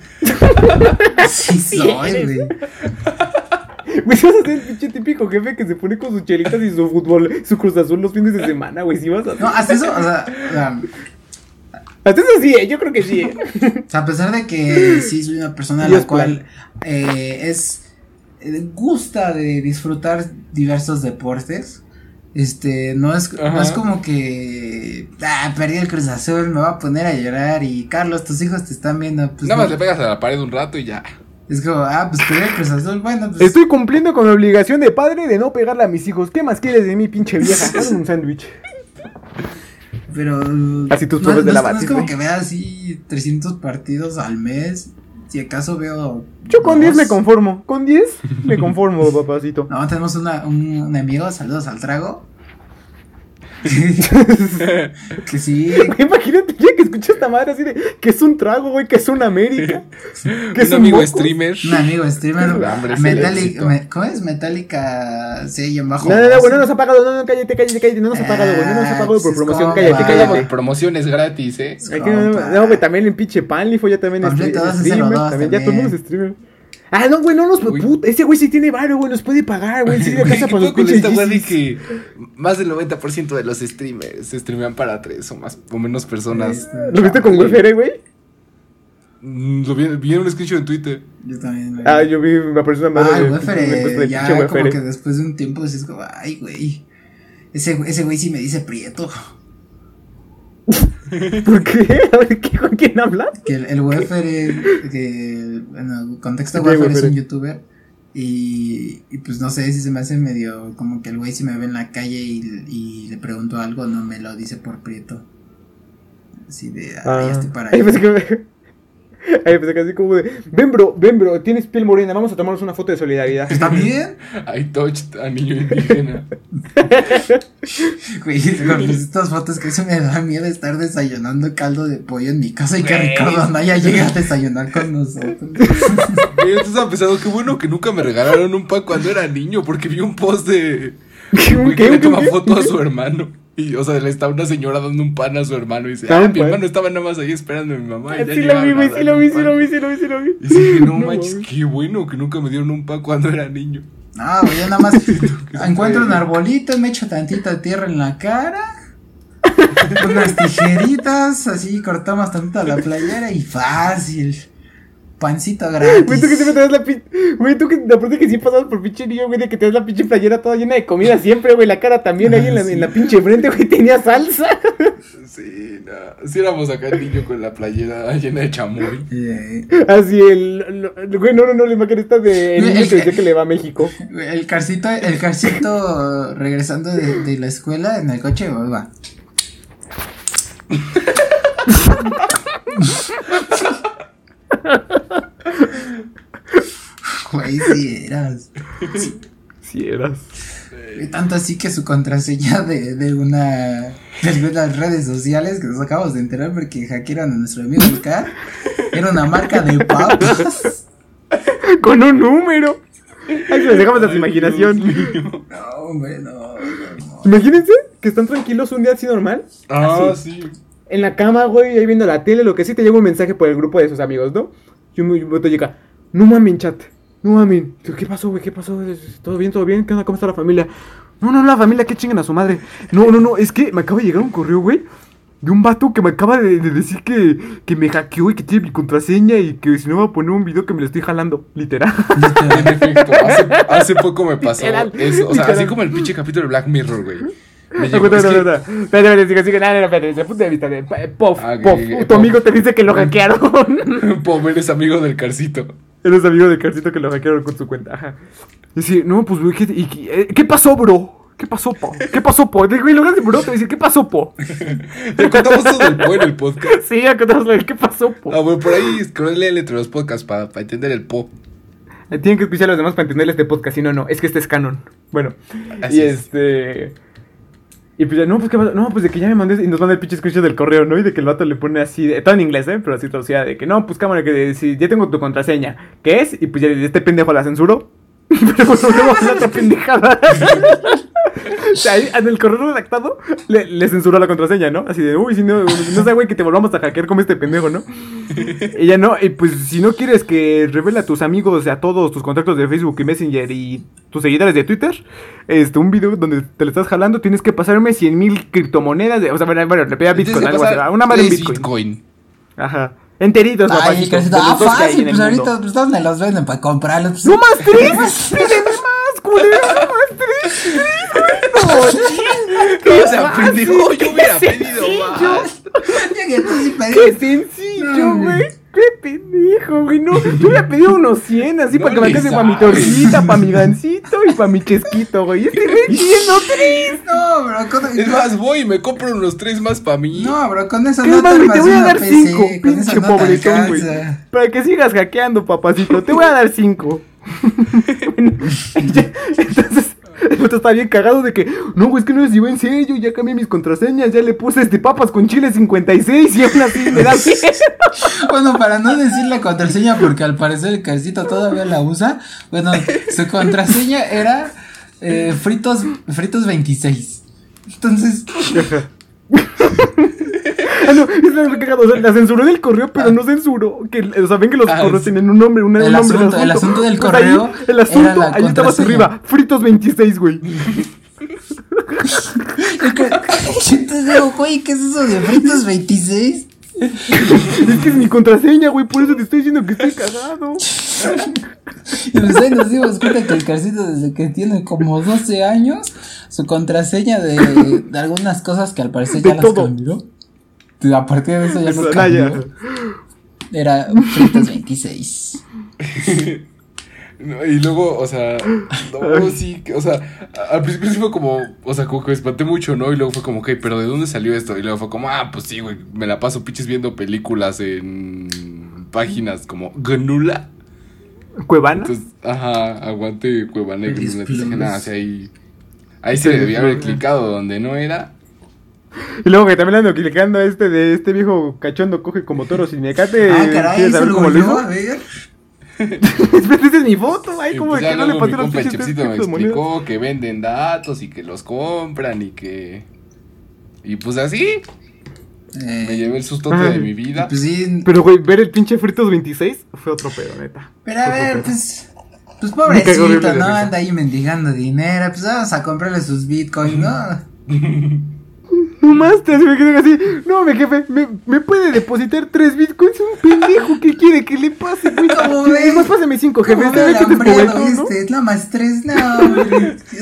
Sí soy, güey. Güey, vas a ser el pinche típico jefe que se pone con sus chelitas y su fútbol, su cruz azul los fines de semana, güey. Si vas a. No, hasta eso, o sea, o sea, Hasta eso sí, eh, yo creo que sí, eh. O sea, a pesar de que sí soy una persona a la cual eh, es gusta de disfrutar diversos deportes, este, no es, no es como que ah, perdí el Cruz Azul, me va a poner a llorar y Carlos, tus hijos te están viendo, pues Nada más no. le pegas a la pared un rato y ya. es como, ah, pues perdí el Cruz Azul, bueno, pues Estoy cumpliendo con mi obligación de padre de no pegarle a mis hijos. ¿Qué más quieres de mí, pinche vieja? Un sándwich. pero Así tus no, de no la es- no es como que vea así 300 partidos al mes, si acaso veo Yo con 10 dos. me conformo. Con 10 me conformo, papacito. No, tenemos una, un, un amigo, saludos al trago. que sí, Güey, Imagínate ya que escucha esta madre así de que es un trago, güey, que es una América. Que es un amigo moco. streamer. un amigo streamer. Hombre, es el Metallic, éxito. me- ¿Cómo es? Metallica sí, en bajo. No, no, no, güey, no nos ha pagado. No, no, cállate, cállate, cállate. No nos ha pagado, güey. No nos ha pagado por Ah, promoción. Cállate, cállate. Promociones gratis, ¿eh? Hay que- no, no, güey, también el pinche Panlifo ya también es streamer. También, ya todo el mundo es streamer. Ah, no, güey, no nos. Puta, ese güey sí tiene varo, güey, nos puede pagar, güey. Sí, de Güey, casa ¿qué para los con esta güey de que más del 90% de los streamers se streamean para tres o más o menos personas? Este, ¿Lo viste con. Wefere, güey? Mm, Lo vi, vi en un screenshot en Twitter. Yo también. güey. Ah, yo vi, me apareció una madre Ay, de- de ya como Wefere. que después de un tiempo dices como, ay, güey. Ese, ese güey sí me dice prieto. ¿Por qué? A ver, ¿qué- ¿con quién hablas? Que el, el Wefere, que bueno, contexto ¿Qué Wefere es un youtuber. Y, y pues no sé si se me hace medio como que el güey si me ve en la calle y, y le pregunto algo, no me lo dice por prieto. Así de, Ah, ya estoy para ahí ahí. pensé que así como de, ven bro, ven bro, tienes piel morena, vamos a tomarnos una foto de solidaridad. ¿Está bien? I touched a niño indígena. Güey, con estas fotos que se me da miedo estar desayunando caldo de pollo en mi casa y que Güey. Ricardo Anaya llegue a desayunar con nosotros. Güey, estaba pensando, qué bueno que nunca me regalaron un pan cuando era niño, porque vi un post de. ¿Qué, un güey qué, que le toma foto a su hermano. Y, o sea, le está una señora dando un pan a su hermano y dice, Ah, mi hermano estaba nada más ahí esperando a mi mamá. y ya Sí lo vi, llegaron güey, a sí lo darle vi, un sí lo pan". vi, sí lo vi, sí lo vi. Y dije, no, No manches, qué bueno que nunca me dieron un pan cuando era niño. No, güey, yo nada más encuentro un arbolito, me echo tantita tierra en la cara, unas tijeritas, así cortamos tantito la playera y fácil. Pancito Güey, tú que gratis. siempre te das la pinche. Güey, tú que aparte que sí pasas por pinche niño, güey, de que te das la pinche playera toda llena de comida siempre, güey. La cara también ahí en la, en la pinche frente, güey, tenía salsa. Sí, no. Sí éramos acá el niño con la playera llena de chamoy. Así el. lo- Güey, no, no, no, la imagen esta de. El niño el que decía que- le va a México. el carcito, el carcito regresando de, de la escuela en el coche, güey, va. Güey, sí eras. Sí, eras. Tanto así que su contraseña de, de una de las redes sociales que nos acabamos de enterar porque hackearon a nuestro amigo el Car era una marca de papas. Con un número. Ay, les dejamos a su imaginación. No, hombre, no, no, no. Imagínense que están tranquilos un día así normal. Ah, Así. sí. En la cama, güey, ahí viendo la tele, lo que sí, te llega un mensaje por el grupo de sus amigos, ¿no? Y un, vato llega, no mames, chat, no mames. Yo, ¿Qué pasó, güey? ¿Qué pasó? ¿Todo bien, todo bien? ¿Qué onda? ¿Cómo está la familia? No, no, la familia, que chingan a su madre. No, no, no, es que me acaba de llegar un correo, güey, de un vato que me acaba de, de decir que, que me hackeó y que tiene mi contraseña y que si no va a poner un video que me lo estoy jalando, literal. En efecto, hace, hace poco me pasó Literal, eso. O sea, así como el pinche capítulo de Black Mirror, güey. Me llegó, es que-. Espérate, espérate, desde el punto de vista de eh, Pof, Ah, Pof, tu Pof. amigo te dice que lo hackearon. Pobre eres amigo del carcito. Eres amigo de Carcito que lo hackearon con su cuenta. Ajá. Y sí, no, pues, güey, ¿qué, y qué- eh, ¿qué pasó, bro? ¿Qué pasó, po? ¿Qué pasó, po? Güey, lo de bro te decir, ¿qué pasó, po? Te contamos todo el po en el podcast. Sí, acá te vas a ver, ¿qué pasó, po? Ah, bueno, por ahí scrollen entre los podcasts para entender el po. Eh, Tienen que escuchar a los demás para entender este podcast, si no, no, es que este es canon. Bueno, Así y es. este... Y pues ya, no, pues, ¿qué pasó? No, pues de que ya me mandé, y nos manda el pinche screenshot del correo, ¿no? Y de que el vato le pone así, de- todo en inglés, ¿eh? Pero así traducida, de que no, pues cámara, que si ya tengo tu contraseña, ¿qué es? Y pues ya este pendejo la censuro. Pero volvemos a otra pendejada. O sea, en el correo redactado le, le censuró la contraseña, ¿no? Así de, uy, si no, no sé, güey, que te volvamos a hackear como este pendejo, ¿no? Ya no, y pues si no quieres que revele a tus amigos, a todos tus contactos de Facebook y Messenger y tus seguidores de Twitter, este, un video donde te lo estás jalando, tienes que pasarme 100 mil criptomonedas, de, o sea, bueno, bueno, le pedía Bitcoin, algo así, una madre en Bitcoin. Bitcoin. Ajá. Enteritos, Ay, los ah, fácil, pues ahorita, pues ¿dónde los venden para comprarlos? Pues, ¡No más tres! ¡Pídeme más, culero! ¡Más tres! ¡Tres! Fácil, pendejo, yo hubiera qué pedido más. ¡Qué sencillo, güey! ¡Qué pendejo, güey! No, yo hubiera pedido unos 100 así No para que me le alcance para mi tortita, para mi gancito y para mi chesquito, güey. Este güey pidiendo tres. No, bro, con, Es más, voy y me compro unos tres más para mí. no, bro, con eso ¿Qué no más, te güey? Te voy a dar PC, cinco, con eso pinche no pobretón, güey. Para que sigas hackeando, papacito. Te voy a dar cinco. Bueno, ya, Entonces, el otro está bien cagado de que, no, güey, es que no les iba en serio. Ya cambié mis contraseñas, ya le puse este papas con chile 56 y aún así me da 100. Bueno, para no decir la contraseña, porque al parecer el carcito todavía la usa. Bueno, su contraseña era eh, fritos, fritos 26. Entonces, Ah, no, es lo cagado. O sea, la censuró en el correo, pero no censuró. Que, o sea, ven que los Ah, correos tienen un nombre, una- El un nombre. asunto- el asunto del Pues ahí, correo el asunto, ahí contraseña. arriba. Fritos 26, güey. yo que- entonces digo, güey, ¿qué es eso de fritos 26? Es que es mi contraseña, güey, por eso te estoy diciendo que estoy cagado. Y pues ahí nos dimos cuenta que el Carcito desde que tiene como 12 años, su contraseña de, de algunas cosas que al parecer De ya las todo. cambió. A partir de eso ya no cambió. Era Fritas 26. No, y luego, o sea, no, sí, o sea, al principio sí fue como, o sea, como que me espanté mucho, ¿no? Y luego fue como, ok, pero ¿de dónde salió esto? Y luego fue como, ah, pues sí, güey, me la paso pinches viendo películas en páginas como Gnula. ¿Cuevana? Entonces, ajá, aguante Cuevana y Gnula. Entonces nada, si ahí, ahí se le debía haber clicado donde no era. Y luego que también ando clicando a este de este viejo cachondo coge como toro sin mecate. Ah, caray, ¿Quieres ¿se saber cómo lo hizo? a ver? Espera, esa es mi foto. Ay, como pues que no le pasé los Chepsito me explicó que venden datos y que los compran y que... Y pues así, Eh, me llevé el sustote Ay. de mi vida. Pues sí, Pero, güey, ver el pinche Fritos 26 fue otro pedo, neta. pero a ver, pues. Pues pobrecito, ¿no? Anda ahí mendigando dinero. Pues vamos a comprarle sus bitcoins, ¿no? Te me quedé así. No, mi jefe, ¿me, me puede depositar tres bitcoins? Un pendejo, ¿qué quiere que le pase, güey? ¿Cómo ves? Es más, pásame cinco, jefe. ¿Cómo que el es hambreado ¿no? este? Nada más tres, no.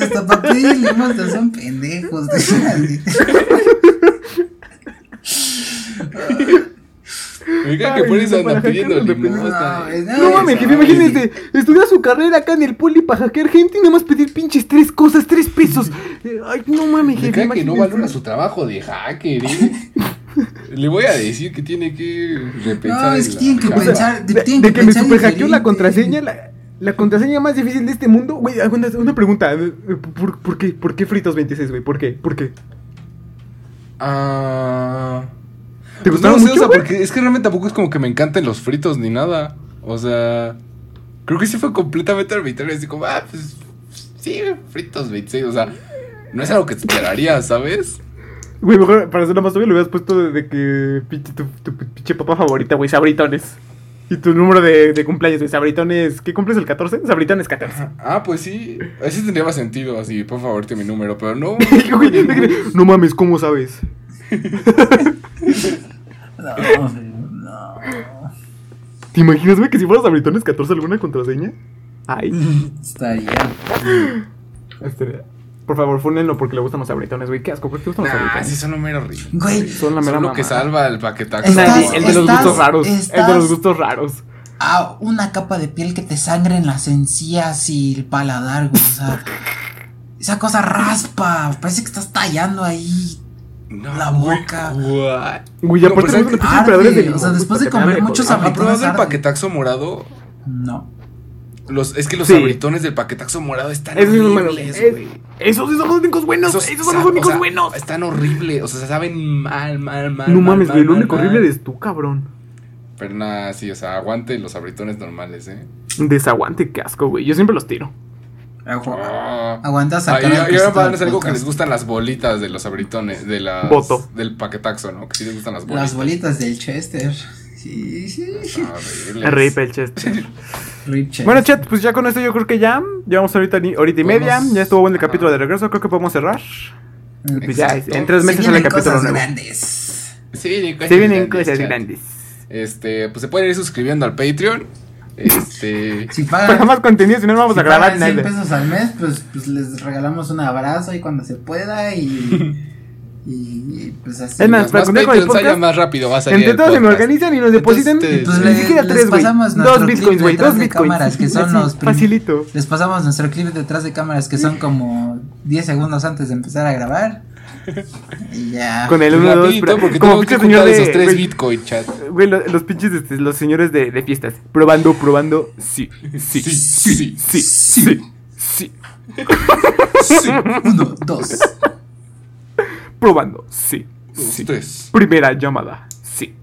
Hasta papel limosna son pendejos. Me que por eso andan pidiendo limosna. No, mames, jefe, Ay. imagínese, estudiar su carrera acá en el poli para hackear gente y nada más pedir pinches tres cosas, tres pesos. Ay, no mames, Me jefe. caga que no valora su trabajo de hacker, ¿eh? Le voy a decir que tiene que repensar. No, es que tienen que pensar. De, tienen de que que me super hackeó la contraseña, la, la contraseña más difícil de este mundo. Güey, aguanta, una pregunta. eh, ¿Por, por qué? ¿Por qué Fritos 26, güey? ¿Por qué? ¿Por qué? Ah. ¿Te gustaron no mucho, o sea, porque es que realmente tampoco es como que me encanten los fritos ni nada. O sea, creo que sí fue completamente arbitrario. Así como, ah, pues sí, fritos 26. O sea, no es algo que te esperaría, ¿sabes? Güey, mejor para hacerlo más obvio, le hubieras puesto de, de que pinche, tu, tu pinche papa favorita, güey, Sabritones. Y tu número de, de cumpleaños, güey, Sabritones. ¿Qué cumples el 14? Sabritones 14. Ah, pues sí. Así tendría más sentido, así, por favor, te mi número, pero no. No mames, ¿cómo sabes? No, no. ¿Te imaginas, güey, que si fuera Sabritones 14 alguna contraseña? Ay, Estaría. este, por favor, fúnenlo porque le gustan los Sabritones, güey. Qué asco, ¿por qué te gustan los Nah, Sabritones? sí son un mero horrible. Güey, Son la mera Son lo que salva el paquetaxo. Estás- Nadie, el de los estás- gustos raros. El de los gustos raros. a una capa de piel que te sangre en las encías y el paladar, güey. O sea, esa cosa raspa. Parece que estás tallando ahí. No, La boca. Güey, No, aparte es operadores arde, de o sea, después de comer muchos mejor. ¿Han probado el paquetaxo morado? No. Los, es que los Sí. sabritones del paquetaxo morado están Esos son buenos. horribles, Es- güey. Esos sí son los únicos buenos. Esos, son los únicos o sea, buenos. Están horribles, o sea, saben mal, mal, mal. No mal, mames, mal, mal, único horrible eres tú, cabrón. Pero nada, sí, o sea, aguante los sabritones normales, ¿eh? Desaguante, qué asco, güey. Yo siempre los tiro. Ah. Aguanta Ah, sacar y, el y ahora van a hacer algo que les gustan las bolitas de los sabritones, de las... Voto. Del paquetaxo, ¿no? Que sí les gustan las bolitas. Las bolitas del Chester. Sí, sí. Horribles. Rip el Chester. Rip Chester. Bueno, chat, pues ya con esto yo creo que ya. Llevamos ahorita ni- horita y media. Ya estuvo bueno el capítulo de regreso. Creo que podemos cerrar. Pues ya, en tres Se meses sale el capítulo nuevo. grandes. Sí, vienen cosas Se vienen grandes, cosas chat. grandes. Este, pues se pueden ir suscribiendo al Patreon. Este... Si pagan, más contenido, si no, no vamos si a grabar pagan 100 nada. pesos al mes, pues, pues les regalamos un abrazo ahí cuando se pueda y. y pues así. Es más, para más contar con el podcast, más rápido va a salir Entre todos se me organizan y nos depositan. Entonces, Pues Ni le- siquiera les tres, güey. Dos bitcoins, güey. detrás Dos de bitcoins. cámaras, que son los Facilito. Les pasamos nuestro clip detrás de cámaras que son como 10 segundos antes de empezar a grabar. Ya. Con el 1, 2, Rapidito, porque como pinche señor de. esos tres güey, bitcoin, chat. Güey, lo- los pinches, este, los señores de, de fiestas. Probando, probando. Sí, sí, Sí, sí, sí, sí, sí, sí. Sí. Uno, dos. Probando, sí, Dos, sí. tres. Primera llamada, sí.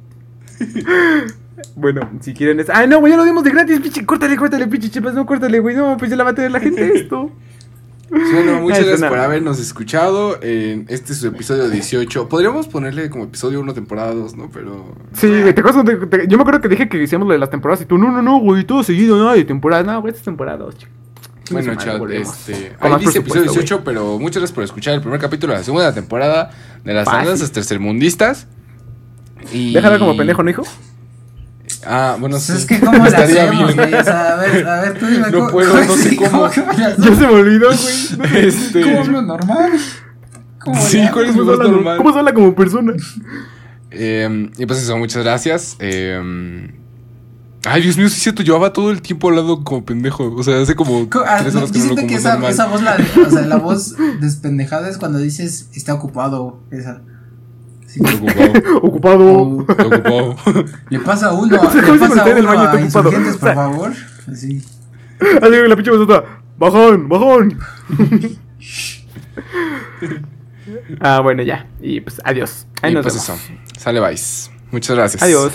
Bueno, si quieren es... Ah, no, güey, ya lo dimos de gratis, pinche. Córtale, córtale, pinche chepas, no, córtale, güey. No, pues ya la va a tener la gente esto. Bueno, muchas gracias por habernos escuchado. En este es su episodio 18. Podríamos ponerle como episodio 1, temporada 2, ¿no? Pero. Sí, güey, ¿te acuerdas? cuando te- te- yo me acuerdo que dije que hicimos lo de las temporadas y tú, no, no, no, güey, todo seguido, nada de temporada. No, güey, esta es temporada 2, chico. Bueno, chat, este. Ahí dice episodio presupuesto, 18, pero muchas gracias por escuchar el primer capítulo de la segunda temporada de las andanzas tercermundistas. Y... Déjala como pendejo, ¿no, hijo? Ah, bueno, Pues sí. es que cómo Estaría hacemos, güey. O sea, a ver, a ver, tú dime No cómo- puedo, no sé cómo. Ya se me olvidó, güey. Este... ¿Cómo hablo normal? ¿Cómo Sí? ¿cuál es mi ¿Cómo voz normal? ¿Cómo se habla como persona? Eh, y pues eso, muchas gracias. Eh, ay, Dios mío, sí es cierto, llevaba todo el tiempo hablando como pendejo. O sea, hace como Co- ah, tres no, horas yo que no hablo siento como que esa, esa voz, la o sea, la voz despendejada es cuando dices está ocupado. Esa. Sí. Ocupado, Ocupado. Le pasa a uno, Se le pasa a uno baño, a insurgentes, por favor. Así. Así que la pinche besota. Bajón, bajón. ah, bueno, ya. Y pues adiós. Ahí y nos pues vemos. eso, sale Vice. Muchas gracias. Adiós.